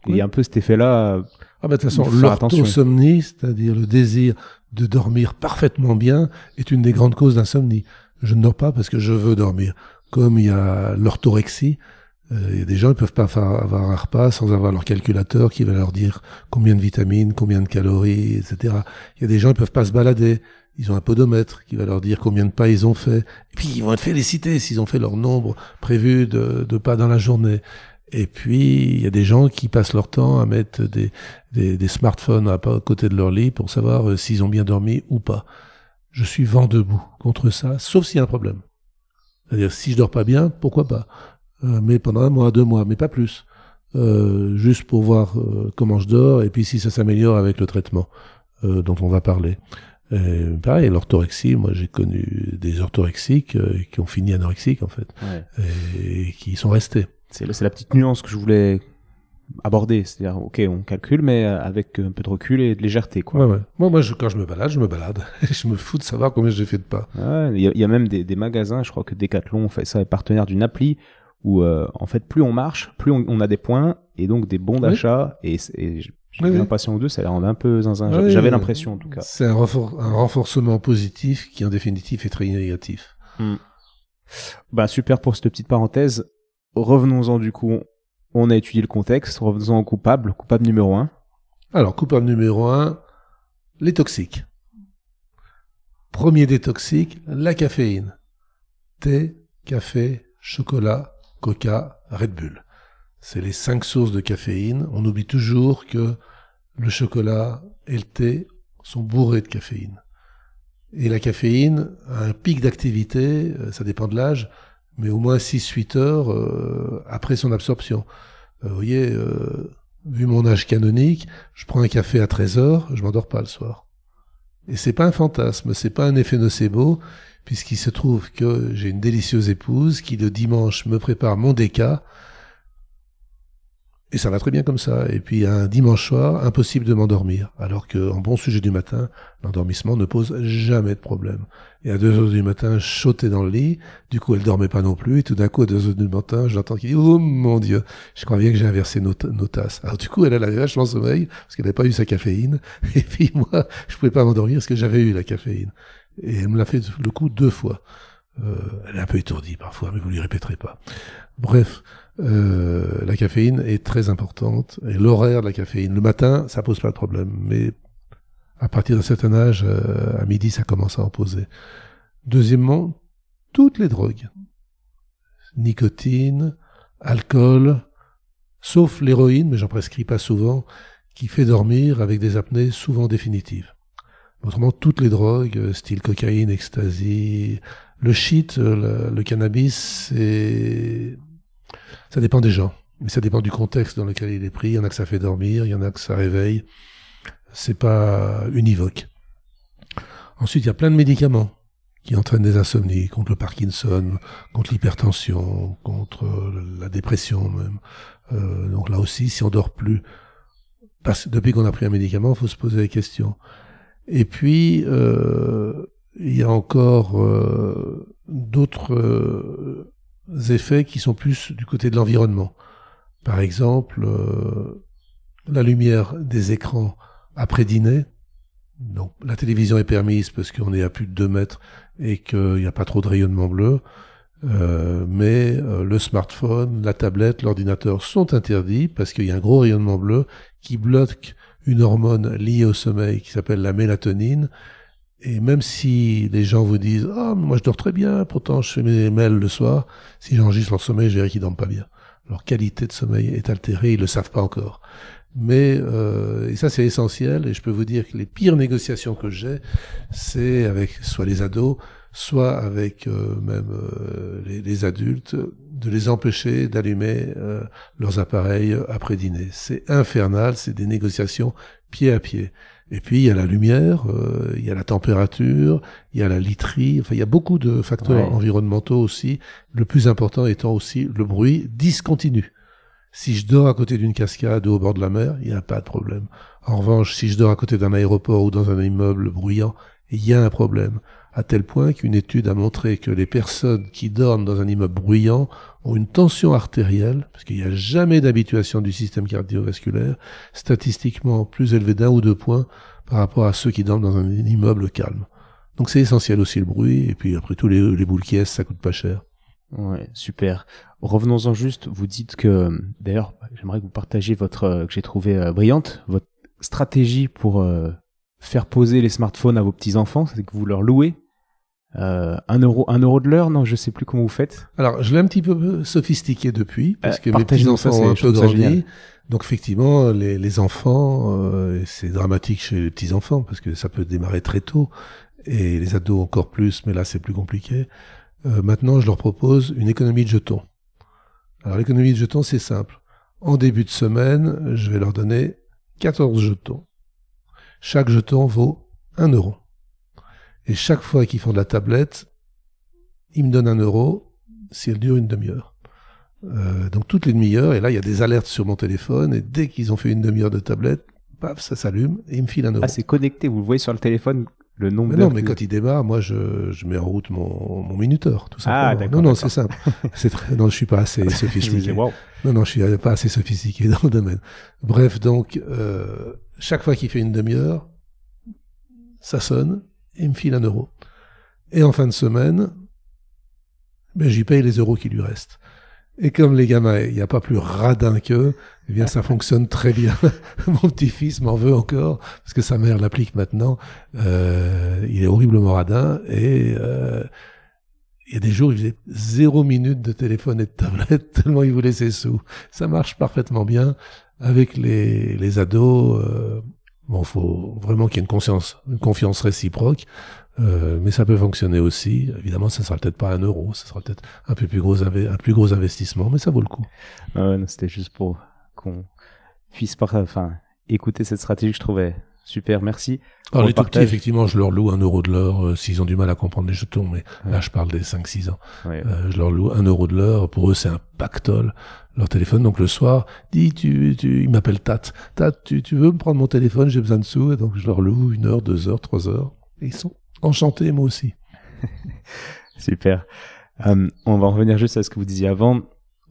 Il y a un peu cet effet-là. Ah bah de toute façon, l'orthosomnie, c'est-à-dire le désir de dormir parfaitement bien, est une des grandes causes d'insomnie. Je ne dors pas parce que je veux dormir. Comme il y a l'orthorexie, euh, il y a des gens qui peuvent pas faire, avoir un repas sans avoir leur calculateur qui va leur dire combien de vitamines, combien de calories, etc. Il y a des gens qui peuvent pas se balader. Ils ont un podomètre qui va leur dire combien de pas ils ont fait. Et puis ils vont être félicités s'ils ont fait leur nombre prévu de, de pas dans la journée. Et puis, il y a des gens qui passent leur temps à mettre des, des, des smartphones à, côté de leur lit pour savoir euh, s'ils ont bien dormi ou pas. Je suis vent debout contre ça, sauf s'il y a un problème. C'est-à-dire, si je dors pas bien, pourquoi pas? Euh, Mais pendant un mois, deux mois, mais pas plus. Euh, juste pour voir euh, comment je dors et puis si ça s'améliore avec le traitement dont on va parler. Et pareil, l'orthorexie, moi j'ai connu des orthorexiques qui ont fini anorexiques en fait, et qui sont restés. C'est la petite nuance que je voulais aborder. C'est-à-dire, ok, on calcule, mais avec un peu de recul et de légèreté, quoi. Ouais, ouais. Moi, moi, je, quand je me balade, je me balade. <laughs> je me fous de savoir combien j'ai fait de pas. Il y, a même des, des, magasins, je crois que Decathlon fait ça, est partenaire d'une appli où, euh, en fait, plus on marche, plus on, a des points et donc des bons d'achat. Et, et j'ai oui, l'impression que deux, ça les rend un peu zinzin. J'avais l'impression, en tout cas. C'est un, un, renforcement positif qui, en définitive, est très négatif. Hmm. Bah, super pour cette petite parenthèse revenons-en du coup, on a étudié le contexte, revenons-en au coupable, coupable numéro un. Alors, coupable numéro un, les toxiques. Premier des toxiques, la caféine. Thé, café, chocolat, coca, Red Bull. C'est les cinq sources de caféine. On oublie toujours que le chocolat et le thé sont bourrés de caféine. Et la caféine a un pic d'activité, euh, ça dépend de l'âge, mais au moins 6-8 heures euh, après son absorption. Euh, vous voyez, euh, vu mon âge canonique, je prends un café à 13 heures, je m'endors pas le soir. Et c'est pas un fantasme, c'est pas un effet nocebo, puisqu'il se trouve que j'ai une délicieuse épouse qui le dimanche me prépare mon déca, et ça va très bien comme ça. Et puis un dimanche soir, impossible de m'endormir. Alors qu'en bon sujet du matin, l'endormissement ne pose jamais de problème. Et à 2 heures du matin, je sautais dans le lit. Du coup, elle dormait pas non plus. Et tout d'un coup, à 2 heures du matin, j'entends qu'il dit, oh mon Dieu, je crois bien que j'ai inversé nos, tasses. Alors du coup, elle, a vachement sommeil parce qu'elle n'avait pas eu sa caféine. <laughs> Et puis moi, je pouvais pas m'endormir parce que j'avais eu la caféine. Et elle me l'a fait le coup deux fois. Euh, elle est un peu étourdie parfois, mais vous lui répéterez pas. Bref, euh, la caféine est très importante et l'horaire de la caféine. Le matin, ça pose pas de problème, mais à partir d'un certain âge, euh, à midi, ça commence à en poser. Deuxièmement, toutes les drogues, nicotine, alcool, sauf l'héroïne, mais j'en prescris pas souvent, qui fait dormir avec des apnées souvent définitives. Autrement, toutes les drogues, euh, style cocaïne, ecstasy, le shit, le, le cannabis, c'est ça dépend des gens, mais ça dépend du contexte dans lequel il est pris. Il y en a que ça fait dormir, il y en a que ça réveille. c'est pas univoque. Ensuite, il y a plein de médicaments qui entraînent des insomnies, contre le Parkinson, contre l'hypertension, contre la dépression même. Euh, donc là aussi, si on dort plus, parce, depuis qu'on a pris un médicament, il faut se poser des questions. Et puis, euh, il y a encore euh, d'autres euh, effets qui sont plus du côté de l'environnement. Par exemple, euh, la lumière des écrans après dîner. Donc, la télévision est permise parce qu'on est à plus de 2 mètres et qu'il n'y a pas trop de rayonnement bleu. Euh, mais euh, le smartphone, la tablette, l'ordinateur sont interdits parce qu'il y a un gros rayonnement bleu qui bloque une hormone liée au sommeil qui s'appelle la mélatonine. Et même si les gens vous disent ah moi je dors très bien, pourtant je fais mes mails le soir, si j'enregistre leur sommeil, je dirais qu'ils dorment pas bien. Leur qualité de sommeil est altérée, ils le savent pas encore. Mais euh, et ça c'est essentiel et je peux vous dire que les pires négociations que j'ai, c'est avec soit les ados, soit avec euh, même euh, les, les, adultes, de les empêcher d'allumer euh, leurs appareils après dîner. C'est infernal, c'est des négociations pied à pied. Et puis il y a la lumière, il y a la température, il y a la literie, enfin il y a beaucoup de facteurs environnementaux aussi, le plus important étant aussi le bruit discontinu. Si je dors à côté d'une cascade ou au bord de la mer, il n'y a pas de problème. En revanche, si je dors à côté d'un aéroport ou dans un immeuble bruyant, il y a un problème. À tel point qu'une étude a montré que les personnes qui dorment dans un immeuble bruyant ont une tension artérielle, parce qu'il n'y a jamais d'habituation du système cardiovasculaire, statistiquement plus élevée d'un ou deux points par rapport à ceux qui dorment dans un immeuble calme. Donc c'est essentiel aussi le bruit, et puis après tout les, les boules qui ça coûte pas cher. Ouais, super. Revenons-en juste. Vous dites que, d'ailleurs, j'aimerais que vous partagiez votre, euh, que j'ai trouvé euh, brillante, votre stratégie pour euh, faire poser les smartphones à vos petits enfants, c'est que vous leur louez euh, un euro, un euro de l'heure, non, je sais plus comment vous faites. Alors, je l'ai un petit peu sophistiqué depuis, parce que mes petits enfants ont un peu grandi. Donc, effectivement, les, les enfants, c'est dramatique chez les petits enfants, parce que ça peut démarrer très tôt, et les ados encore plus, mais là, c'est plus compliqué. Euh, maintenant, je leur propose une économie de jetons. Alors l'économie de jetons, c'est simple. En début de semaine, je vais leur donner 14 jetons. Chaque jeton vaut 1 euro. Et chaque fois qu'ils font de la tablette, ils me donnent un euro si elle dure une demi-heure. Euh, donc toutes les demi-heures, et là il y a des alertes sur mon téléphone, et dès qu'ils ont fait une demi-heure de tablette, paf, ça s'allume, et ils me filent un euro. Ah, c'est connecté, vous le voyez sur le téléphone le nombre mais non, mais quand il démarre, moi, je, je mets en route mon, mon minuteur, tout simplement. Ah, non, non, c'est simple. <laughs> c'est très, non, je suis pas assez <laughs> sophistiqué. Non, non, je suis pas assez sophistiqué <laughs> dans le domaine. Bref, donc, euh, chaque fois qu'il fait une demi-heure, ça sonne, il me file un euro. Et en fin de semaine, ben, j'y paye les euros qui lui restent. Et comme les gamins, il n'y a pas plus radin qu'eux, eh bien, ça fonctionne très bien. <laughs> Mon petit-fils m'en veut encore, parce que sa mère l'applique maintenant. Euh, il est horriblement radin, et euh, il y a des jours, il faisait zéro minute de téléphone et de tablette, <laughs> tellement il voulait ses sous. Ça marche parfaitement bien. Avec les, les ados, euh, bon, faut vraiment qu'il y ait une conscience, une confiance réciproque. Euh, mais ça peut fonctionner aussi. Évidemment, ça sera peut-être pas un euro, ça sera peut-être un peu plus gros, un plus gros investissement, mais ça vaut le coup. Euh, C'était juste pour qu'on puisse par, enfin, écouter cette stratégie que je trouvais super. Merci. Alors les tout petits, effectivement, je leur loue un euro de l'heure euh, s'ils ont du mal à comprendre les jetons, mais là, je parle des 5-6 ans. Euh, je leur loue un euro de l'heure. Pour eux, c'est un pactole. Leur téléphone, donc le soir, dit, tu, tu, ils m'appellent Tat. Tat, tu, tu veux me prendre mon téléphone, j'ai besoin de sous, et donc je leur loue une heure, deux heures, trois heures. Et ils sont Enchanté, moi aussi. <laughs> Super. Euh, on va revenir juste à ce que vous disiez avant,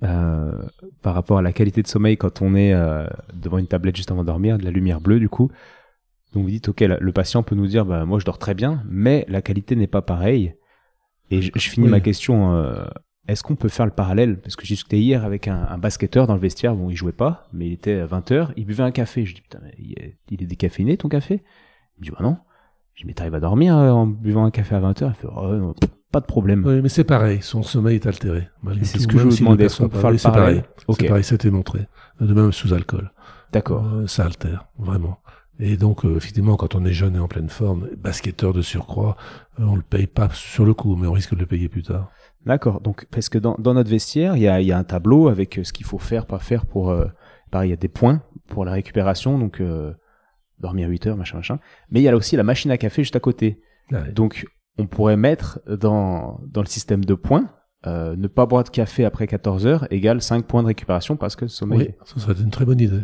euh, par rapport à la qualité de sommeil quand on est euh, devant une tablette juste avant de dormir, de la lumière bleue du coup. Donc vous dites, ok, le patient peut nous dire, bah, moi je dors très bien, mais la qualité n'est pas pareille. Et je, finis ma question, est-ce qu'on peut faire le parallèle? Parce que j'ai discuté hier avec un, basketteur dans le vestiaire, bon il jouait pas, mais il était à 20h, il buvait un café. Je dis, putain, il est, il est décaféiné ton café? Il me dit, bah non. Je dis, mais t'arrives à dormir euh, en buvant un café à 20h Il fait, oh, pas de problème. Oui, mais c'est pareil, son sommeil est altéré. C'est ce que je vous demandais, est-ce qu'on peut faire le pareil C'est pareil, c'était montré. De même sous alcool. D'accord. Euh, ça altère, vraiment. Et donc, euh, effectivement, quand on est jeune et en pleine forme, basketteur de surcroît, on le paye pas sur le coup, mais on risque de le payer plus tard. D'accord. Donc, parce que dans, dans notre vestiaire, il y a, y a, un tableau avec ce qu'il faut faire, pas faire pour. pareil, il y a des points pour la récupération. Donc, dormir 8 heures, machin, machin. Mais il y a aussi la machine à café juste à côté. Ah. Donc, on pourrait mettre dans, dans le système de points, euh, ne pas boire de café après 14 heures égale 5 points de récupération parce que le sommeil. Oui, ça serait une très bonne idée.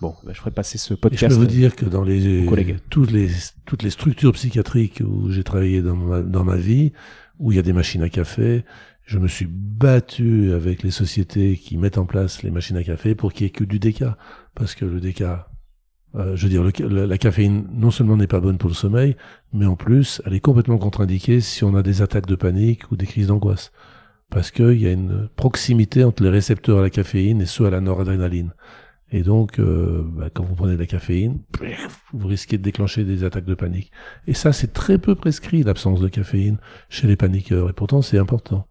Bon, bah, je ferai passer ce Et je podcast. peux vous dire que dans les, toutes les, toutes les structures psychiatriques où j'ai travaillé dans ma, dans ma vie, où il y a des machines à café, je me suis battu avec les sociétés qui mettent en place les machines à café pour qu'il y ait que du déca. Parce que le déca, euh, je veux dire, le la caféine non seulement n'est pas bonne pour le sommeil, mais en plus, elle est complètement contre-indiquée si on a des attaques de panique ou des crises d'angoisse. Parce qu'il y a une proximité entre les récepteurs à la caféine et ceux à la noradrénaline. Et donc, euh, bah, quand vous prenez de la caféine, vous risquez de déclencher des attaques de panique. Et ça, c'est très peu prescrit, l'absence de caféine chez les paniqueurs. Et pourtant, c'est important.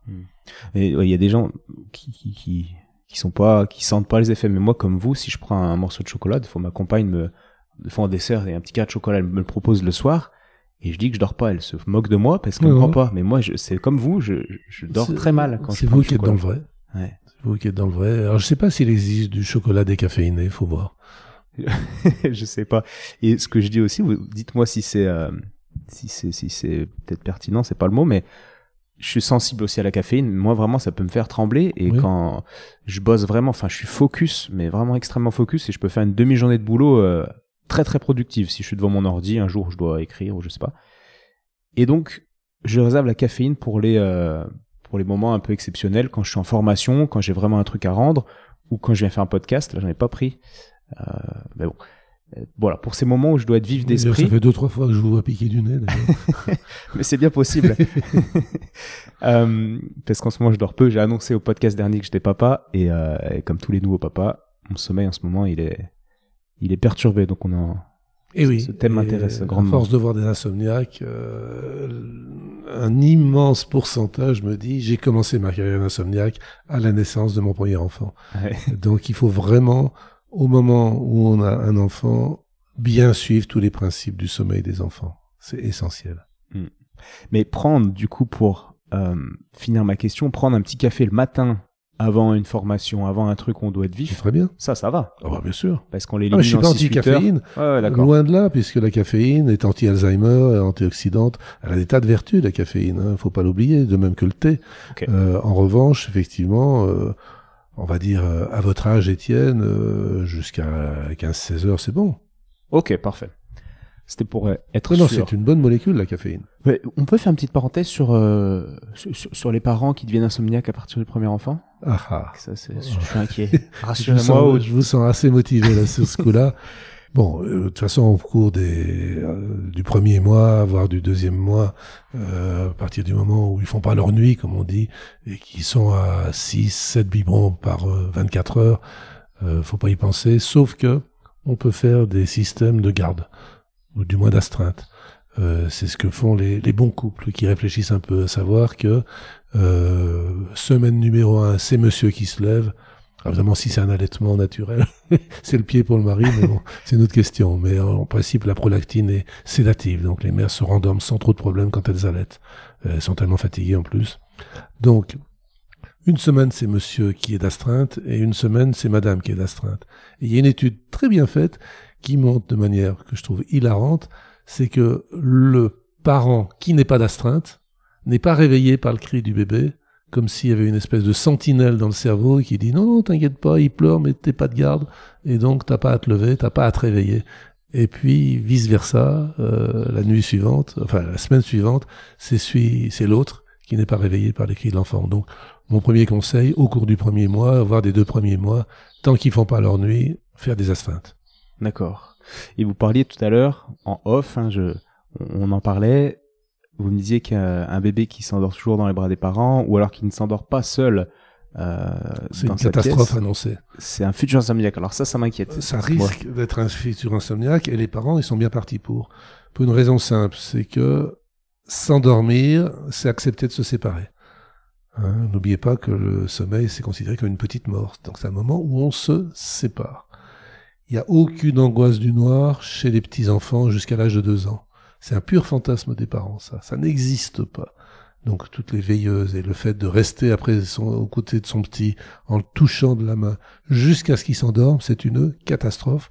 Ouais, il y a des gens qui, qui, qui, qui sont pas, qui sentent pas les effets. Mais moi, comme vous, si je prends un morceau de chocolat, des fois ma compagne me, des fois en dessert et un petit cas de chocolat, elle me le propose le soir. Et je dis que je dors pas. Elle se moque de moi parce qu'elle me ouais. croit pas. Mais moi, je- c'est comme vous, je, je dors très mal quand C'est vous qui êtes dans le vrai. Ouais. Vous qui êtes dans le vrai. Alors, je sais pas s'il existe du chocolat décaféiné, faut voir. <laughs> je sais pas. Et ce que je dis aussi, vous dites-moi si c'est euh, si c'est si c'est peut-être pertinent, c'est pas le mot, mais je suis sensible aussi à la caféine. Moi, vraiment, ça peut me faire trembler. Et Oui. quand je bosse vraiment, enfin, je suis focus, mais vraiment extrêmement focus, et je peux faire une demi-journée de boulot euh, très très productive si je suis devant mon ordi un jour, je dois écrire ou je sais pas. Et donc, je réserve la caféine pour les euh, pour les moments un peu exceptionnels, quand je suis en formation, quand j'ai vraiment un truc à rendre, ou quand je viens faire un podcast. Là, j'en ai pas pris. Euh, mais bon. Euh, Voilà, pour ces moments où je dois être vif Ça d'esprit, fait deux, trois fois que je vous vois piquer du nez. <laughs> mais c'est bien possible. <laughs> Euh, parce qu'en ce moment, je dors peu. J'ai annoncé au podcast dernier que j'étais papa, et, euh, et comme tous les nouveaux papas, mon sommeil en ce moment, il est, il est perturbé. Donc on en, Et oui. Ce thème m'intéresse À grandement. force de voir des insomniaques, euh, un immense pourcentage me dit j'ai commencé ma carrière d'insomniaque à la naissance de mon premier enfant. Ouais. <laughs> Donc il faut vraiment, au moment où on a un enfant, bien suivre tous les principes du sommeil des enfants. C'est essentiel. Mais prendre, du coup, pour euh, finir ma question, prendre un petit café le matin avant une formation, avant un truc on doit être vif, très bien. ça, ça va. Ah bah, bien sûr. Parce qu'on les Ah, je suis pas en 6-8 heures. anti-caféine. Ouais. Loin de là, puisque la caféine est anti-Alzheimer, antioxydante. Elle a des tas de vertus, la caféine. Hein, faut pas l'oublier, de même que le thé. Euh, en revanche, effectivement, euh, on va dire euh, à votre âge, Étienne, jusqu'à 15-16 heures, c'est bon. Ok, parfait. C'était pour euh, être Non, non, sûr. c'est une bonne molécule, la caféine. On peut faire une petite parenthèse sur, euh, sur, sur- les parents qui deviennent insomniaques à partir du premier enfant? Ah, ah. Ça, c'est, je suis inquiet. <laughs> Je vous, Rassurez-moi. je vous sens assez motivé là sur ce coup-là. <laughs> Bon, euh, de toute façon, au cours des, euh, du premier mois, voire du deuxième mois, euh, à partir du moment où ils font pas leur nuit, comme on dit, et qu'ils sont à 6, 7 biberons par euh, 24 heures, euh, faut pas y penser, sauf que on peut faire des systèmes de garde, ou du moins d'astreinte. Euh, c'est ce que font les, bons couples qui réfléchissent un peu, à savoir que euh, semaine numéro un, c'est monsieur qui se lève, alors, évidemment, si c'est un allaitement naturel, <laughs> c'est le pied pour le mari, mais bon, <laughs> c'est une autre question. Mais en, en principe, la prolactine est sédative, donc les mères se rendorment sans trop de problèmes quand elles allaitent. Euh, Elles sont tellement fatiguées en plus. Donc, une semaine, c'est monsieur qui est d'astreinte, et une semaine, c'est madame qui est d'astreinte. Il y a une étude très bien faite qui montre de manière que je trouve hilarante, c'est que le parent qui n'est pas d'astreinte n'est pas réveillé par le cri du bébé, comme s'il y avait une espèce de sentinelle dans le cerveau qui dit non, non, t'inquiète pas, il pleure, mais t'es pas de garde, et donc t'as pas à te lever, t'as pas à te réveiller. Et puis vice versa, euh, la nuit suivante, enfin la semaine suivante, c'est c'est l'autre qui n'est pas réveillé par les cris de l'enfant. Donc mon premier conseil, au cours du premier mois, voire des deux premiers mois, tant qu'ils font pas leur nuit, faire des astreintes. D'accord. Et vous parliez tout à l'heure, en off, hein, je, on en parlait, vous me disiez qu'un un bébé qui s'endort toujours dans les bras des parents, ou alors qui ne s'endort pas seul euh, C'est une catastrophe pièce, annoncée. c'est un futur insomniaque. Alors ça, ça m'inquiète. Ça risque d'être un futur insomniaque et les parents, ils sont bien partis pour. Pour une raison simple, c'est que s'endormir, c'est accepter de se séparer. Hein, N'oubliez pas que le sommeil, c'est considéré comme une petite mort. Donc c'est un moment où on se sépare. Il n'y a aucune angoisse du noir chez les petits-enfants jusqu'à l'âge de deux ans. C'est un pur fantasme des parents, ça. Ça n'existe pas. Donc toutes les veilleuses et le fait de rester après son, aux côtés de son petit en le touchant de la main jusqu'à ce qu'il s'endorme, c'est une catastrophe.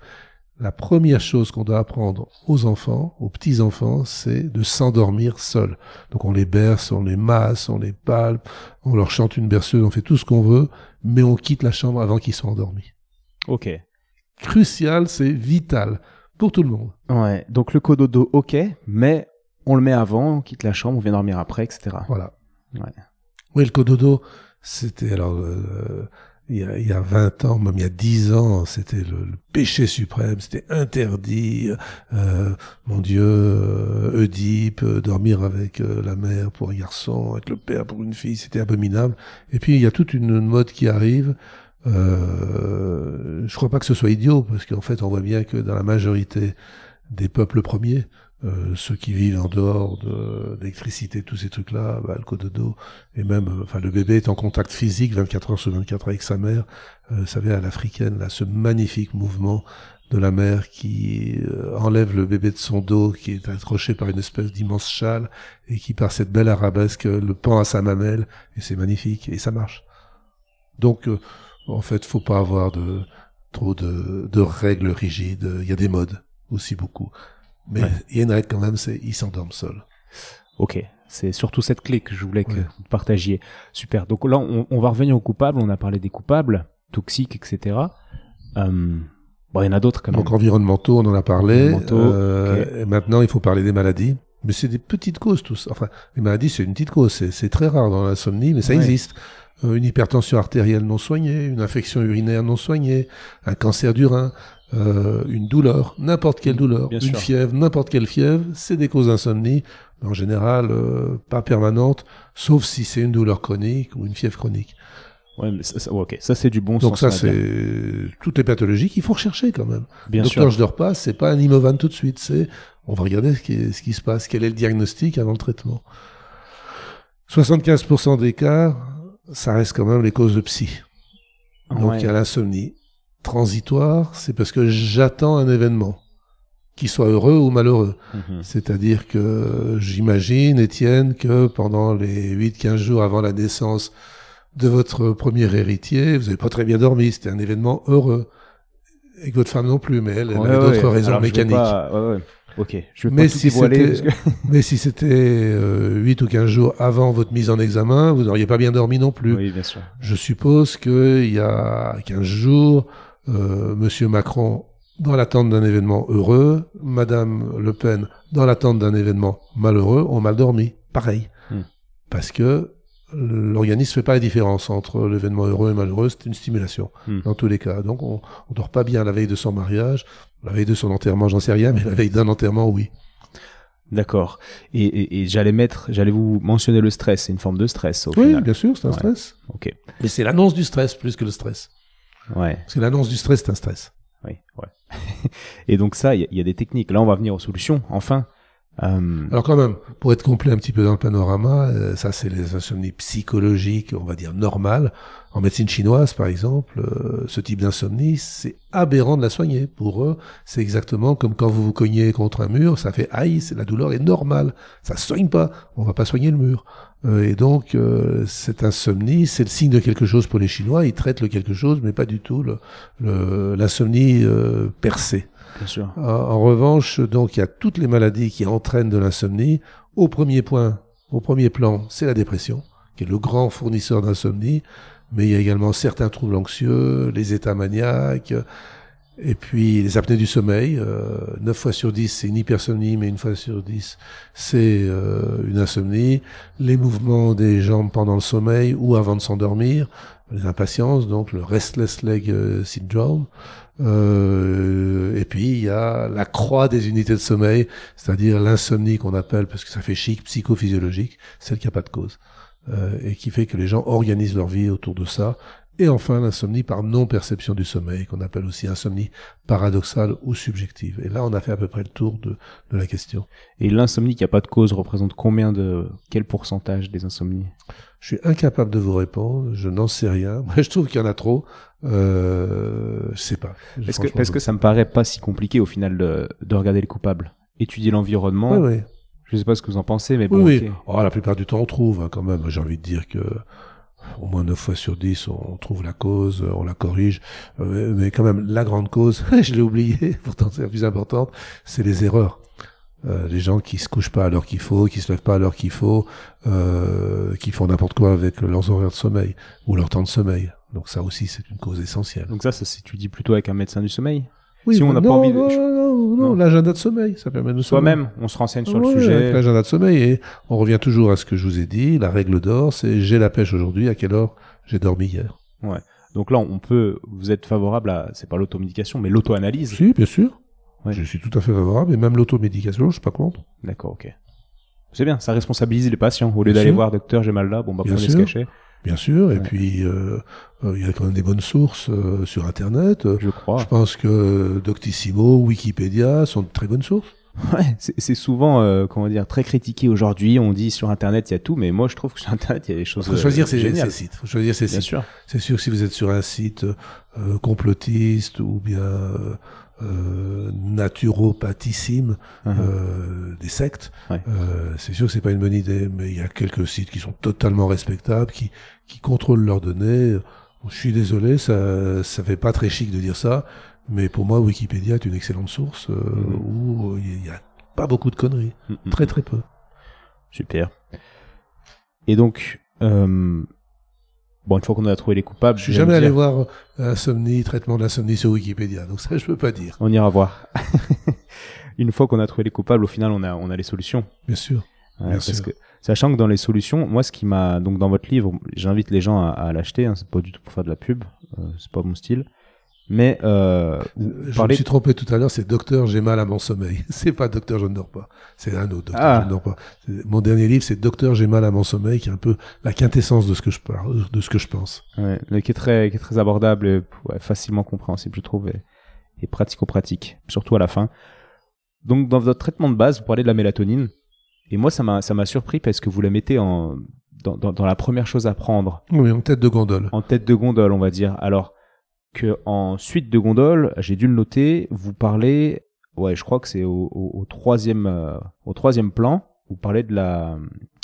la première chose qu'on doit apprendre aux enfants, aux petits-enfants, c'est de s'endormir seul. Donc on les berce, on les masse, on les palpe, on leur chante une berceuse, on fait tout ce qu'on veut, mais on quitte la chambre avant qu'ils soient endormis. Ok. Crucial, c'est vital pour tout le monde. Ouais. Donc le cododo, ok, mais on le met avant, on quitte la chambre, on vient dormir après, etc. Voilà. Ouais. Oui, le cododo, c'était alors euh, il, y a, il y a 20 ans, même il y a 10 ans, c'était le, le péché suprême, c'était interdit. Euh, mon Dieu, euh, Oedipe, euh, dormir avec euh, la mère pour un garçon, avec le père pour une fille, c'était abominable. Et puis il y a toute une mode qui arrive. Euh, je crois pas que ce soit idiot, parce qu'en fait, on voit bien que dans la majorité des peuples premiers, euh, ceux qui vivent en dehors de l'électricité, tous ces trucs-là, bah, le cododo, et même, euh, enfin, le bébé est en contact physique 24 heures sur 24 avec sa mère. Euh, vous savez, à l'africaine, là, ce magnifique mouvement de la mère qui euh, enlève le bébé de son dos, qui est accroché par une espèce d'immense châle, et qui, par cette belle arabesque, le pend à sa mamelle, et c'est magnifique, et ça marche. Donc, euh, en fait, faut pas avoir de trop de, de règles rigides. Il y a des modes aussi beaucoup. Mais Ouais. il y a une règle quand même, c'est ils s'endorment seuls. Ok. C'est surtout cette clé que je voulais que Ouais. vous partagiez. Super. Donc là, on, on va revenir aux coupables. On a parlé des coupables, toxiques, etc. Euh, bon, il y en a d'autres quand même. Donc environnementaux, on en a parlé. Euh, et maintenant, il faut parler des maladies. Mais c'est des petites causes, tout ça. Enfin, les maladies, c'est une petite cause. C'est- C'est très rare dans l'insomnie, mais ça Ouais. existe. Euh, une hypertension artérielle non soignée, une infection urinaire non soignée, un cancer du rein, euh, une douleur, n'importe quelle douleur, Bien une sûr. fièvre, n'importe quelle fièvre, c'est des causes d'insomnie. En général, euh, pas permanente, sauf si c'est une douleur chronique ou une fièvre chronique. Ouais, mais ça, ça- ouais, ok. Ça, c'est du bon Donc sens. ça, on va dire. c'est toutes les pathologies qu'il faut rechercher quand même. Bien Docteur, sûr. je dors pas, c'est pas un Imovan tout de suite, c'est on va regarder ce qui, ce qui se passe, quel est le diagnostic avant le traitement. 75% des cas, ça reste quand même les causes de psy. Donc Ouais. il y a l'insomnie transitoire, c'est parce que j'attends un événement, qu'il soit heureux ou malheureux. Mhm. C'est-à-dire que j'imagine, Étienne, que pendant les 8-15 jours avant la naissance de votre premier héritier, vous n'avez pas très bien dormi, c'était un événement heureux. Et que votre femme non plus, mais elle, elle Ouais, avait ouais, d'autres raisons mécaniques. pas-. Ok. Je vais Mais pas tout si dévoiler que- <laughs> Mais si c'était euh, 8 ou 15 jours avant votre mise en examen, vous n'auriez pas bien dormi non plus. Oui, bien sûr. Je suppose qu'il y a 15 jours, euh, Monsieur Macron, dans l'attente d'un événement heureux, Madame Le Pen, dans l'attente d'un événement malheureux, ont mal dormi. Pareil. Hmm. Parce que l'organisme fait pas la différence entre l'événement heureux et malheureux, c'est une stimulation Hmm. dans tous les cas. Donc on, on dort pas bien la veille de son mariage, la veille de son enterrement, j'en sais rien, mais la veille d'un enterrement, oui. D'accord. Et, et, et j'allais mettre, j'allais vous mentionner le stress. C'est une forme de stress au Oui, final. bien sûr, c'est un Ouais. stress. Ok. Mais c'est l'annonce du stress plus que le stress. Ouais. Parce que l'annonce du stress, c'est un stress. Oui. Ouais. <laughs> et donc ça, il y, y a des techniques. Là, on va venir aux solutions. Enfin. Euh, Alors quand même, pour être complet un petit peu dans le panorama, euh, ça c'est les insomnies psychologiques, on va dire normales. En médecine chinoise, par exemple, euh, ce type d'insomnie, c'est aberrant de la soigner. Pour eux, c'est exactement comme quand vous vous cognez contre un mur, ça fait aïe, la douleur est normale, ça soigne pas, on va pas soigner le mur. Et donc cette insomnie, c'est le signe de quelque chose pour les Chinois. Ils traitent le quelque chose, mais pas du tout l'insomnie percée. En, en revanche, donc, il y a toutes les maladies qui entraînent de l'insomnie. Au premier point, au premier plan, c'est la dépression, qui est le grand fournisseur d'insomnie. Mais il y a également certains troubles anxieux, les états maniaques, et puis les apnées du sommeil. Euh, 9 fois sur 10, c'est une hypersomnie, mais une fois sur 10, c'est euh, une insomnie. Les mouvements des jambes pendant le sommeil ou avant de s'endormir, les impatiences, donc le restless leg euh, syndrome. Euh, et puis il y a la croix des unités de sommeil, c'est-à-dire l'insomnie qu'on appelle, parce que ça fait chic, psychophysiologique, celle qui n'a pas de cause, euh, et qui fait que les gens organisent leur vie autour de ça. Et enfin l'insomnie par non-perception du sommeil, qu'on appelle aussi insomnie paradoxale ou subjective. Et là, on a fait à peu près le tour de, de la question. Et l'insomnie qui a pas de cause représente combien de quel pourcentage des insomnies? Je suis incapable de vous répondre, je n'en sais rien. <laughs> Moi, je trouve qu'il y en a trop. Euh, je sais pas. Parce que parce que ça me paraît pas si compliqué au final de, de regarder les coupables. Étudier l'environnement? Oui, oui. Je sais pas ce que vous en pensez, mais bon. oui. Oh, la plupart du temps, on trouve, hein, quand même. J'ai envie de dire que au moins 9 fois sur 10, on trouve la cause, on la corrige. Euh, mais quand même, la grande cause, <laughs> je l'ai oublié, <laughs> pourtant c'est la plus importante, c'est les erreurs. Euh, les gens qui se couchent pas à l'heure qu'il faut, qui se lèvent pas à l'heure qu'il faut, euh, qui font n'importe quoi avec leurs horaires de sommeil ou leur temps de sommeil. Donc ça aussi, c'est une cause essentielle. Donc ça, ça s'étudie plutôt avec un médecin du sommeil Oui, Si on n'a pas envie de- non, non, non, non, l'agenda de sommeil, ça permet de Soi-même, on se renseigne sur le Ouais, Avec sujet. l'agenda de sommeil et on revient toujours à ce que je vous ai dit. La règle d'or, c'est j'ai la pêche aujourd'hui. À quelle heure j'ai dormi hier Donc là, on peut, vous êtes favorable à, c'est pas l'automédication, mais l'auto-analyse. Si, bien sûr. Ouais. Je suis tout à fait favorable. Et même l'automédication, je suis pas contre. D'accord, ok. C'est bien, ça responsabilise les patients. Au lieu d'aller voir docteur, j'ai mal là, bon bah Bien prenez ce sûr. cachet. Bien sûr. Et Ouais. puis euh, euh, il y a quand même des bonnes sources euh, sur Internet. Je crois. Je pense que Doctissimo, Wikipédia sont de très bonnes sources. Ouais, c'est souvent, euh, comment dire, très critiqué aujourd'hui. On dit sur Internet, il y a tout, mais moi, je trouve que sur Internet, il y a des choses Il faut choisir euh, ces sites. faut choisir ces Bien sites. sûr. C'est sûr que si vous êtes sur un site euh, complotiste ou bien euh, naturopathissime, euh, des sectes, Ouais. euh, c'est sûr que c'est pas une bonne idée. Mais il y a quelques sites qui sont totalement respectables, qui, qui contrôlent leurs données. Je suis désolé, ça, ça fait pas très chic de dire ça, mais pour moi, Wikipédia est une excellente source euh, Mhm. où il y a pas beaucoup de conneries, Mm, mm. très très peu. Super. Et donc, euh, bon, une fois qu'on a trouvé les coupables, Je suis jamais allé dire- voir euh, insomnie, traitement de l'insomnie sur Wikipédia, donc ça je peux pas dire. On ira voir. <laughs> une fois qu'on a trouvé les coupables, au final, on a, on a les solutions. Bien sûr. Ouais, Bien parce sûr. que sachant que dans les solutions, moi ce qui m'a donc dans votre livre, j'invite les gens à, à l'acheter. Hein, c'est pas du tout pour faire de la pub, euh, c'est pas mon style. Mais euh, vous Je me suis trompé tout à l'heure, c'est Docteur, j'ai mal à mon sommeil. <laughs> C'est pas Docteur, je ne dors pas. C'est un autre Docteur, Ah. je ne dors pas. Mon dernier livre, c'est Docteur, j'ai mal à mon sommeil, qui est un peu la quintessence de ce que je parle, de ce que je pense. ouais, mais qui est très, qui est très abordable, et ouais, facilement compréhensible, je trouve, et, et pratico-pratique, surtout à la fin. Donc dans votre traitement de base, vous parlez de la mélatonine, et moi ça m'a, ça m'a surpris parce que vous la mettez en dans, dans, dans la première chose à prendre, Oui, en tête de gondole. en tête de gondole, on va dire. Alors en suite de gondole, j'ai dû le noter, vous parlez, ouais, je crois que c'est au, troisième, euh, au troisième plan, vous parlez de la,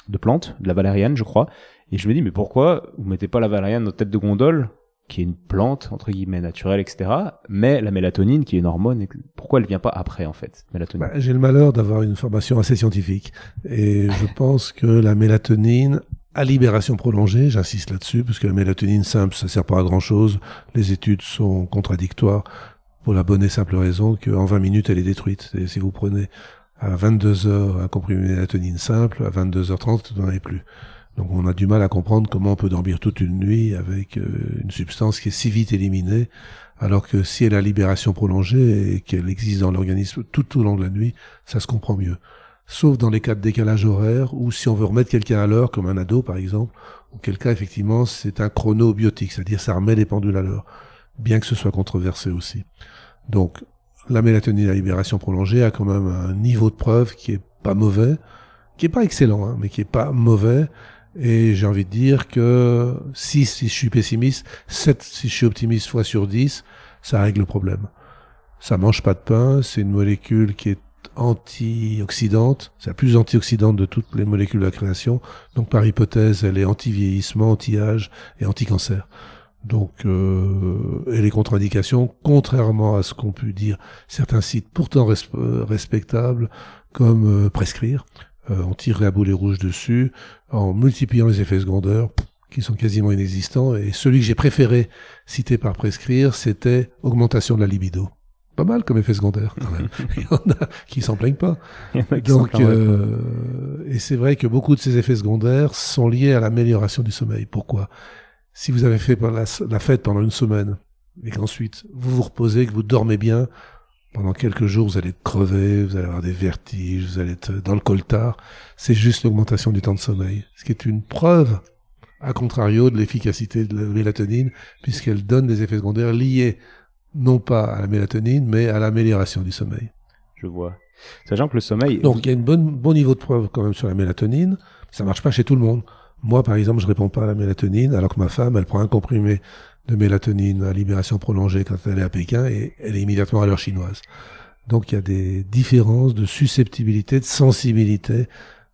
de plante, de la valériane, je crois. Et je me dis, mais pourquoi vous mettez pas la valériane en tête de gondole, qui est une plante, entre guillemets, naturelle, etc., mais la mélatonine, qui est une hormone, pourquoi elle vient pas après, en fait, mélatonine? Bah, j'ai le malheur d'avoir une formation assez scientifique. Et je pense que la mélatonine, à libération prolongée, j'insiste là-dessus, parce que la mélatonine simple, ça sert pas à grand chose. Les études sont contradictoires pour la bonne et simple raison qu'en 20 minutes, elle est détruite. Et si vous prenez à 22 heures un comprimé mélatonine simple, à 22h30, vous n'en avez plus. Donc on a du mal à comprendre comment on peut dormir toute une nuit avec euh, une substance qui est si vite éliminée, alors que si elle a libération prolongée et qu'elle existe dans l'organisme tout au long de la nuit, ça se comprend mieux. Sauf dans les cas de décalage horaire, ou si on veut remettre quelqu'un à l'heure, comme un ado par exemple, auquel cas effectivement c'est un chronobiotique, c'est-à-dire ça remet les pendules à l'heure, bien que ce soit controversé aussi. Donc la mélatonine à libération prolongée a quand même un niveau de preuve qui est pas mauvais, qui est pas excellent, hein, mais qui est pas mauvais. Et j'ai envie de dire que 6 si je suis pessimiste, 7 si je suis optimiste fois sur 10, ça règle le problème. Ça mange pas de pain, c'est une molécule qui est antioxydante, c'est la plus antioxydante de toutes les molécules de la création. Donc par hypothèse, elle est anti-vieillissement, anti-âge et anti-cancer. Donc, euh, et les contre-indications, contrairement à ce qu'ont pu dire certains sites pourtant euh, respectables, comme euh, prescrire, euh, on tirerait à boulet rouge dessus, en multipliant les effets secondaires, qui sont quasiment inexistants. Et celui que j'ai préféré citer par prescrire, c'était augmentation de la libido. Pas mal comme effet secondaire, quand même. <laughs> Il y en a qui s'en plaignent pas. Donc, euh, et c'est vrai que beaucoup de ces effets secondaires sont liés à l'amélioration du sommeil. Pourquoi? Si vous avez fait la, la fête pendant une semaine et qu'ensuite vous vous reposez, que vous dormez bien, pendant quelques jours vous allez être crevé, vous allez avoir des vertiges, vous allez être dans le coltard. C'est juste l'augmentation du temps de sommeil, ce qui est une preuve, à contrario de l'efficacité de la mélatonine, puisqu'elle donne des effets secondaires liés non pas à la mélatonine, mais à l'amélioration du sommeil. Je vois. Sachant que le sommeil. Donc il y a un bon, bon niveau de preuve quand même sur la mélatonine. Ça marche pas chez tout le monde. Moi, par exemple, je réponds pas à la mélatonine, alors que ma femme, elle prend un comprimé de mélatonine à libération prolongée quand elle est à Pékin et elle est immédiatement à l'heure chinoise. Donc il y a des différences de susceptibilité, de sensibilité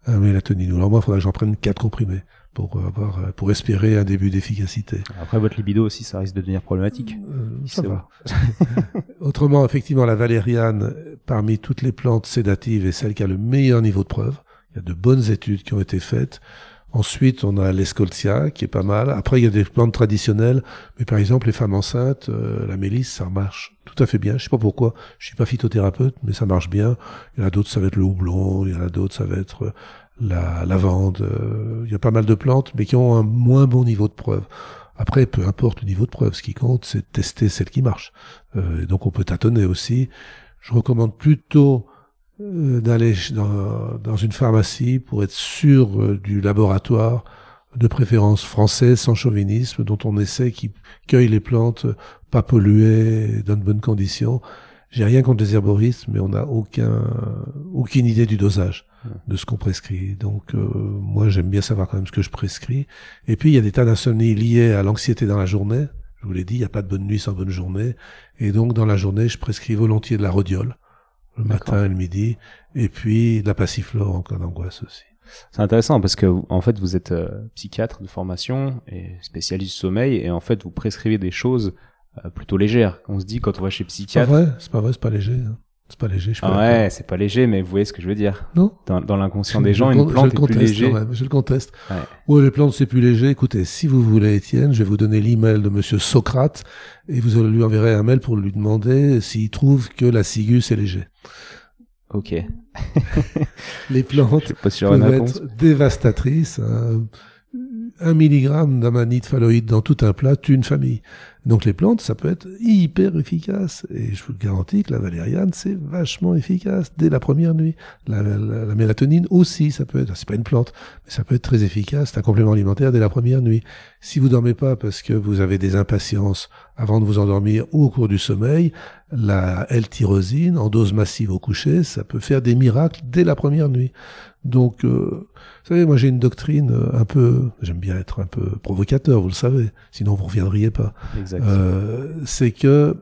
à la mélatonine. Alors moi, il faudrait que j'en prenne quatre comprimés pour avoir, euh, pour espérer un début d'efficacité. Après, votre libido aussi, ça risque de devenir problématique. Euh, ça va. <laughs> Autrement, effectivement, la valériane, parmi toutes les plantes sédatives, est celle qui a le meilleur niveau de preuve. Il y a de bonnes études qui ont été faites. Ensuite, on a l'escoltia, qui est pas mal. Après, il y a des plantes traditionnelles, mais par exemple, les femmes enceintes, euh, la mélisse, ça marche tout à fait bien. Je sais pas pourquoi. Je suis pas phytothérapeute, mais ça marche bien. Il y en a d'autres, ça va être le houblon. Il y en a d'autres, ça va être la lavande. Euh, il y a pas mal de plantes, mais qui ont un moins bon niveau de preuve. Après, peu importe le niveau de preuve, ce qui compte, c'est de tester celle qui marche. Euh, donc, on peut tâtonner aussi. Je recommande plutôt euh, d'aller dans, dans, une pharmacie pour être sûr euh, du laboratoire, de préférence français, sans chauvinisme, dont on essaie qui cueille les plantes pas polluées, dans de bonnes conditions. J'ai rien contre les herboristes, mais on n'a aucun, aucune idée du dosage de ce qu'on prescrit. Donc euh, moi j'aime bien savoir quand même ce que je prescris. Et puis il y a des tas d'insomnies liées à l'anxiété dans la journée. Je vous l'ai dit, il n'y a pas de bonne nuit sans bonne journée. Et donc dans la journée, je prescris volontiers de la rhodiole, le matin et le midi, et puis de la passiflore en cas d'angoisse aussi. C'est intéressant parce que en fait vous êtes euh, psychiatre de formation et spécialiste du sommeil et en fait vous prescrivez des choses euh, plutôt légères. On se dit quand on va chez psychiatre. C'est pas vrai, c'est pas vrai, pas léger. Hein. C'est pas léger, je ah Ouais, c'est pas léger, mais vous voyez ce que je veux dire. Non. Dans, dans l'inconscient des gens, une plante est plus léger. je le conteste. Ouais. les plantes c'est plus léger. Écoutez, si vous voulez, Étienne, je vais vous donner l'email de Monsieur Socrate et vous lui enverrez un mail pour lui demander s'il trouve que la cigus est léger. Ok. <laughs> les plantes peuvent être dévastatrices. Hein. Un milligramme d'amanite phalloïde dans tout un plat une famille. Donc les plantes, ça peut être hyper efficace. Et je vous le garantis que la valériane, c'est vachement efficace dès la première nuit. La, la, mélatonine aussi, ça peut être, c'est pas une plante, mais ça peut être très efficace. C'est un complément alimentaire dès la première nuit. Si vous dormez pas parce que vous avez des impatiences avant de vous endormir ou au cours du sommeil, la L-tyrosine en dose massive au coucher, ça peut faire des miracles dès la première nuit. Donc, euh, vous savez, moi j'ai une doctrine euh, un peu, j'aime bien être un peu provocateur, vous le savez, sinon vous reviendriez pas. Euh, c'est que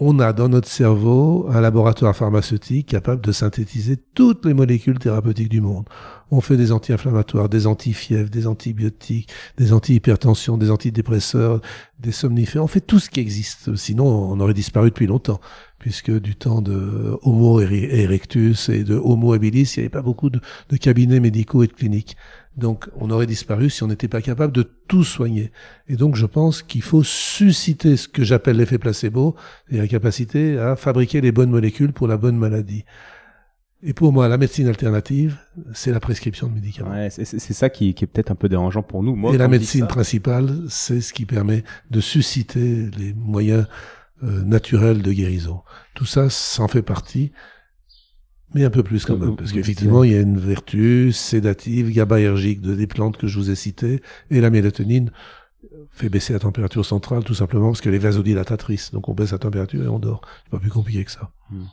on a dans notre cerveau un laboratoire pharmaceutique capable de synthétiser toutes les molécules thérapeutiques du monde. On fait des anti-inflammatoires, des antifièvres, des antibiotiques, des antihypertensions, des antidépresseurs, des somnifères. On fait tout ce qui existe. Sinon, on aurait disparu depuis longtemps puisque du temps de Homo erectus et de Homo habilis, il n'y avait pas beaucoup de, cabinets médicaux et de cliniques. Donc on aurait disparu si on n'était pas capable de tout soigner. Et donc je pense qu'il faut susciter ce que j'appelle l'effet placebo, et la capacité à fabriquer les bonnes molécules pour la bonne maladie. Et pour moi, la médecine alternative, c'est la prescription de médicaments. Ouais, c'est ça qui, qui est peut-être un peu dérangeant pour nous. Moi, et la médecine principale, c'est ce qui permet de susciter les moyens euh, naturel de guérison. Tout ça, ça en fait partie, mais un peu plus quand même, parce qu'effectivement, il y a une vertu sédative, GABAergique de des plantes que je vous ai citées, et la mélatonine fait baisser la température centrale tout simplement parce qu'elle est vasodilatatrice. Donc on baisse la température et on dort. C'est pas plus compliqué que ça. Hmm.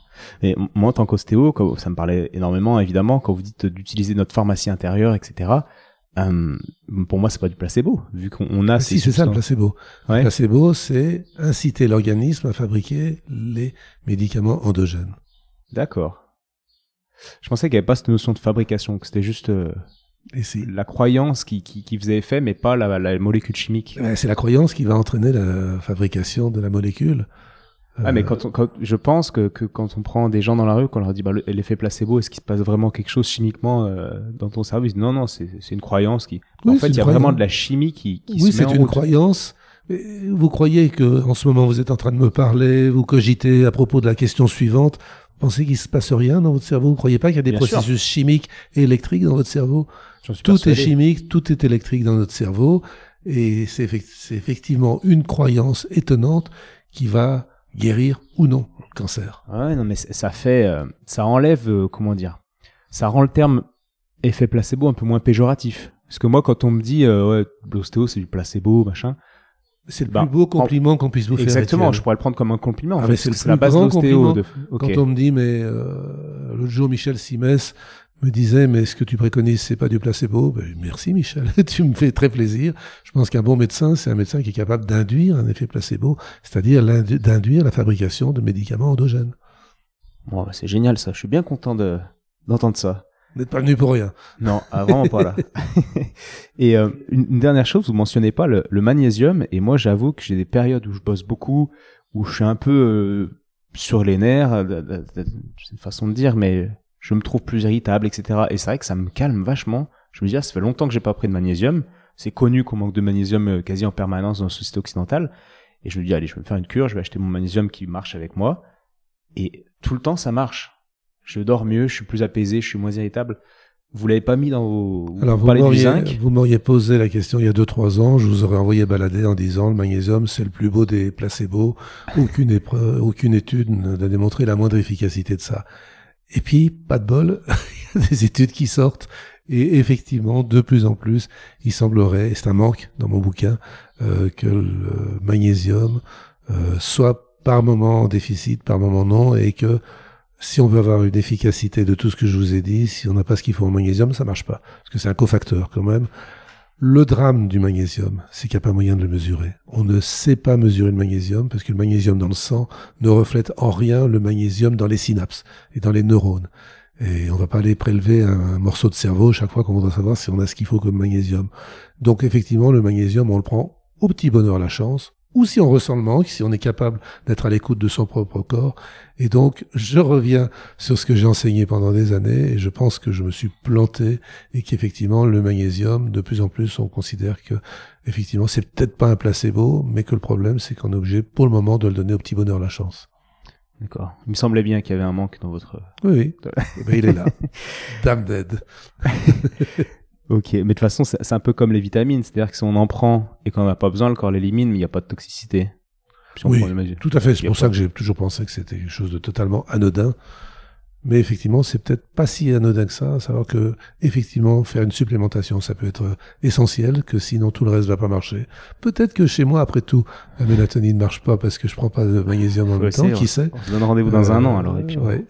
Et moi, en tant qu'ostéo, ça me parlait énormément, évidemment, quand vous dites d'utiliser notre pharmacie intérieure, etc. Euh, pour moi, c'est pas du placebo, vu qu'on a. Ah, si, c'est ça le placebo. Le placebo, c'est inciter l'organisme à fabriquer les médicaments endogènes. D'accord. Je pensais qu'il n'y avait pas cette notion de fabrication, que c'était juste euh, la croyance qui, qui, qui, faisait effet, mais pas la, la molécule chimique. c'est la croyance qui va entraîner la fabrication de la molécule. Ah, mais quand, quand, je pense que, que, quand on prend des gens dans la rue, qu'on leur dit bah, l'effet placebo, est-ce qu'il se passe vraiment quelque chose chimiquement euh, dans ton cerveau? Non, non, c'est une croyance qui. en fait, il y a vraiment de la chimie qui, qui oui, Oui, c'est une croyance. Vous croyez que en ce moment vous êtes en train de me parler, vous cogitez à propos de la question suivante. Vous pensez qu'il se passe rien dans votre cerveau? Vous croyez pas qu'il y a des processus chimiques et électriques dans votre cerveau? Tout est chimique, tout est électrique dans notre cerveau, et c'est effectivement une croyance étonnante qui va guérir ou non le cancer. Ouais, non, mais ça fait, euh, ça enlève, euh, comment dire, ça rend le terme effet placebo un peu moins péjoratif. Parce que moi, quand on me dit, euh, ouais, l'ostéo, c'est du placebo, machin. C'est le bah, plus beau compliment qu'on puisse vous faire. Exactement, je pourrais le prendre comme un compliment. En ah, c'est la base de l'ostéo. Quand on me dit, mais l'autre jour, Michel Simès me disait, mais ce que tu préconises, c'est pas du placebo? Ben, merci Michel, <laughs> tu me fais très plaisir. Je pense qu'un bon médecin, c'est un médecin qui est capable d'induire un effet placebo, c'est-à-dire d'induire la fabrication de médicaments endogènes. Bon, bah, c'est génial ça. Je suis bien content de d'entendre ça. Vous n'êtes pas venu pour rien. Non, ah, vraiment pas là. <laughs> et euh, une, une dernière chose, vous mentionnez pas le, le magnésium. Et moi, j'avoue que j'ai des périodes où je bosse beaucoup, où je suis un peu euh, sur les nerfs, euh, c'est une façon de dire, mais je me trouve plus irritable, etc. Et c'est vrai que ça me calme vachement. Je me dis, ah, ça fait longtemps que j'ai pas pris de magnésium. C'est connu qu'on manque de magnésium euh, quasi en permanence dans la société occidentale. Et je me dis, allez, je vais me faire une cure, je vais acheter mon magnésium qui marche avec moi. Et tout le temps, ça marche. Je dors mieux, je suis plus apaisé, je suis moins irritable. Vous l'avez pas mis dans vos... Alors, vous m'auriez, vous m'auriez posé la question il y a 2-3 ans, je vous aurais envoyé balader en disant le magnésium, c'est le plus beau des placebos. Aucune, épreuve, aucune étude n'a démontré la moindre efficacité de ça. Et puis, pas de bol, <laughs> il y a des études qui sortent. Et effectivement, de plus en plus, il semblerait, et c'est un manque dans mon bouquin, euh, que le magnésium euh, soit par moment en déficit, par moment non, et que si on veut avoir une efficacité de tout ce que je vous ai dit, si on n'a pas ce qu'il faut en magnésium, ça marche pas. Parce que c'est un cofacteur quand même. Le drame du magnésium, c'est qu'il n'y a pas moyen de le mesurer. On ne sait pas mesurer le magnésium parce que le magnésium dans le sang ne reflète en rien le magnésium dans les synapses et dans les neurones. Et on va pas aller prélever un, un morceau de cerveau chaque fois qu'on voudra savoir si on a ce qu'il faut comme magnésium. Donc effectivement, le magnésium, on le prend au petit bonheur la chance, ou si on ressent le manque, si on est capable d'être à l'écoute de son propre corps. Et donc, je reviens sur ce que j'ai enseigné pendant des années, et je pense que je me suis planté, et qu'effectivement, le magnésium, de plus en plus, on considère que, effectivement, c'est peut-être pas un placebo, mais que le problème, c'est qu'on est obligé, pour le moment, de le donner au petit bonheur la chance. D'accord. Il me semblait bien qu'il y avait un manque dans votre... Oui, oui. <laughs> Eh ben, il est là. Damn dead. <laughs> Ok, mais de toute façon, c'est un peu comme les vitamines, c'est-à-dire que si on en prend et qu'on n'en a pas besoin, le corps l'élimine, mais il n'y a pas de toxicité. Si on Oui. Tout à fait. C'est pour pas- ça que j'ai toujours pensé que c'était quelque chose de totalement anodin. Mais effectivement, c'est peut-être pas si anodin que ça, à savoir que, effectivement, faire une supplémentation, ça peut être euh, essentiel, que sinon tout le reste va pas marcher. Peut-être que chez moi, après tout, la mélatonine ne marche pas parce que je prends pas de magnésium en même temps, qui on- sait? On se donne rendez-vous dans un Euh, an, alors. Et puis, on- ouais.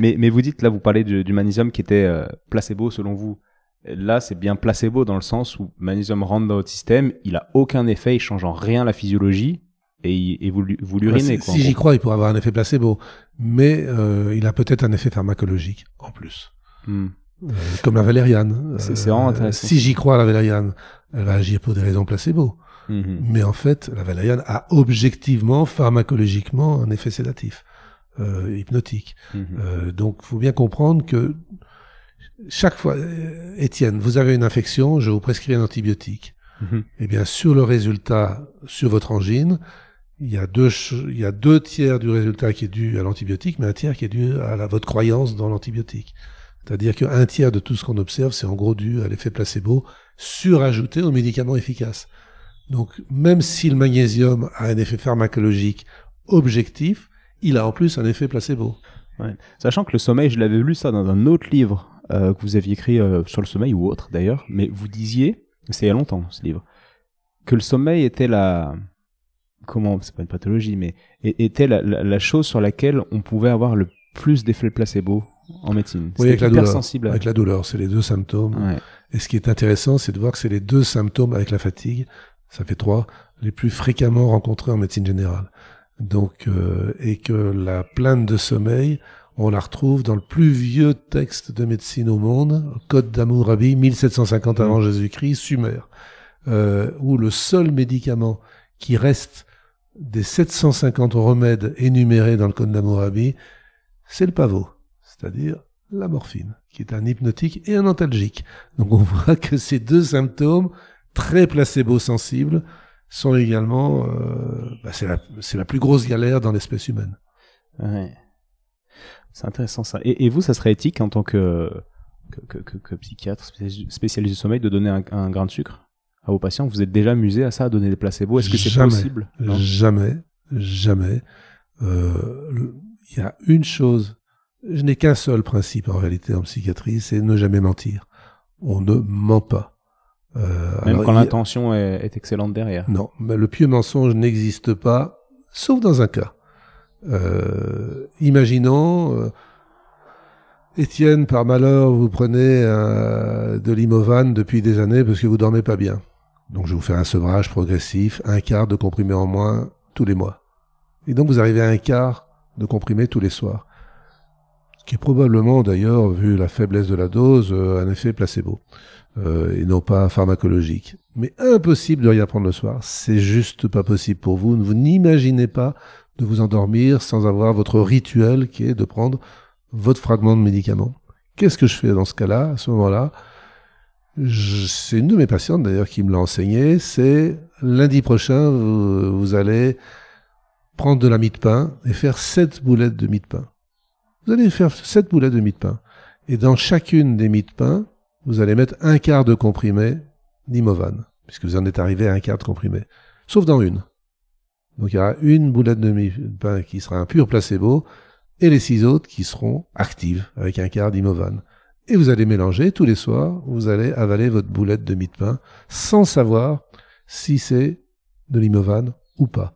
mais, mais vous dites, là, vous parlez du, du magnésium qui était euh, placebo selon vous. Là, c'est bien placebo dans le sens où magnésium rentre dans votre système, il a aucun effet, il change en rien la physiologie et, vous, vous l'urinez. Si j'y crois, il pourrait avoir un effet placebo. Mais euh, il a peut-être un effet pharmacologique, en plus. Hmm. Euh, comme la valériane. Euh, C'est- c'est vraiment intéressant. Si j'y crois la valériane, elle va agir pour des raisons placebo. Mhm. Mais en fait, la valériane a objectivement, pharmacologiquement, un effet sédatif, euh, hypnotique. Mhm. Euh, donc, faut bien comprendre que chaque fois, euh, Étienne, vous avez une infection, je vous prescris un antibiotique. Mhm. Eh bien, sur le résultat, sur votre angine, il y a deux, il y a deux tiers du résultat qui est dû à l'antibiotique, mais un tiers qui est dû à la, votre croyance dans l'antibiotique. C'est-à-dire qu'un tiers de tout ce qu'on observe, c'est en gros dû à l'effet placebo surajouté aux médicaments efficaces. Donc, même si le magnésium a un effet pharmacologique objectif, il a en plus un effet placebo. Sachant que le sommeil, je l'avais lu ça dans un autre livre euh, que vous aviez écrit euh, sur le sommeil ou autre d'ailleurs, mais vous disiez, c'est il y a longtemps ce livre, que le sommeil était la comment c'est pas une pathologie, mais était la, la, la chose sur laquelle on pouvait avoir le plus d'effets placebo en médecine. Oui, avec la douleur. sensible. à- Avec la douleur, c'est les deux symptômes. Ouais. Et ce qui est intéressant, c'est de voir que c'est les deux symptômes avec la fatigue, ça fait trois, les plus fréquemment rencontrés en médecine générale. Donc, euh, et que la plainte de sommeil, on la retrouve dans le plus vieux texte de médecine au monde, Code d'Hammurabi, 1750 avant Jésus-Christ, Sumer, euh, où le seul médicament qui reste des 750 remèdes énumérés dans le Code d'Hammurabi, c'est le pavot, c'est-à-dire la morphine, qui est un hypnotique et un antalgique. Donc on voit que ces deux symptômes, très placebo-sensibles, sont également... euh, bah, c'est la, plus grosse galère dans l'espèce humaine. Ouais. C'est intéressant ça. Et, et vous, ça serait éthique en tant que, que, que, que- que psychiatre spécialiste du sommeil de donner un, un grain de sucre à vos patients? Vous êtes déjà amusé à ça, à donner des placebos? Est-ce que c'est possible? Non? Jamais, jamais. Euh, Il y a une chose, je n'ai qu'un seul principe en réalité en psychiatrie, c'est ne jamais mentir. On ne ment pas. Euh, Même alors, quand il l'intention est, est excellente derrière. Non, mais le pieux mensonge n'existe pas, sauf dans un cas. Euh, imaginons, euh, Étienne, par malheur, vous prenez euh, de l'Imovan depuis des années parce que vous dormez pas bien. Donc je vous faire un sevrage progressif, un quart de comprimé en moins tous les mois. Et donc vous arrivez à un quart de comprimé tous les soirs. Qui est probablement d'ailleurs, vu la faiblesse de la dose, euh, un effet placebo euh, et non pas pharmacologique. Mais impossible de rien prendre le soir, c'est juste pas possible pour vous. Vous n'imaginez pas de vous endormir sans avoir votre rituel qui est de prendre votre fragment de médicament. Qu'est-ce que je fais dans ce cas-là, à ce moment-là? C'est une de mes patientes d'ailleurs qui me l'a enseigné, c'est lundi prochain, vous, vous allez prendre de la mie de pain et faire sept boulettes de mie de pain. Vous allez faire sept boulettes de mie de pain. Et dans chacune des mie de pain, vous allez mettre un quart de comprimé d'Imovan, puisque vous en êtes arrivé à un quart de comprimé. Sauf dans une. Donc il y aura une boulette de mie de pain qui sera un pur placebo, et les six autres qui seront actives avec un quart d'Imovan. Et vous allez mélanger tous les soirs, vous allez avaler votre boulette de mie de pain sans savoir si c'est de l'Imovan ou pas.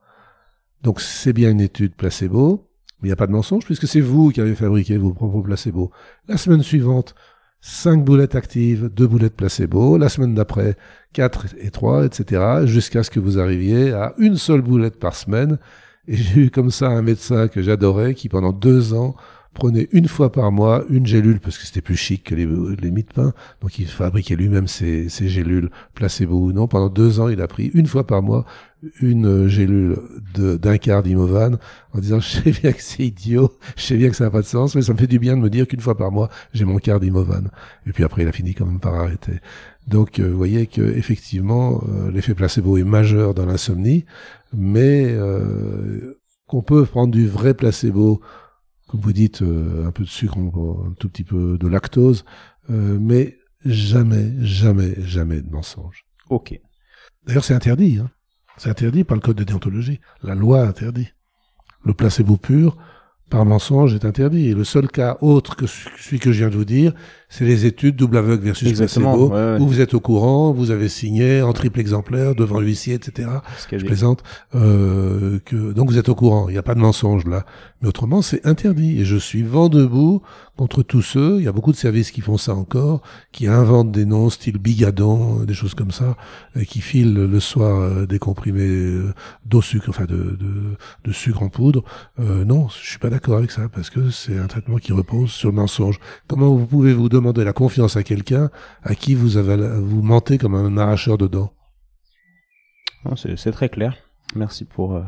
Donc c'est bien une étude placebo, mais il n'y a pas de mensonge puisque c'est vous qui avez fabriqué vos propres placebos. La semaine suivante, 5 boulettes actives, 2 boulettes placebo. La semaine d'après, 4 et 3, etc. Jusqu'à ce que vous arriviez à une seule boulette par semaine. Et j'ai eu comme ça un médecin que j'adorais qui pendant deux ans prenait une fois par mois une gélule, parce que c'était plus chic que les, les de pain, donc il fabriquait lui-même ses, ses, gélules, placebo ou non. Pendant deux ans, il a pris une fois par mois une gélule d'un quart d'Imovan en disant <laughs> je sais bien que c'est idiot, je sais bien que ça n'a pas de sens, mais ça me fait du bien de me dire qu'une fois par mois, j'ai mon quart d'Imovan. Et puis après, il a fini quand même par arrêter. Donc, euh, vous voyez que effectivement, euh, l'effet placebo est majeur dans l'insomnie, mais euh, qu'on peut prendre du vrai placebo comme vous dites, euh, un peu de sucre, un tout petit peu de lactose, euh, mais jamais, jamais, jamais de mensonge. Ok. D'ailleurs, c'est interdit. Hein. C'est interdit par le code de déontologie. La loi interdit. Le placebo pur, par mensonge, est interdit. Et le seul cas autre que celui que je viens de vous dire, c'est les études double aveugle versus Exactement, placebo, ouais, ouais. où vous êtes au courant, vous avez signé en triple exemplaire devant l'huissier, etc. Je des- plaisante. Euh, que, donc vous êtes au courant, il n'y a pas de mensonge là. Mais autrement, c'est interdit. Et je suis vent debout contre tous ceux, il y a beaucoup de services qui font ça encore, qui inventent des noms style bigadon, des choses comme ça, et qui filent le soir euh, des comprimés euh, d'eau sucre, enfin de, sucre en poudre. Euh, non, je suis pas d'accord avec ça, parce que c'est un traitement qui repose sur le mensonge. Comment vous pouvez vous demander la confiance à quelqu'un à qui vous, avez, vous mentez comme un arracheur de dents? C'est très clair. Merci pour, euh,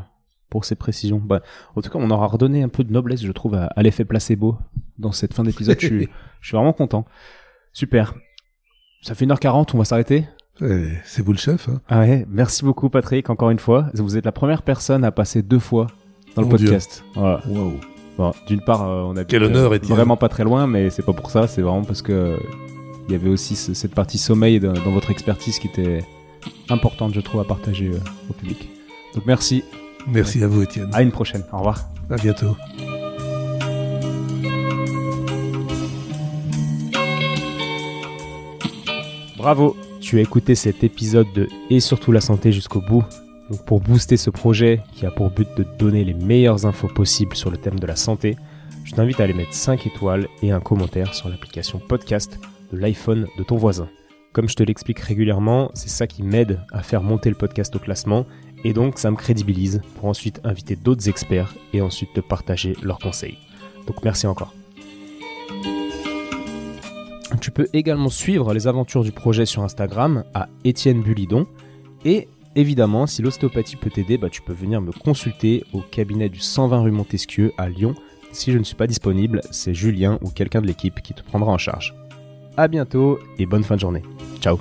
pour ces précisions. Bah, en tout cas, on aura redonné un peu de noblesse, je trouve, à, à l'effet placebo dans cette fin d'épisode. je, suis, <laughs> je suis vraiment content. Super. Ça fait 1h40, on va s'arrêter C'est vous le chef, hein Ah ouais, merci beaucoup Patrick, encore une fois. Vous êtes la première personne à passer deux fois dans le podcast. Voilà. Wow. Bon, d'une part, euh, on a Quel honneur, vraiment pas très loin, mais c'est pas pour ça. C'est vraiment parce que il y avait aussi ce- cette partie sommeil dans, dans votre expertise qui était importante, je trouve, à partager euh, au public. Donc merci. Merci à vous, Étienne. À une prochaine. Au revoir. À bientôt. Bravo. Tu as écouté cet épisode de Et surtout la santé jusqu'au bout. Donc pour booster ce projet qui a pour but de te donner les meilleures infos possibles sur le thème de la santé, je t'invite à aller mettre 5 étoiles et un commentaire sur l'application podcast de l'iPhone de ton voisin. Comme je te l'explique régulièrement, c'est ça qui m'aide à faire monter le podcast au classement et donc ça me crédibilise pour ensuite inviter d'autres experts et ensuite te partager leurs conseils. Donc merci encore. Tu peux également suivre les aventures du projet sur Instagram à Étienne Bulidon et évidemment, si l'ostéopathie peut t'aider, bah, tu peux venir me consulter au cabinet du 120 rue Montesquieu à Lyon. Si je ne suis pas disponible, c'est Julien ou quelqu'un de l'équipe qui te prendra en charge. À bientôt et bonne fin de journée. Ciao